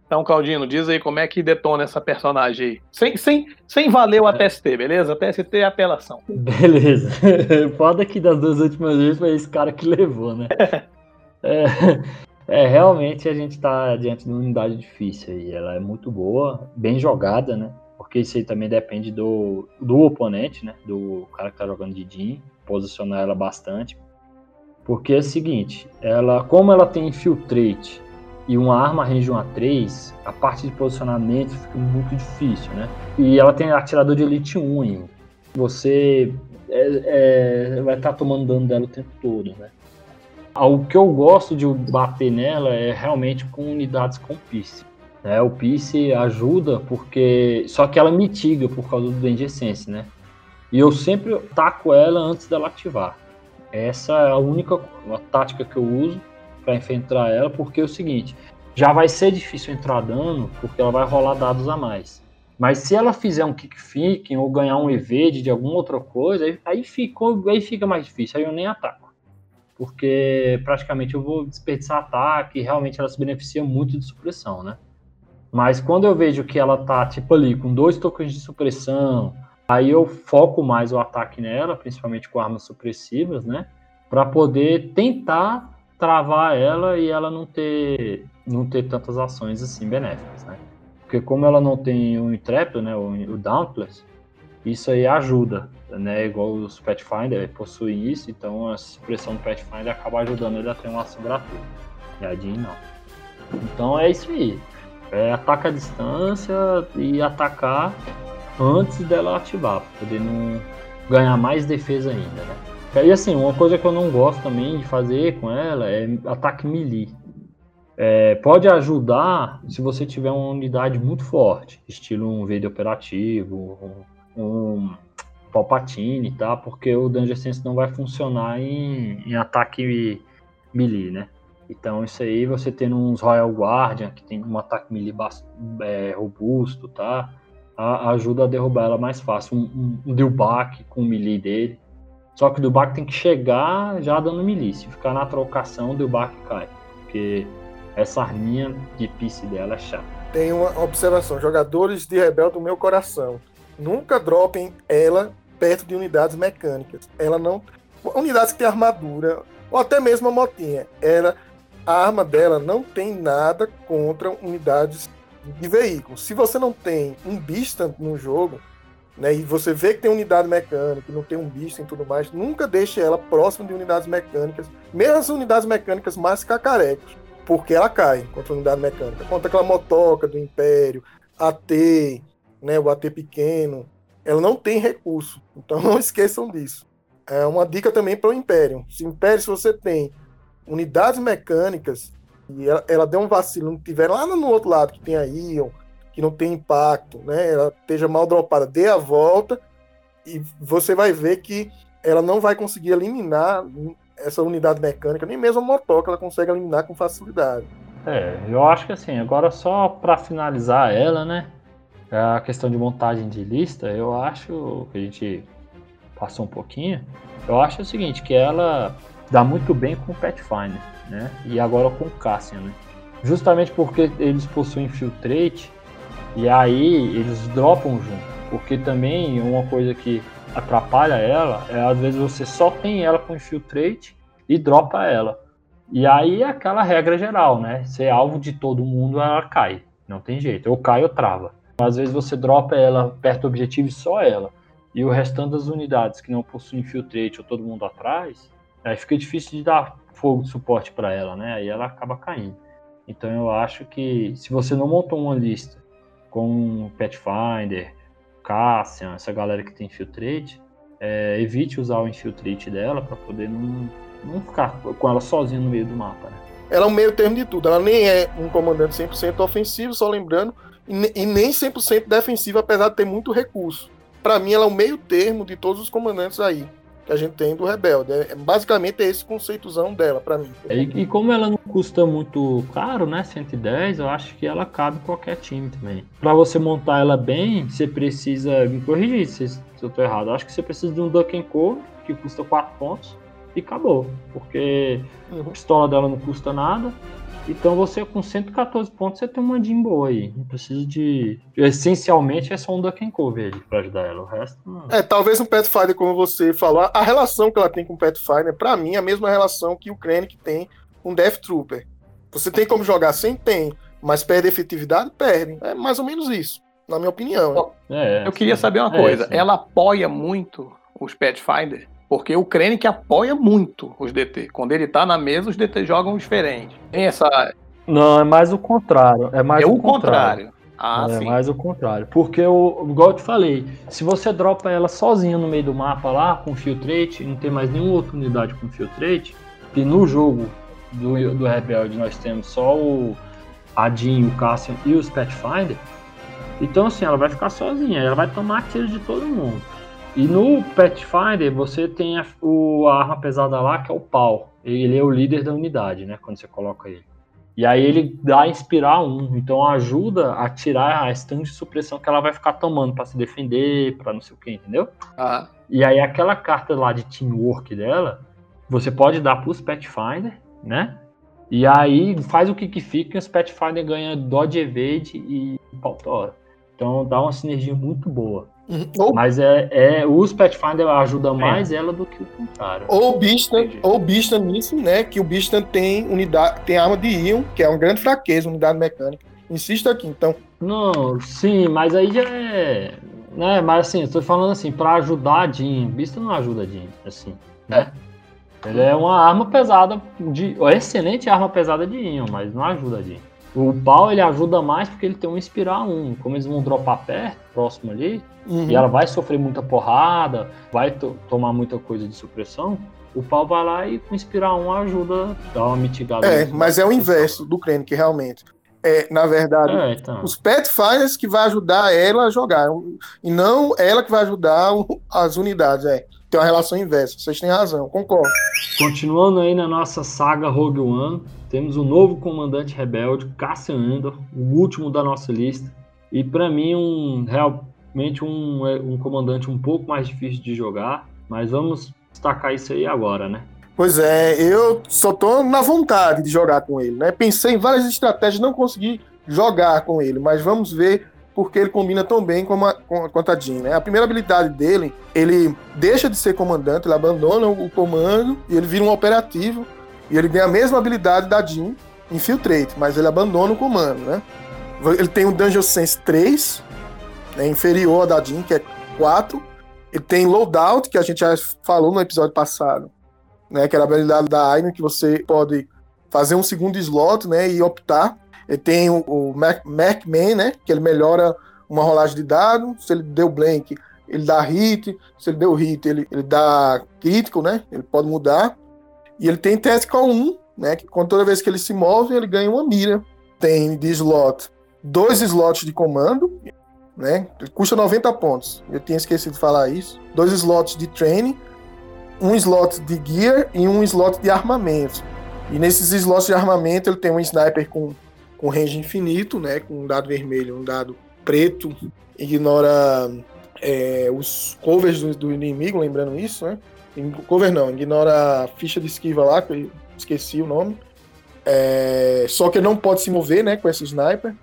então, Claudino, diz aí como é que detona essa personagem aí. Sem, sem, sem valer o ATST, beleza? ATST é apelação. Beleza. Foda que das duas últimas vezes foi esse cara que levou, né? é, é, realmente a gente tá diante de uma unidade difícil aí. Ela é muito boa, bem jogada, né? Porque isso aí também depende do, do oponente, né? Do cara que tá jogando de Jin, posicionar ela bastante. Porque é o seguinte, ela, como ela tem infiltrate e uma arma range 1 a 3, a parte de posicionamento fica muito difícil, né? E ela tem atirador de elite 1 ainda. Você é, é, vai estar tá tomando dano dela o tempo todo, né? O que eu gosto de bater nela é realmente com unidades com Piece. Né? O Piece ajuda porque. Só que ela mitiga por causa do Danger Sense, né? E eu sempre taco ela antes dela ativar. Essa é a única tática que eu uso para enfrentar ela, porque é o seguinte: já vai ser difícil entrar dano, porque ela vai rolar dados a mais. Mas se ela fizer um kick ficking ou ganhar um evade de alguma outra coisa, aí, aí, aí fica mais difícil, aí eu nem ataco. Porque praticamente eu vou desperdiçar ataque e realmente ela se beneficia muito de supressão, né? Mas quando eu vejo que ela tá, tipo ali, com dois tokens de supressão, aí eu foco mais o ataque nela, principalmente com armas supressivas, né? Para poder tentar travar ela e ela não ter, não ter tantas ações assim benéficas, né? Porque como ela não tem o Intrépido, né, o, o Dauntless, isso aí ajuda, né? Igual os Pathfinder possuem isso, então a supressão do Pathfinder acaba ajudando ele a ter uma ação gratuita. E a Jean não. Então é isso aí. É atacar a distância e atacar antes dela ativar, para poder não ganhar mais defesa ainda, né? E assim, uma coisa que eu não gosto também de fazer com ela é ataque melee. É, pode ajudar se você tiver uma unidade muito forte, estilo um VD operativo, um, um Palpatine, tá? Porque o Danger Sense não vai funcionar em, em ataque melee, né? Então isso aí você tendo uns Royal Guardian, que tem um ataque melee é, robusto, tá? A, ajuda a derrubar ela mais fácil. Um, um, um com o melee dele. Só que o Dilbach tem que chegar já dando. Se ficar na trocação, o Dilbach cai. Porque essa arminha de piece dela é chata. Tem uma observação. Jogadores de Rebel do meu coração. Nunca dropem ela perto de unidades mecânicas. Ela não... Unidades que tem armadura, ou até mesmo a motinha. Ela a arma dela não tem nada contra unidades de veículos. Se você não tem um Bistan no jogo, né, e você vê que tem unidade mecânica, não tem um Bistan e tudo mais, nunca deixe ela próxima de unidades mecânicas, mesmo as unidades mecânicas mais cacarecas, porque ela cai contra a unidade mecânica. Contra aquela motoca do Império, AT, né, o AT pequeno, ela não tem recurso. Então não esqueçam disso. É uma dica também para o Império. Se Império, se você tem unidades mecânicas, e ela, ela deu um vacilo, não tiver lá no outro lado que tem a Ion, que não tem impacto, né? Ela esteja mal dropada, dê a volta e você vai ver que ela não vai conseguir eliminar essa unidade mecânica, nem mesmo a motoca ela consegue eliminar com facilidade. É, eu acho que assim, agora só para finalizar ela, né? A questão de montagem de lista, eu acho que a gente passou um pouquinho. Eu acho o seguinte, que ela dá muito bem com o Pathfinder, né? E agora com o Cassian, né? Justamente porque eles possuem Filtrate e aí eles dropam junto. Porque também uma coisa que atrapalha ela é às vezes você só tem ela com Infiltrate e dropa ela. E aí é aquela regra geral, né? Se é alvo de todo mundo, ela cai. Não tem jeito. Ou cai ou trava. Às vezes você dropa ela perto do objetivo e só ela. E o restante das unidades que não possuem Infiltrate ou todo mundo atrás, Aí fica difícil de dar fogo de suporte para ela, né? Aí ela acaba caindo. Então eu acho que se você não montou uma lista com Pathfinder, Cassian, essa galera que tem Infiltrate, é, evite usar o Infiltrate dela para poder não, não ficar com ela sozinha no meio do mapa, né? Ela é um meio termo de tudo. Ela nem é um comandante 100% ofensivo, só lembrando, e nem 100% defensivo, apesar de ter muito recurso. Para mim, ela é o meio termo de todos os comandantes aí que a gente tem do Rebelde. É, basicamente é esse conceitozão dela, para mim. E, e, como ela não custa muito caro, né? 110, eu acho que ela cabe em qualquer time também. Para você montar ela bem, você precisa. Me corrigir se, se eu tô errado. Eu acho que você precisa de um Duck Cover, que custa 4 pontos, e acabou. Porque uhum. a pistola dela não custa nada. Então você com 114 pontos você tem uma boa aí. Não precisa de. Essencialmente é só um Duck and Cover aí pra ajudar ela. O resto não. É, talvez um Pathfinder, como você falou, a relação que ela tem com o Pathfinder, pra mim, é a mesma relação que o Krennic tem com o Death Trooper. Você tem como jogar sem? Tem. Mas perde efetividade? Perde. É mais ou menos isso, na minha opinião. É, eu queria saber uma é, coisa. ela apoia muito os Pathfinder? Porque o Krennic apoia muito os DT. Quando ele tá na mesa, os DT jogam diferente. Tem essa. Não, é mais o contrário. É mais é o, contrário. contrário. Ah, é sim. mais o contrário. Porque, o, igual eu te falei, se você dropa ela sozinha no meio do mapa lá, com filtrate, e não tem mais nenhuma outra unidade com filtrate, que no jogo do, do Rebelde nós temos só o Adin, o Cassian e os Pathfinder, então assim, ela vai ficar sozinha, ela vai tomar tiro de todo mundo. E no Pathfinder você tem a, o, a arma pesada lá, que é o pau. Ele é o líder da unidade, né? Quando você coloca ele. E aí ele dá inspirar um, então ajuda a tirar a stun de supressão que ela vai ficar tomando para se defender, para não sei o que, entendeu? Ah, E aí aquela carta lá de teamwork dela, você pode dar pros Pathfinder, né? E aí faz o que que fica e os Pathfinder ganha Dodge Evade e Pautora. Então dá uma sinergia muito boa. Uhum. Ou, Mas é, é os Pathfinder ajudam mais ela do que o contrário. ou o Bistan, Entendi. ou o Bistan nisso, né? Que o Bistan tem unidade, tem arma de Ion, que é uma grande fraqueza, unidade mecânica. Insisto aqui, então. Não, sim, mas aí já é. Né, mas assim, eu tô falando assim, pra ajudar a Jean. Bista não ajuda a Jean, assim, né? Ele é uma arma pesada, de, excelente arma pesada de Ion, mas não ajuda a Jean. O pau ele ajuda mais porque ele tem um inspirar um. Como eles vão dropar perto, próximo ali, Uhum. e ela vai sofrer muita porrada, vai to- tomar muita coisa de supressão, o pau vai lá e com inspirar um ajuda, dá uma mitigada. É, mas é o inverso do Krennic, realmente. É, na verdade, É, então. os Pathfinders que vai ajudar ela a jogar. E não ela que vai ajudar as unidades. É. Tem uma relação inversa. Vocês têm razão, concordo. Continuando aí na nossa saga Rogue One, temos o novo comandante rebelde, Cassian Andor, o último da nossa lista. E para mim, um realmente um, é, um comandante um pouco mais difícil de jogar, mas vamos destacar isso aí agora, né? Pois é, eu só tô na vontade de jogar com ele, né? Pensei em várias estratégias, não consegui jogar com ele, mas vamos ver porque ele combina tão bem com a, com a, com a Jean, né? A primeira habilidade dele, ele deixa de ser comandante, ele abandona o comando e ele vira um operativo e ele tem a mesma habilidade da Jean, Infiltrate, mas ele abandona o comando, né? Ele tem o Dungeon Sense 3, né, inferior à da Jean, que é 4. Ele tem Loadout, que a gente já falou no episódio passado, né, que era a habilidade da Aina, que você pode fazer um segundo slot, né, e optar. Ele tem o, o Mac, Macman, né, que ele melhora uma rolagem de dado, se ele deu blank, ele dá hit, se ele deu hit, ele, ele dá crítico, né, ele pode mudar. E ele tem Tactical 1, né, que toda vez que ele se move, ele ganha uma mira. Tem de slot dois slots de comando, né, ele custa 90 pontos. Eu tinha esquecido de falar isso. Dois slots de training, um slot de gear e um slot de armamento. E nesses slots de armamento ele tem um sniper com, com range infinito, né? Com um dado vermelho um dado preto. Ignora é, os covers do, do inimigo, lembrando isso, né? Cover não, ignora a ficha de esquiva lá, que eu esqueci o nome. É, só que ele não pode se mover, né? Com esse sniper.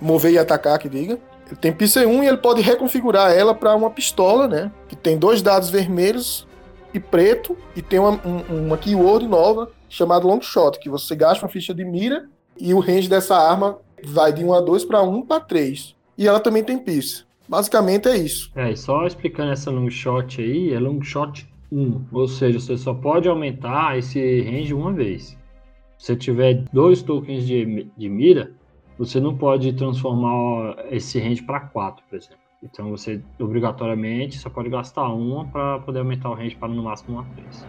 Mover e atacar, que diga. Ele tem PC1 e ele pode reconfigurar ela para uma pistola, né? Que tem dois dados vermelhos e preto e tem uma, um, uma keyword nova chamada long shot, que você gasta uma ficha de mira e o range dessa arma vai de 1 a 2 para 1 para 3. E ela também tem pierce. Basicamente é isso. É, e só explicando essa long shot aí, é long shot 1, ou seja, você só pode aumentar esse range uma vez. Se você tiver dois tokens de, de mira, você não pode transformar esse range para 4, por exemplo. Então você obrigatoriamente só pode gastar uma para poder aumentar o range para no máximo uma 3.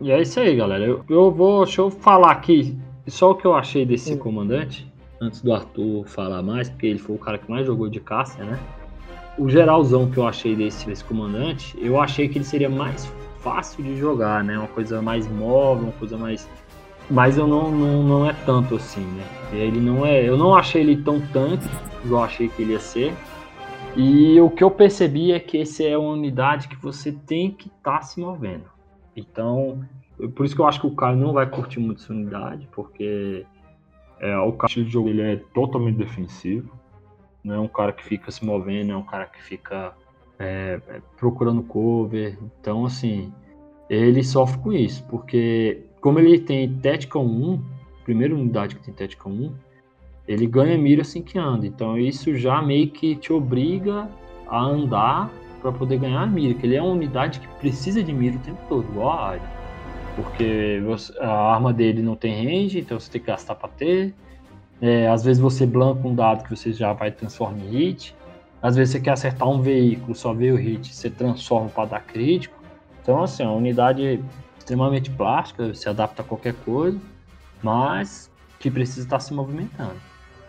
E é isso aí, galera. Eu, eu vou, deixa eu falar aqui só o que eu achei desse Hum. comandante, antes do Arthur falar mais, porque ele foi o cara que mais jogou de caça, né? O geralzão que eu achei desse, desse comandante, eu achei que ele seria mais fácil de jogar, né? Uma coisa mais móvel, uma coisa mais. Mas eu não, não, não é tanto assim, né? Ele não é. Eu não achei ele tão tanque, igual eu achei que ele ia ser. E o que eu percebi é que esse é uma unidade que você tem que estar se movendo. Então, por isso que eu acho que o cara não vai curtir muito essa unidade, porque é, o estilo de jogo ele é totalmente defensivo. Não é um cara que fica se movendo, é um cara que fica é, é, procurando cover. Então, assim, ele sofre com isso, porque como ele tem Tactical 1, primeira unidade que tem Tactical 1, ele ganha mira assim que anda. Então, isso já meio que te obriga a andar para poder ganhar a mira, que ele é uma unidade que precisa de mira o tempo todo, igual a área. Porque a arma dele não tem range, então você tem que gastar para ter. É, às vezes você blanca um dado que você já vai transformar em hit. Às vezes você quer acertar um veículo, só vê o hit, você transforma para dar crítico. Então, assim, é uma unidade extremamente plástica, se adapta a qualquer coisa, mas que precisa estar se movimentando.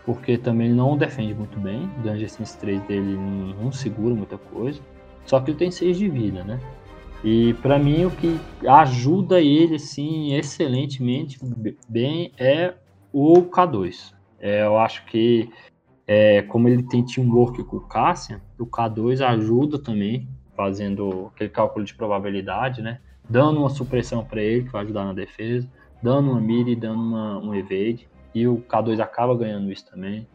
Porque também não defende muito bem, o Dungeon Sense 3 dele não, não segura muita coisa. Só que ele tem 6 de vida, né? E para mim o que ajuda ele assim excelentemente bem é o K2. É, eu acho que, é, como ele tem teamwork com o Cassian, o K2 ajuda também, fazendo aquele cálculo de probabilidade, né? Dando uma supressão para ele, que vai ajudar na defesa, dando uma mira e dando uma, um evade. E o K2 acaba ganhando isso também.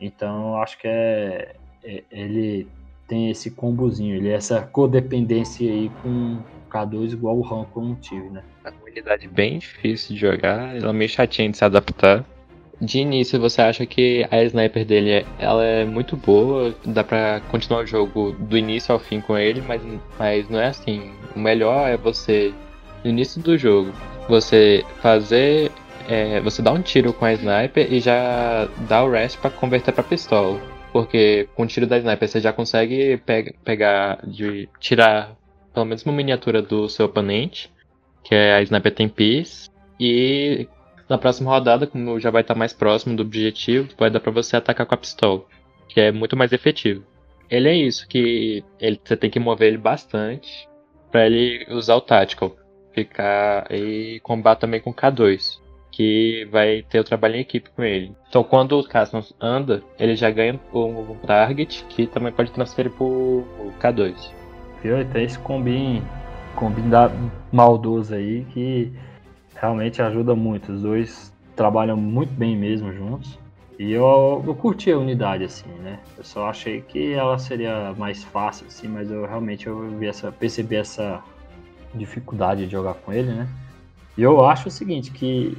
Então, acho que é, é ele tem esse combozinho, ele é essa codependência aí com o K2 igual o Rancor não tive, né? É uma unidade bem difícil de jogar, ela é meio chatinha de se adaptar. De início, você acha que a sniper dele ela é muito boa, dá pra continuar o jogo do início ao fim com ele, mas, mas não é assim. O melhor é você, no início do jogo, você fazer. É, você dá um tiro com a sniper e já dá o rest para converter para pistola. Porque com o tiro da sniper você já consegue pe pegar, de tirar pelo menos uma miniatura do seu oponente, que é a sniper tem piece, e na próxima rodada, como já vai estar mais próximo do objetivo, vai dar para você atacar com a pistola, que é muito mais efetivo. Ele é isso, que ele, você tem que mover ele bastante para ele usar o tactical, ficar e combater também com o K2 que vai ter o trabalho em equipe com ele. Então, quando o Cassian anda, ele já ganha um target que também pode transferir pro K2. Viu? Tem esse combin, combin da, maldoso aí que realmente ajuda muito. Os dois trabalham muito bem mesmo juntos. E eu, eu curti a unidade, assim, né? Eu só achei que ela seria mais fácil, assim, mas eu realmente eu vi essa, percebi essa dificuldade de jogar com ele, né? E eu acho o seguinte, que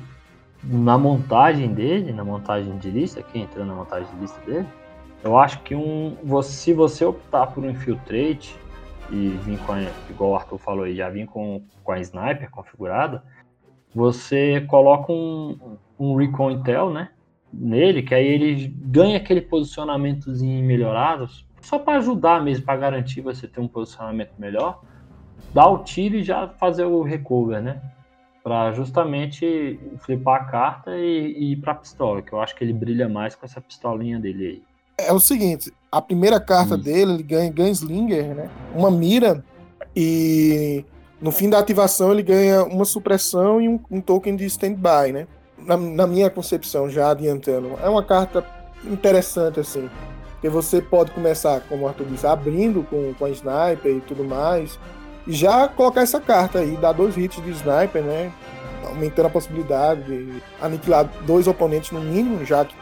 na montagem dele, na montagem de lista, quem entrou na montagem de lista dele, eu acho que um, se você optar por um infiltrate e vir com, a, igual o Arthur falou aí, já vir com, com a sniper configurada, você coloca um, um Recon Intel, né, nele, que aí ele ganha aquele posicionamentozinho melhorado, só para ajudar mesmo, para garantir você ter um posicionamento melhor, dá o tiro e já fazer o recover, né? Para justamente flipar a carta e, e ir para a pistola, que eu acho que ele brilha mais com essa pistolinha dele aí. É o seguinte, a primeira carta Isso. dele, ele ganha Gunslinger, né? Uma mira e no fim da ativação ele ganha uma supressão e um, um token de standby, né? Na, na, minha concepção, já adiantando, é uma carta interessante assim, porque você pode começar, como o Arthur disse, abrindo com, com a sniper e tudo mais, já colocar essa carta aí, dar dois hits de sniper, né? Aumentando a possibilidade de aniquilar dois oponentes no mínimo, já que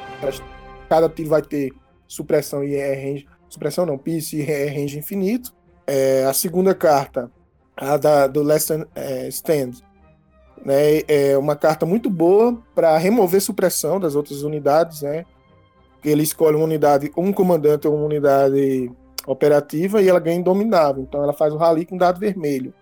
cada tiro vai ter supressão e é range. Supressão não, piece e é range infinito. É, a segunda carta, a da, do Last é, Stand, né? É uma carta muito boa para remover supressão das outras unidades, né? Ele escolhe uma unidade, um comandante ou uma unidade operativa e ela ganha indominável. Então ela faz o rally com dado vermelho.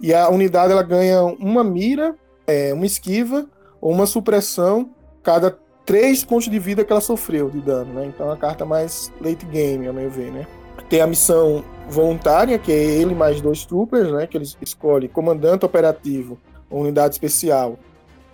E a unidade ela ganha uma mira, é, uma esquiva ou uma supressão cada três pontos de vida que ela sofreu de dano, né? Então é a carta mais late game, a meu ver, né? Tem a missão voluntária, que é ele mais dois troopers, né? Que eles escolhem comandante operativo, unidade especial.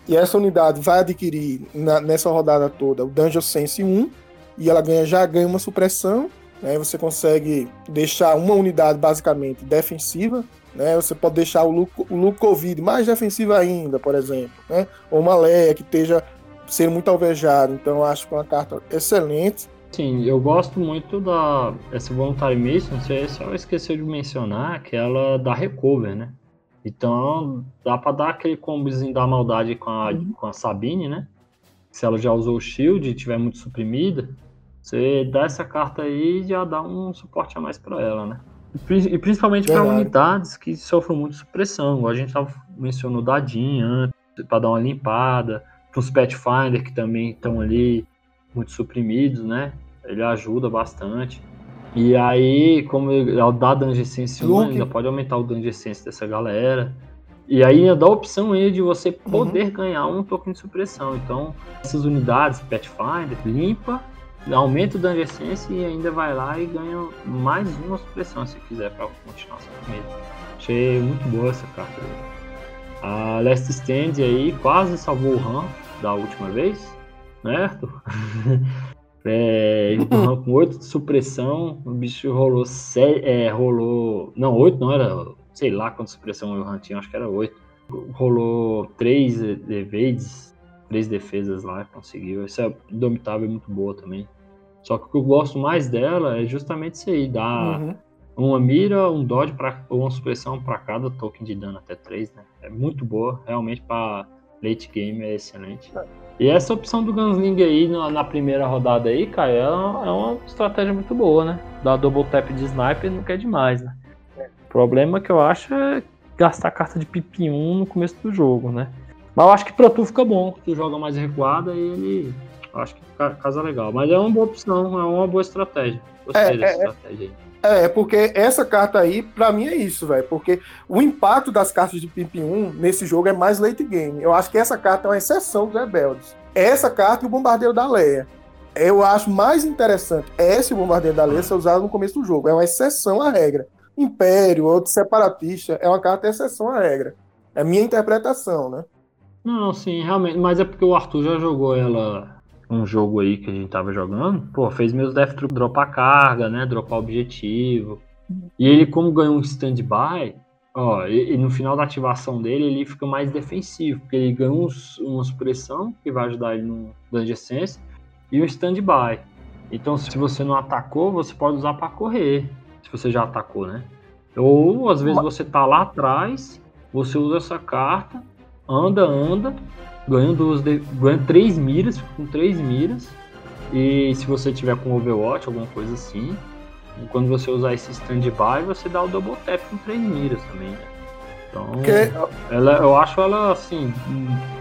E essa unidade vai adquirir na, nessa rodada toda o Dungeon Sense 1, e ela ganha, já ganha uma supressão né? Você consegue deixar uma unidade basicamente defensiva, né? Você pode deixar o Luco, o mais defensivo ainda, por exemplo, né? Ou uma Leia que esteja sendo muito alvejado. Então acho que é uma carta excelente. Sim, eu gosto muito da essa Voluntary Mission, você só esqueceu de mencionar que ela dá recover, né? Então dá para dar aquele combozinho da maldade com a, uhum. com a Sabine, né? Se ela já usou o shield e tiver muito suprimida, você dá essa carta aí e já dá um suporte a mais para ela, né? E principalmente para unidades que sofrem muito supressão, igual a gente tava, mencionou Dadinha antes, para dar uma limpada, para os Pathfinder que também estão ali muito suprimidos, né? Ele ajuda bastante. E aí, como ele dá Dungeon Sense 1, ainda pode aumentar o Dungeon Sense dessa galera. E aí ainda dá a opção aí de você poder uhum. ganhar um token de supressão. Então, essas unidades, Pathfinder, limpa aumenta o Danger Sense e ainda vai lá e ganha mais uma supressão se quiser para continuar sendo medo. Achei muito boa essa carta. A Last Stand aí quase salvou o Han da última vez, né, é, com 8 de supressão, o bicho rolou 7, é, rolou, não, 8 não, era, sei lá quanto supressão o Han tinha, acho que era 8. Rolou 3 evades, três defesas lá, conseguiu. Essa Indomitável é muito boa também. Só que o que eu gosto mais dela é justamente isso aí, dar Uhum. uma mira, um dodge pra, ou uma supressão para cada token de dano até 3, né? É muito boa, realmente para late game é excelente. E essa opção do Gunsling aí na, na primeira rodada aí, cara, é uma, é uma estratégia muito boa, né? Dar double tap de sniper não quer demais, né? O problema que eu acho é gastar carta de PP1 no começo do jogo, né? Mas eu acho que pra tu fica bom, tu joga mais recuada e ele. Acho que ca- casa legal. Mas é uma boa opção, é uma boa estratégia. Gostei É, dessa é, é. estratégia aí. É, porque essa carta aí, pra mim, é isso, velho. Porque o impacto das cartas de PP1 nesse jogo é mais late game. Eu acho que essa carta é uma exceção dos rebeldes. Essa carta e o Bombardeiro da Leia. Eu acho mais interessante esse Bombardeiro da Leia ser usado no começo do jogo. É uma exceção à regra. Império, outro separatista, é uma carta exceção à regra. É a minha interpretação, né? Não, sim, realmente. Mas é porque o Arthur já jogou ela um jogo aí que a gente tava jogando. Pô, fez meus Death Troop dropar carga, né? Dropar objetivo. E ele, como ganhou um stand-by, ó, e, e no final da ativação dele, ele fica mais defensivo. Porque ele ganha uns- uma supressão que vai ajudar ele no Dungeon Sense e um stand-by. Então, se você não atacou, você pode usar pra correr. Se você já atacou, né? Ou às vezes você tá lá atrás, você usa essa carta, anda, anda, ganha, duas de... ganha três miras, com três miras. E se você tiver com Overwatch, alguma coisa assim, quando você usar esse stand-by, você dá o double tap com três miras também, né? Então, Porque ela, eu acho ela assim,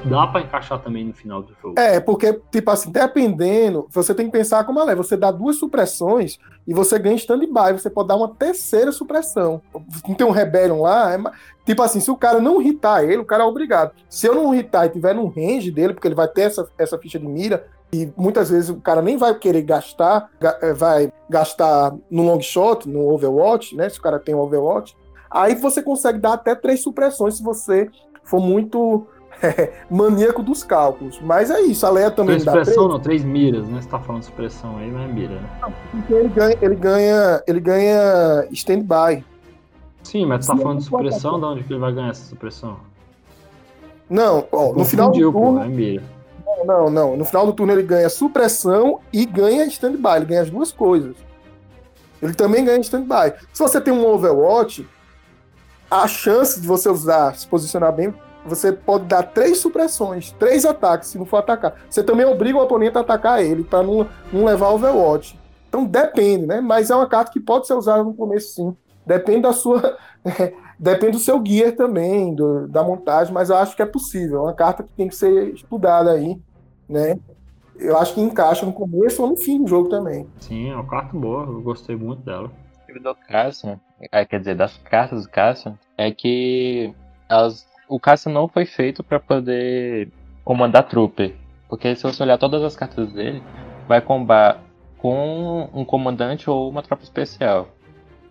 dá pra encaixar também no final do jogo. É, porque, tipo assim, dependendo, você tem que pensar como ela é. Você dá duas supressões e você ganha stand-by. Você pode dar uma terceira supressão. Não tem um Rebellion lá. é tipo assim, se o cara não hitar ele, o cara é obrigado. Se eu não hitar e tiver no range dele, porque ele vai ter essa, essa ficha de mira, e muitas vezes o cara nem vai querer gastar, ga- eh, vai gastar no long shot, no Overwatch, né? Se o cara tem um Overwatch. Aí você consegue dar até três supressões se você for muito maníaco dos cálculos. Mas é isso, a Leia também Três dá três. supressão, não, três miras, né? Você tá falando supressão aí, mas é mira, né? Porque ele ganha, ele ganha, ele ganha stand-by. Sim, mas tu tá falando de supressão, de onde que ele vai ganhar essa supressão? Não, ó, no final do Confundiu, pô, turno, é mira. não, não, no final do turno ele ganha supressão e ganha stand-by, ele ganha as duas coisas. Ele também ganha stand-by. Se você tem um Overwatch, a chance de você usar, se posicionar bem, você pode dar três supressões, três ataques, se não for atacar. Você também obriga o oponente a atacar ele, para não, não levar Overwatch. Então depende, né? Mas é uma carta que pode ser usada no começo, sim. Depende da sua. depende do seu gear também, do- da montagem, mas eu acho que é possível. É uma carta que tem que ser estudada aí, né? Eu acho que encaixa no começo ou no fim do jogo também. Sim, é uma carta boa, eu gostei muito dela. O Cassian, é, quer dizer, das cartas do Cassian, é que elas, o Cassian não foi feito pra poder comandar trooper. Porque se você olhar todas as cartas dele, vai combar com um comandante ou uma tropa especial.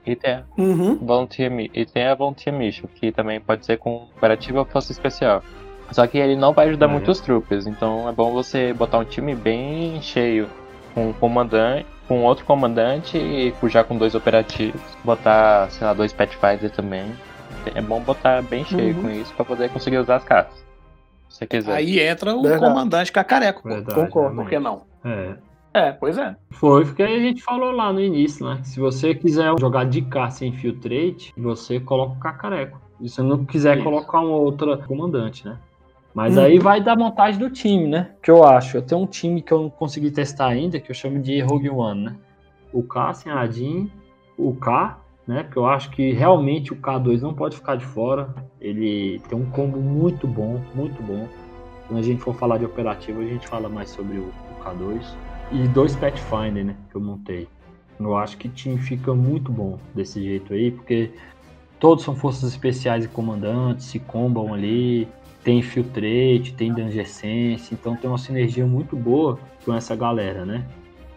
E tem a Uhum. Volunteer, e tem a Volunteer Mission, que também pode ser com operativa ou força especial. Só que ele não vai ajudar Uhum. muito os troopers, então é bom você botar um time bem cheio com um comandante, com outro comandante e já com dois operativos. Botar, sei lá, dois Pathfinder também. É bom botar bem cheio Uhum. com isso pra poder conseguir usar as cartas. Se você quiser. Aí entra o Verdade. comandante cacareco. Verdade, concordo, Por que não? É. É, pois é. Foi porque a gente falou lá no início, né? Se você quiser jogar de cá sem infiltrate, você coloca o cacareco. Se você não quiser Isso. colocar uma outra comandante, né? Mas Uhum. aí vai da montagem do time, né? Que eu acho. Eu tenho um time que eu não consegui testar ainda, que eu chamo de Rogue One, né? O K sem o K, né? Porque eu acho que realmente o K2 não pode ficar de fora. Ele tem um combo muito bom, muito bom. Quando a gente for falar de operativo, a gente fala mais sobre o, o K2. E dois Pathfinder, né? Que eu montei. Eu acho que o time fica muito bom desse jeito aí, porque todos são forças especiais e comandantes, se combam ali, tem infiltrate, tem danger sense, então tem uma sinergia muito boa com essa galera, né?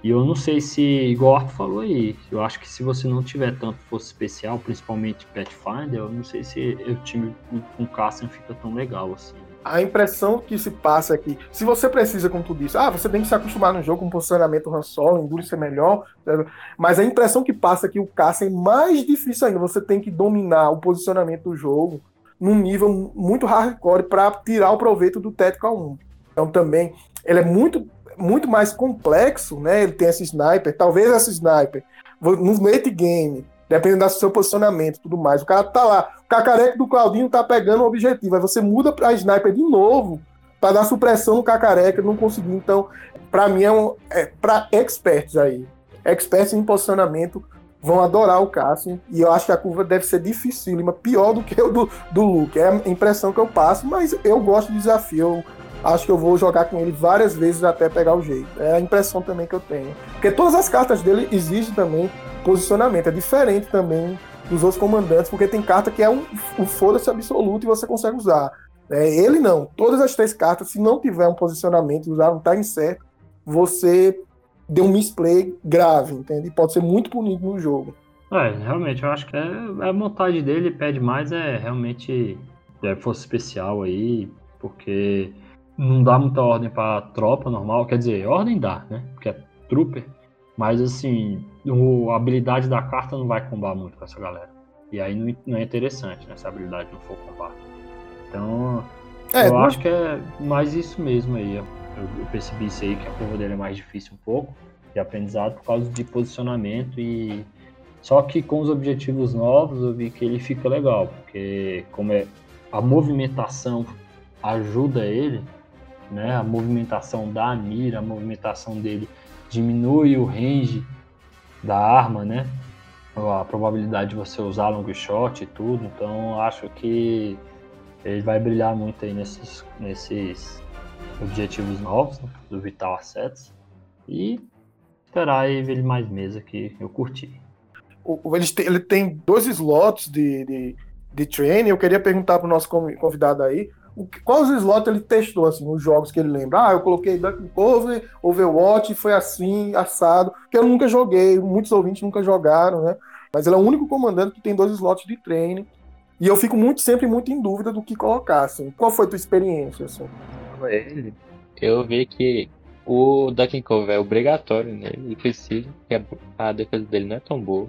E eu não sei se, igual o Arthur falou aí, eu acho que se você não tiver tanto força especial, principalmente Pathfinder, eu não sei se o time com- Cassian fica tão legal assim. A impressão que se passa é que, se você precisa, como tu disse, ah, você tem que se acostumar no jogo com posicionamento Han Solo, Endurance é melhor, né? mas a impressão que passa é que o Caça é mais difícil ainda. Você tem que dominar o posicionamento do jogo num nível muito hardcore para tirar o proveito do Tactical 1. Então também ele é muito, muito mais complexo, né? Ele tem esse sniper, talvez esse sniper no late game, dependendo do seu posicionamento tudo mais. O cara tá lá, o cacareco do Claudinho tá pegando o objetivo, aí você muda pra sniper de novo para dar supressão no cacareca, não conseguir. Então, para mim é um é para experts aí. Experts em posicionamento vão adorar o Cássio. E eu acho que a curva deve ser dificílima, pior do que o do, do Luke. É a impressão que eu passo, mas eu gosto do desafio. Eu acho que eu vou jogar com ele várias vezes até pegar o jeito. É a impressão também que eu tenho. Porque todas as cartas dele exigem também posicionamento. É diferente também dos outros comandantes, porque tem carta que é um, um foda-se absoluto e você consegue usar. É, ele não. Todas as três cartas, se não tiver um posicionamento, usar um time certo, você deu um misplay grave, entende? Pode ser muito punido no jogo. É, realmente, eu acho que é, a montagem dele pede mais é realmente é, força especial aí, porque não dá muita ordem para tropa normal, quer dizer, ordem dá, né? Porque é trooper, mas assim, o, a habilidade da carta não vai combar muito com essa galera. E aí não, não é interessante, né? Se a habilidade não for combar. Então, é, eu acho que é mais isso mesmo aí. Eu, eu, percebi isso aí, que a curva dele é mais difícil um pouco de aprendizado por causa de posicionamento e só que com os objetivos novos eu vi que ele fica legal, porque como é a movimentação ajuda ele, né? A movimentação da mira, a movimentação dele diminui o range da arma, né? A probabilidade de você usar long shot e tudo, então acho que ele vai brilhar muito aí nesses, nesses objetivos novos né, do Vital Assets e esperar aí ver ele mais mesa que eu curti. Ele tem, ele tem dois slots de, de, de training. Eu queria perguntar para o nosso convidado aí o, quais slots ele testou, assim, os jogos que ele lembra. Ah, eu coloquei Duck Cover, Overwatch, foi assim, assado. Que eu nunca joguei, muitos ouvintes nunca jogaram, né? Mas ele é o único comandante que tem dois slots de treino. E eu fico muito, sempre muito em dúvida do que colocar, assim. Qual foi a tua experiência, assim? Ele, eu vi que o Ducking Cover é obrigatório nele, ele precisa, porque a defesa dele não é tão boa.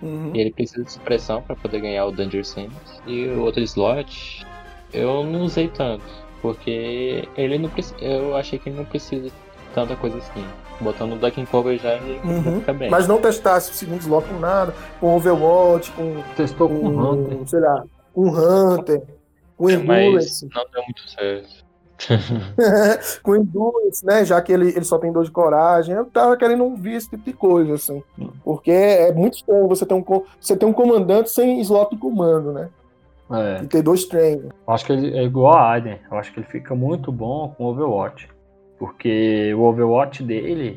Uhum. E ele precisa de supressão para poder ganhar o Danger Sense. E o outro slot, eu não usei tanto, porque ele não precisa. Eu achei que ele não precisa de tanta coisa assim. Botando o Ducking Cover já ele uhum. fica bem. Mas não testasse o segundo slot com nada, com Overwatch, com. Testou com, com Hunter. Sei lá, com Hunter, com Endurance. Mas não deu muito certo. com Endurance, né? Já que ele, ele só tem dor de coragem. Eu tava querendo ouvir esse tipo de coisa, assim. Hum. Porque é muito estranho você ter um, você ter um comandante sem slot de comando, né? É. E ter dois treinos. Acho que ele é igual a Aiden. Eu acho que ele fica muito bom com Overwatch. Porque o Overwatch dele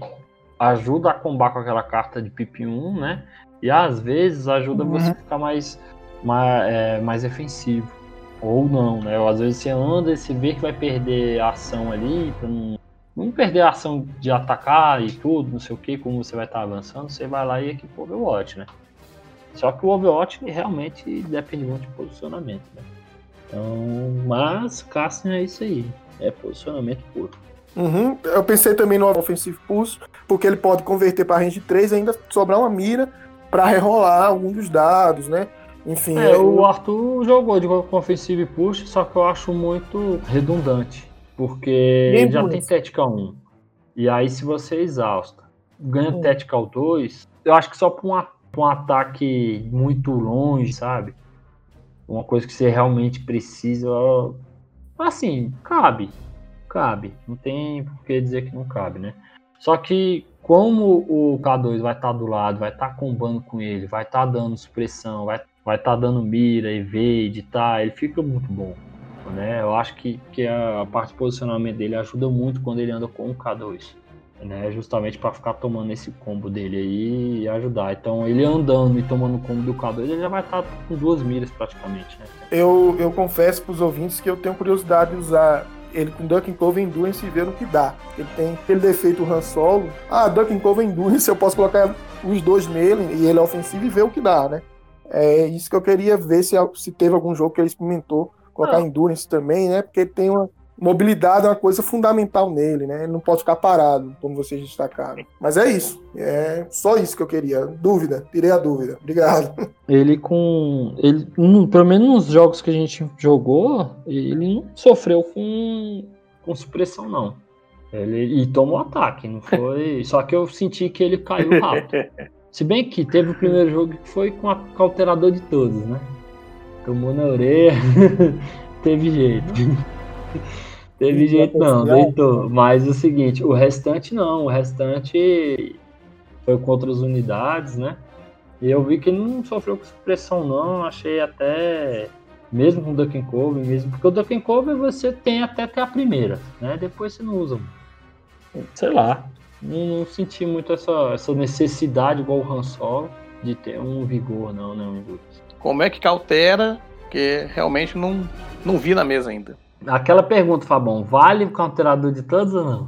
ajuda a combar com aquela carta de PIP 1, né? E às vezes ajuda uhum. você a ficar mais, mais, é, mais defensivo. Ou não, né? Ou às vezes você anda e você vê que vai perder a ação ali, pra não, não perder a ação de atacar e tudo, não sei o que, como você vai estar avançando, você vai lá e equipa o Overwatch, né? Só que o Overwatch realmente depende muito de posicionamento, né? Então, mas Cassian é isso aí, é posicionamento puro. Uhum. Eu pensei também no Offensive Pulse, porque ele pode converter para range 3 e ainda sobrar uma mira para rerolar algum dos dados, né? Enfim. É, eu... o Arthur jogou de Offensive Push, só que eu acho muito redundante. Porque ele já tem Tactical 1. E aí, se você é exausta, ganha hum. Tactical 2, eu acho que só para um, um ataque muito longe, sabe? Uma coisa que você realmente precisa. Assim, cabe cabe. Não tem por que dizer que não cabe, né? Só que como o K2 vai estar tá do lado, vai estar tá combando com ele, vai estar tá dando supressão, vai vai estar tá dando mira, evade, tá, ele fica muito bom. Né? Eu acho que, que a, parte de posicionamento dele ajuda muito quando ele anda com o K2 né? Justamente para ficar tomando esse combo dele aí e ajudar. Então, ele andando e tomando o combo do K2, ele já vai estar tá com duas miras praticamente, né? Eu, eu confesso para os ouvintes que eu tenho curiosidade de usar ele com Duck Cove Endurance e ver o que dá. Ele tem aquele defeito Han Solo. Ah, Duck Cove Endurance, eu posso colocar os dois nele e ele é ofensivo e ver o que dá, né? É isso que eu queria ver se, se teve algum jogo que ele experimentou colocar ah. Endurance também, né? Porque tem uma, mobilidade é uma coisa fundamental nele, né? Ele não pode ficar parado, como vocês destacaram. Mas é isso. É só isso que eu queria. Dúvida, tirei a dúvida. Obrigado. Ele com. Ele, pelo menos nos jogos que a gente jogou, ele não sofreu com, com supressão, não. Ele e tomou ataque, não foi. Só que eu senti que ele caiu rápido. Se bem que teve o primeiro jogo que foi com a alterador de todos, né? Tomou na orelha, teve jeito. teve jeito não, deitou. Mas o seguinte, o restante não, o restante foi contra as unidades, né? E eu vi que ele não sofreu com supressão não, achei até mesmo com o Duck Cove, mesmo porque o Duck Cove você tem até ter a primeira, né? Depois você não usa. Sei lá, não, não senti muito essa, essa necessidade igual o Han Solo de ter um vigor, não, né, um Como é que cautera? Porque realmente não, não vi na mesa ainda. Aquela pergunta, Fabão, vale o cauterador de todos ou não?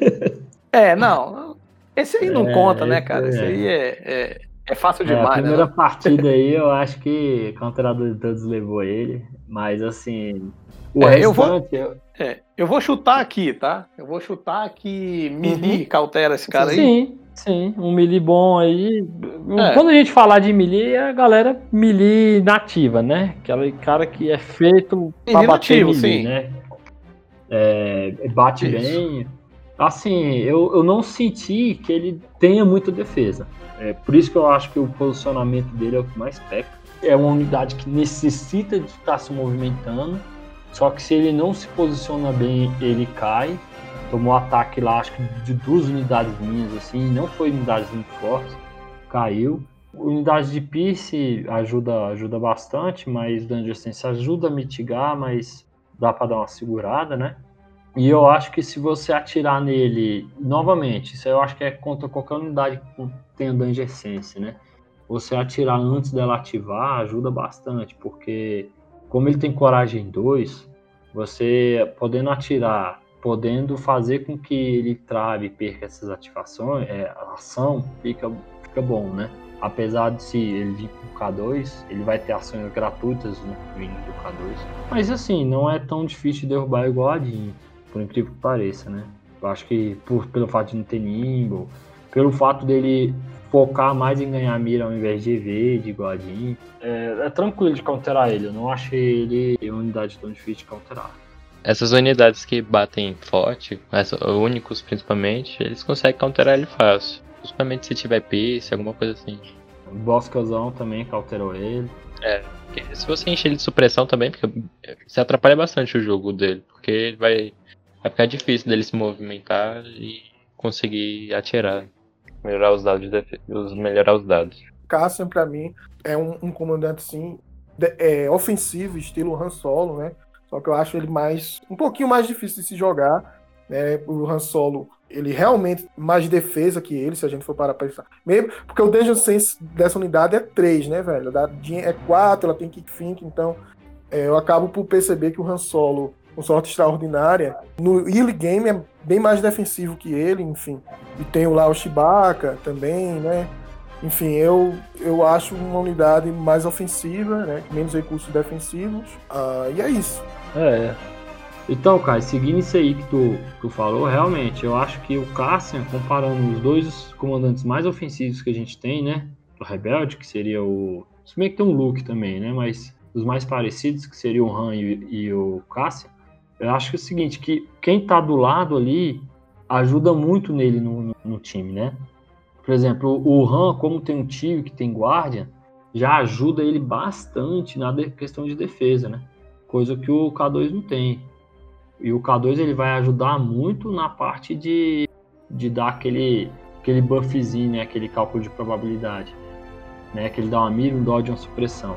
é, não. Esse aí não é, conta, né, cara? É. Esse aí é, é, é fácil demais. É, a primeira né? partida aí, eu acho que o cauterador de todos levou ele. Mas assim, o é, restante. Eu vou, é, eu vou chutar aqui, tá? Eu vou chutar que Mili uhum. cautela esse cara sim, aí. Sim, sim. Um Mili bom aí. É. Quando a gente falar de Mili, é a galera Mili nativa, né? Aquele cara que é feito pra bater nativo, Mili, né? É, bate Isso. bem. Assim, eu, eu não senti que ele tenha muita defesa. É por isso que eu acho que o posicionamento dele é o que mais peca. É uma unidade que necessita de estar se movimentando só que se ele não se posiciona bem, ele cai. Tomou ataque lá, acho que de duas unidades minhas, assim, não foi unidades muito fortes, caiu. Unidade de Pierce ajuda, ajuda bastante, mas Danger Sense ajuda a mitigar, mas dá para dar uma segurada, né? E eu acho que se você atirar nele, novamente, isso eu acho que é contra qualquer unidade que tenha Danger Sense, né? Você atirar antes dela ativar ajuda bastante, porque como ele tem coragem 2, você podendo atirar, podendo fazer com que ele trave e perca essas ativações, é, a ação fica, fica bom, né? Apesar de se ele vir com K2, ele vai ter ações gratuitas vindo do K2. Mas assim, não é tão difícil de derrubar igual a Jean, por incrível que pareça, né? Eu acho que por, pelo fato de não ter Nimble, pelo fato dele focar mais em ganhar mira ao invés de EV, de Guadin. É, é tranquilo de counterar ele, eu não achei ele uma unidade tão difícil de counterar. Essas unidades que batem forte, únicos principalmente, eles conseguem counterar ele fácil. Principalmente se tiver piece, alguma coisa assim. O Boscazão também cauterou ele. É, se você encher ele de supressão também, porque você atrapalha bastante o jogo dele, porque ele vai, vai ficar difícil dele se movimentar e conseguir atirar. Melhorar os dados de defesa. Melhorar os dados. Cassian, pra mim, é um, um comandante, sim, de, é, ofensivo, estilo Han Solo, né? Só que eu acho ele mais. um pouquinho mais difícil de se jogar. Né? O Han Solo, ele realmente mais defesa que ele, se a gente for parar pra pensar. Mesmo porque o Danger Sense dessa unidade é 3, né, velho? Da é 4, ela tem kick fink, então é, eu acabo por perceber que o Han Solo com sorte extraordinária. No early game é bem mais defensivo que ele, enfim. E tem lá o Chewbacca também, né? Enfim, eu, eu acho uma unidade mais ofensiva, né? Menos recursos defensivos. Uh, e é isso. É. Então, Kai, seguindo isso aí que tu, tu falou, realmente, eu acho que o Cassian, comparando os dois comandantes mais ofensivos que a gente tem, né? O Rebelde, que seria o. Se bem que tem um Luke também, né? Mas os mais parecidos, que seria o Han e, e o Cassian, eu acho que é o seguinte, que quem tá do lado ali ajuda muito nele no, no, no time, né? Por exemplo, o Han, como tem um tio que tem guarda, já ajuda ele bastante na questão de defesa, né? Coisa que o K2 não tem. E o K2 ele vai ajudar muito na parte de, de dar aquele, aquele buffzinho, né? Aquele cálculo de probabilidade. Né? Que ele dá uma mira, um dodge uma supressão.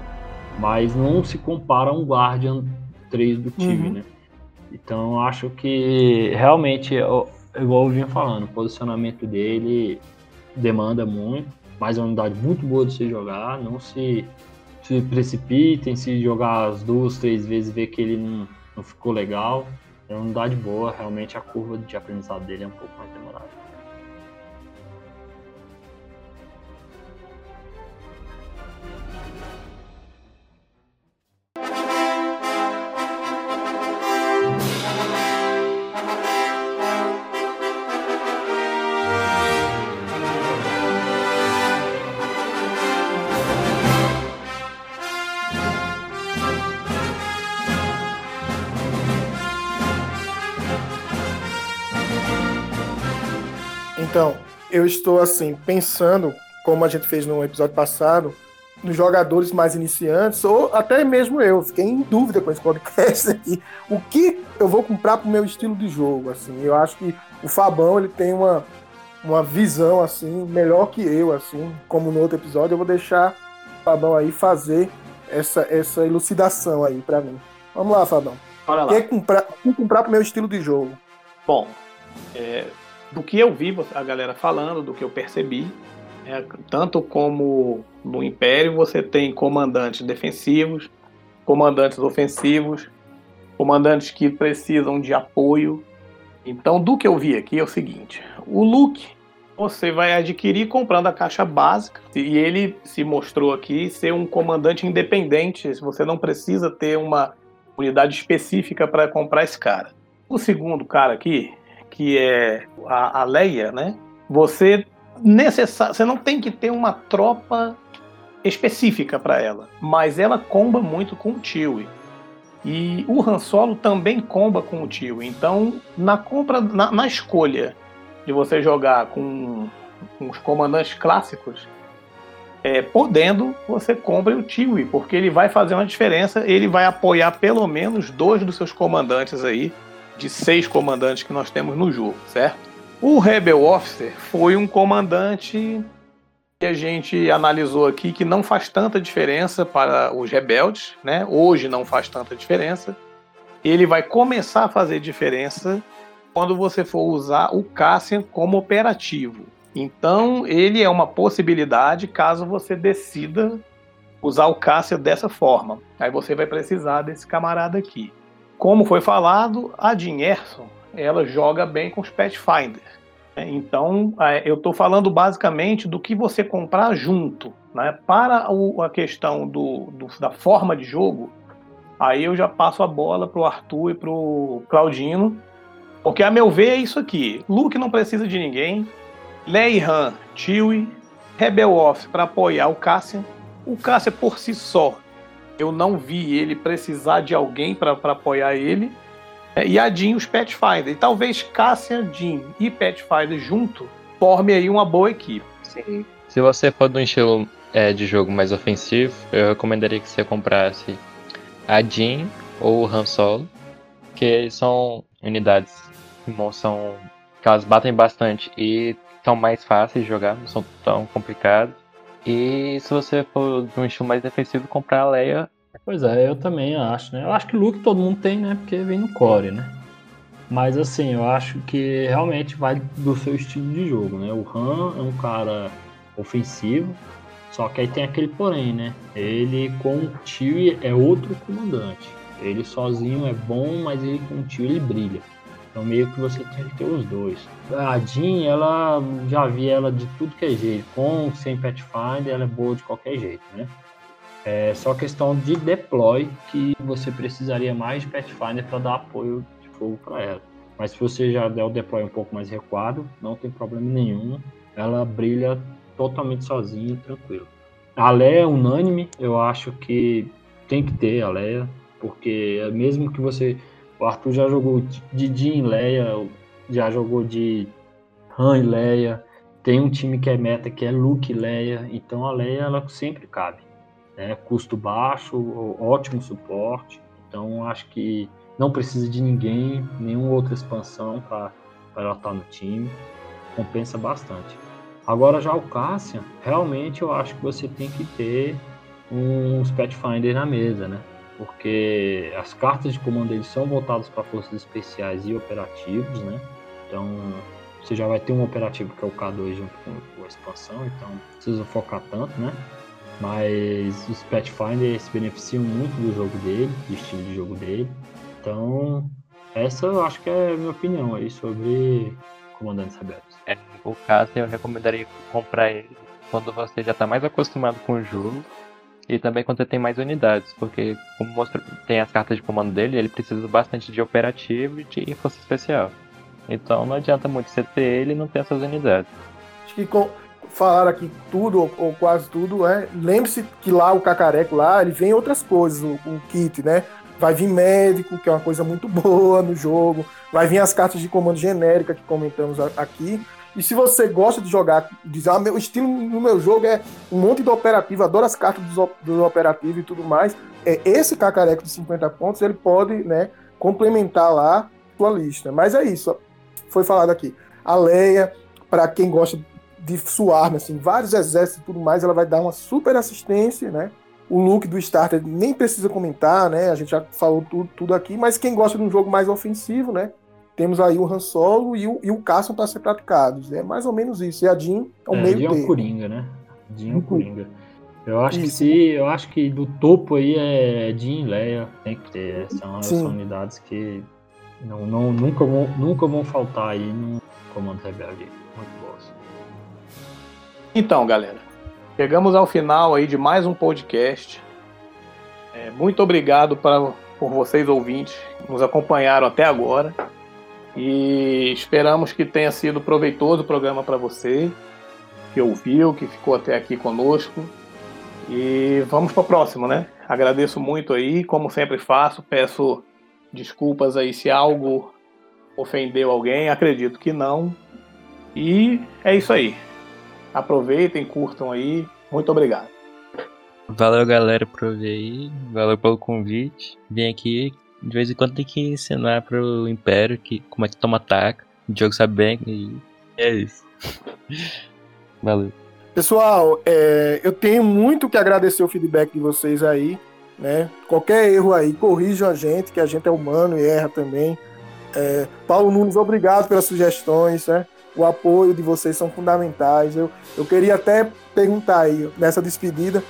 Mas não se compara a um Guardian 3 do time, uhum. né? Então acho que realmente, igual eu vinha falando, o posicionamento dele demanda muito, mas é uma unidade muito boa de se jogar. Não se, se precipitem, se jogar as duas, três vezes ver que ele não, não ficou legal. É uma unidade boa, realmente a curva de aprendizado dele é um pouco mais demorada. Então, eu estou assim, pensando, como a gente fez no episódio passado, nos jogadores mais iniciantes, ou até mesmo eu, fiquei em dúvida com esse podcast aqui, o que eu vou comprar pro meu estilo de jogo, assim, eu acho que o Fabão, ele tem uma, uma visão, assim, melhor que eu, assim, como no outro episódio, eu vou deixar o Fabão aí fazer essa, essa elucidação aí para mim. Vamos lá, Fabão. Olha lá. O que comprar, o que comprar pro meu estilo de jogo? Bom, é, do que eu vi a galera falando, do que eu percebi, é, tanto como no Império você tem comandantes defensivos, comandantes ofensivos, comandantes que precisam de apoio. Então, do que eu vi aqui é o seguinte: o Luke você vai adquirir comprando a caixa básica e ele se mostrou aqui ser um comandante independente. Você não precisa ter uma unidade específica para comprar esse cara. O segundo cara aqui, que é a, a Leia, né? Você necessário, você não tem que ter uma tropa específica para ela, mas ela comba muito com o Chewie. E o Han Solo também comba com o Chewie. Então, na compra, na, na escolha de você jogar com, os comandantes clássicos, é, podendo, você compre o Chewie, porque ele vai fazer uma diferença, ele vai apoiar pelo menos dois dos seus comandantes aí, de seis comandantes que nós temos no jogo, certo? O Rebel Officer foi um comandante que a gente analisou aqui que não faz tanta diferença para os rebeldes, né? Hoje não faz tanta diferença. Ele vai começar a fazer diferença quando você for usar o Cassian como operativo. Então, ele é uma possibilidade caso você decida usar o Cassian dessa forma. Aí você vai precisar desse camarada aqui. Como foi falado, a Jean Erson ela joga bem com os Pathfinder. É, então, é, eu estou falando basicamente do que você comprar junto. Né? Para a questão do, do, da forma de jogo, aí eu já passo a bola para o Arthur e para o Claudino, porque a meu ver é isso aqui. Luke não precisa de ninguém, Leia Han, Chewie, Rebel Off para apoiar o Cassian. O Cassian por si só, eu não vi ele precisar de alguém para apoiar ele. É, e a Jean os Pathfinder. E talvez Cassian, Jean e Pathfinder junto forme aí uma boa equipe. Sim. Se você for de um estilo é, de jogo mais ofensivo, eu recomendaria que você comprasse a Jean ou o Han Solo, que são unidades que são que elas batem bastante e são mais fáceis de jogar, não são tão complicados. E se você for de um estilo mais defensivo, comprar a Leia Pois é, eu também acho, né? Eu acho que Luke todo mundo tem, né? Porque vem no core, né? Mas assim, eu acho que realmente vai do seu estilo de jogo, né? O Han é um cara ofensivo, só que aí tem aquele porém, né? Ele com o tio é outro comandante. Ele sozinho é bom, mas ele com o tio ele brilha. Então meio que você tem que ter os dois. A Jean, ela já vi ela de tudo que é jeito. Com sem Pathfinder, ela é boa de qualquer jeito, né? É só questão de deploy que você precisaria mais de Pathfinder para dar apoio de fogo para ela. Mas se você já der o deploy um pouco mais recuado, não tem problema nenhum. Ela brilha totalmente sozinha, tranquilo. A Leia é unânime, eu acho que tem que ter a Leia, porque mesmo que você. O Arthur já jogou de Jean Leia, já jogou de Han e Leia. Tem um time que é meta que é Luke e Leia, então a Leia ela sempre cabe né? custo baixo, ótimo suporte. Então acho que não precisa de ninguém, nenhuma outra expansão para ela estar no time. Compensa bastante. Agora já o Cassian, realmente eu acho que você tem que ter uns Pathfinder na mesa, né? Porque as cartas de comando são voltadas para forças especiais e operativos, né? Então você já vai ter um operativo que é o K2 junto com a expansão, então não precisa focar tanto, né? Mas os Pathfinder se beneficiam muito do jogo dele, do estilo de jogo dele. Então, essa eu acho que é a minha opinião aí sobre Comandantes Rebeldes. É, o caso eu recomendaria comprar ele quando você já está mais acostumado com o jogo e também quando você tem mais unidades, porque como mostra, tem as cartas de comando dele, ele precisa bastante de operativo e de força especial. Então não adianta muito você ter ele e não ter essas unidades. Acho que com, falaram aqui tudo, ou, ou quase tudo, é. Lembre-se que lá o cacareco lá, ele vem outras coisas, o, o, kit, né? Vai vir médico, que é uma coisa muito boa no jogo. Vai vir as cartas de comando genérica que comentamos aqui. E se você gosta de jogar, diz, ah, meu estilo no meu jogo é um monte de operativo, adoro as cartas do, do operativo e tudo mais, é, esse cacareco de 50 pontos, ele pode, né, complementar lá sua lista. Mas é isso, foi falado aqui. A Leia, para quem gosta de suar, assim, vários exércitos e tudo mais, ela vai dar uma super assistência, né? O look do starter nem precisa comentar, né? A gente já falou tudo, tudo aqui, mas quem gosta de um jogo mais ofensivo, né? Temos aí o Han Solo e o, e o Carson para ser praticados. É mais ou menos isso. E a Jean é o é, meio Jean é o Coringa, né? Jean é o Coringa. Eu acho isso. que se. Eu acho que do topo aí é Jean e Leia. Tem que ter. São, são unidades que não, não, nunca, vão, nunca vão faltar aí no Comando Rebelde. Muito boas. Então, galera. Chegamos ao final aí de mais um podcast. É, muito obrigado pra, por vocês ouvintes que nos acompanharam até agora. E esperamos que tenha sido proveitoso o programa para você, que ouviu, que ficou até aqui conosco. E vamos para o próximo, né? Agradeço muito aí, como sempre faço, peço desculpas aí se algo ofendeu alguém, acredito que não. E é isso aí. Aproveitem, curtam aí. Muito obrigado. Valeu, galera, por ouvir aí. Valeu pelo convite. Vim aqui. De vez em quando tem que ensinar pro Império que, como é que toma ataque. O jogo sabe bem e é isso. Valeu. Pessoal, é, eu tenho muito que agradecer o feedback de vocês aí. Né? Qualquer erro aí, corrijam a gente, que a gente é humano e erra também. É, Paulo Nunes, obrigado pelas sugestões. Né? o apoio de vocês são fundamentais. Eu, eu queria até perguntar aí, nessa despedida,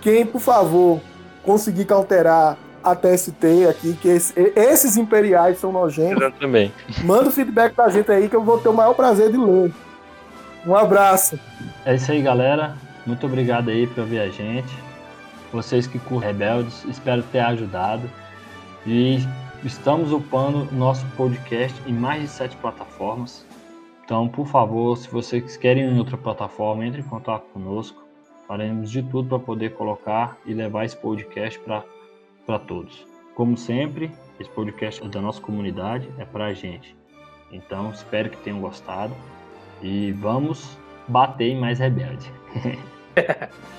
quem, por favor, conseguir cauterar a TST aqui, que esse, esses imperiais são nojentos. Eu também. Manda o feedback pra gente aí que eu vou ter o maior prazer de ler. Um abraço. É isso aí, galera. Muito obrigado aí por ver a gente. Vocês que curtem Rebeldes, espero ter ajudado. E estamos upando nosso podcast em mais de sete plataformas. Então, por favor, se vocês querem em outra plataforma, entre em contato conosco. Faremos de tudo para poder colocar e levar esse podcast para todos. Como sempre, esse podcast é da nossa comunidade, é para a gente. Então, espero que tenham gostado e vamos bater em mais rebelde.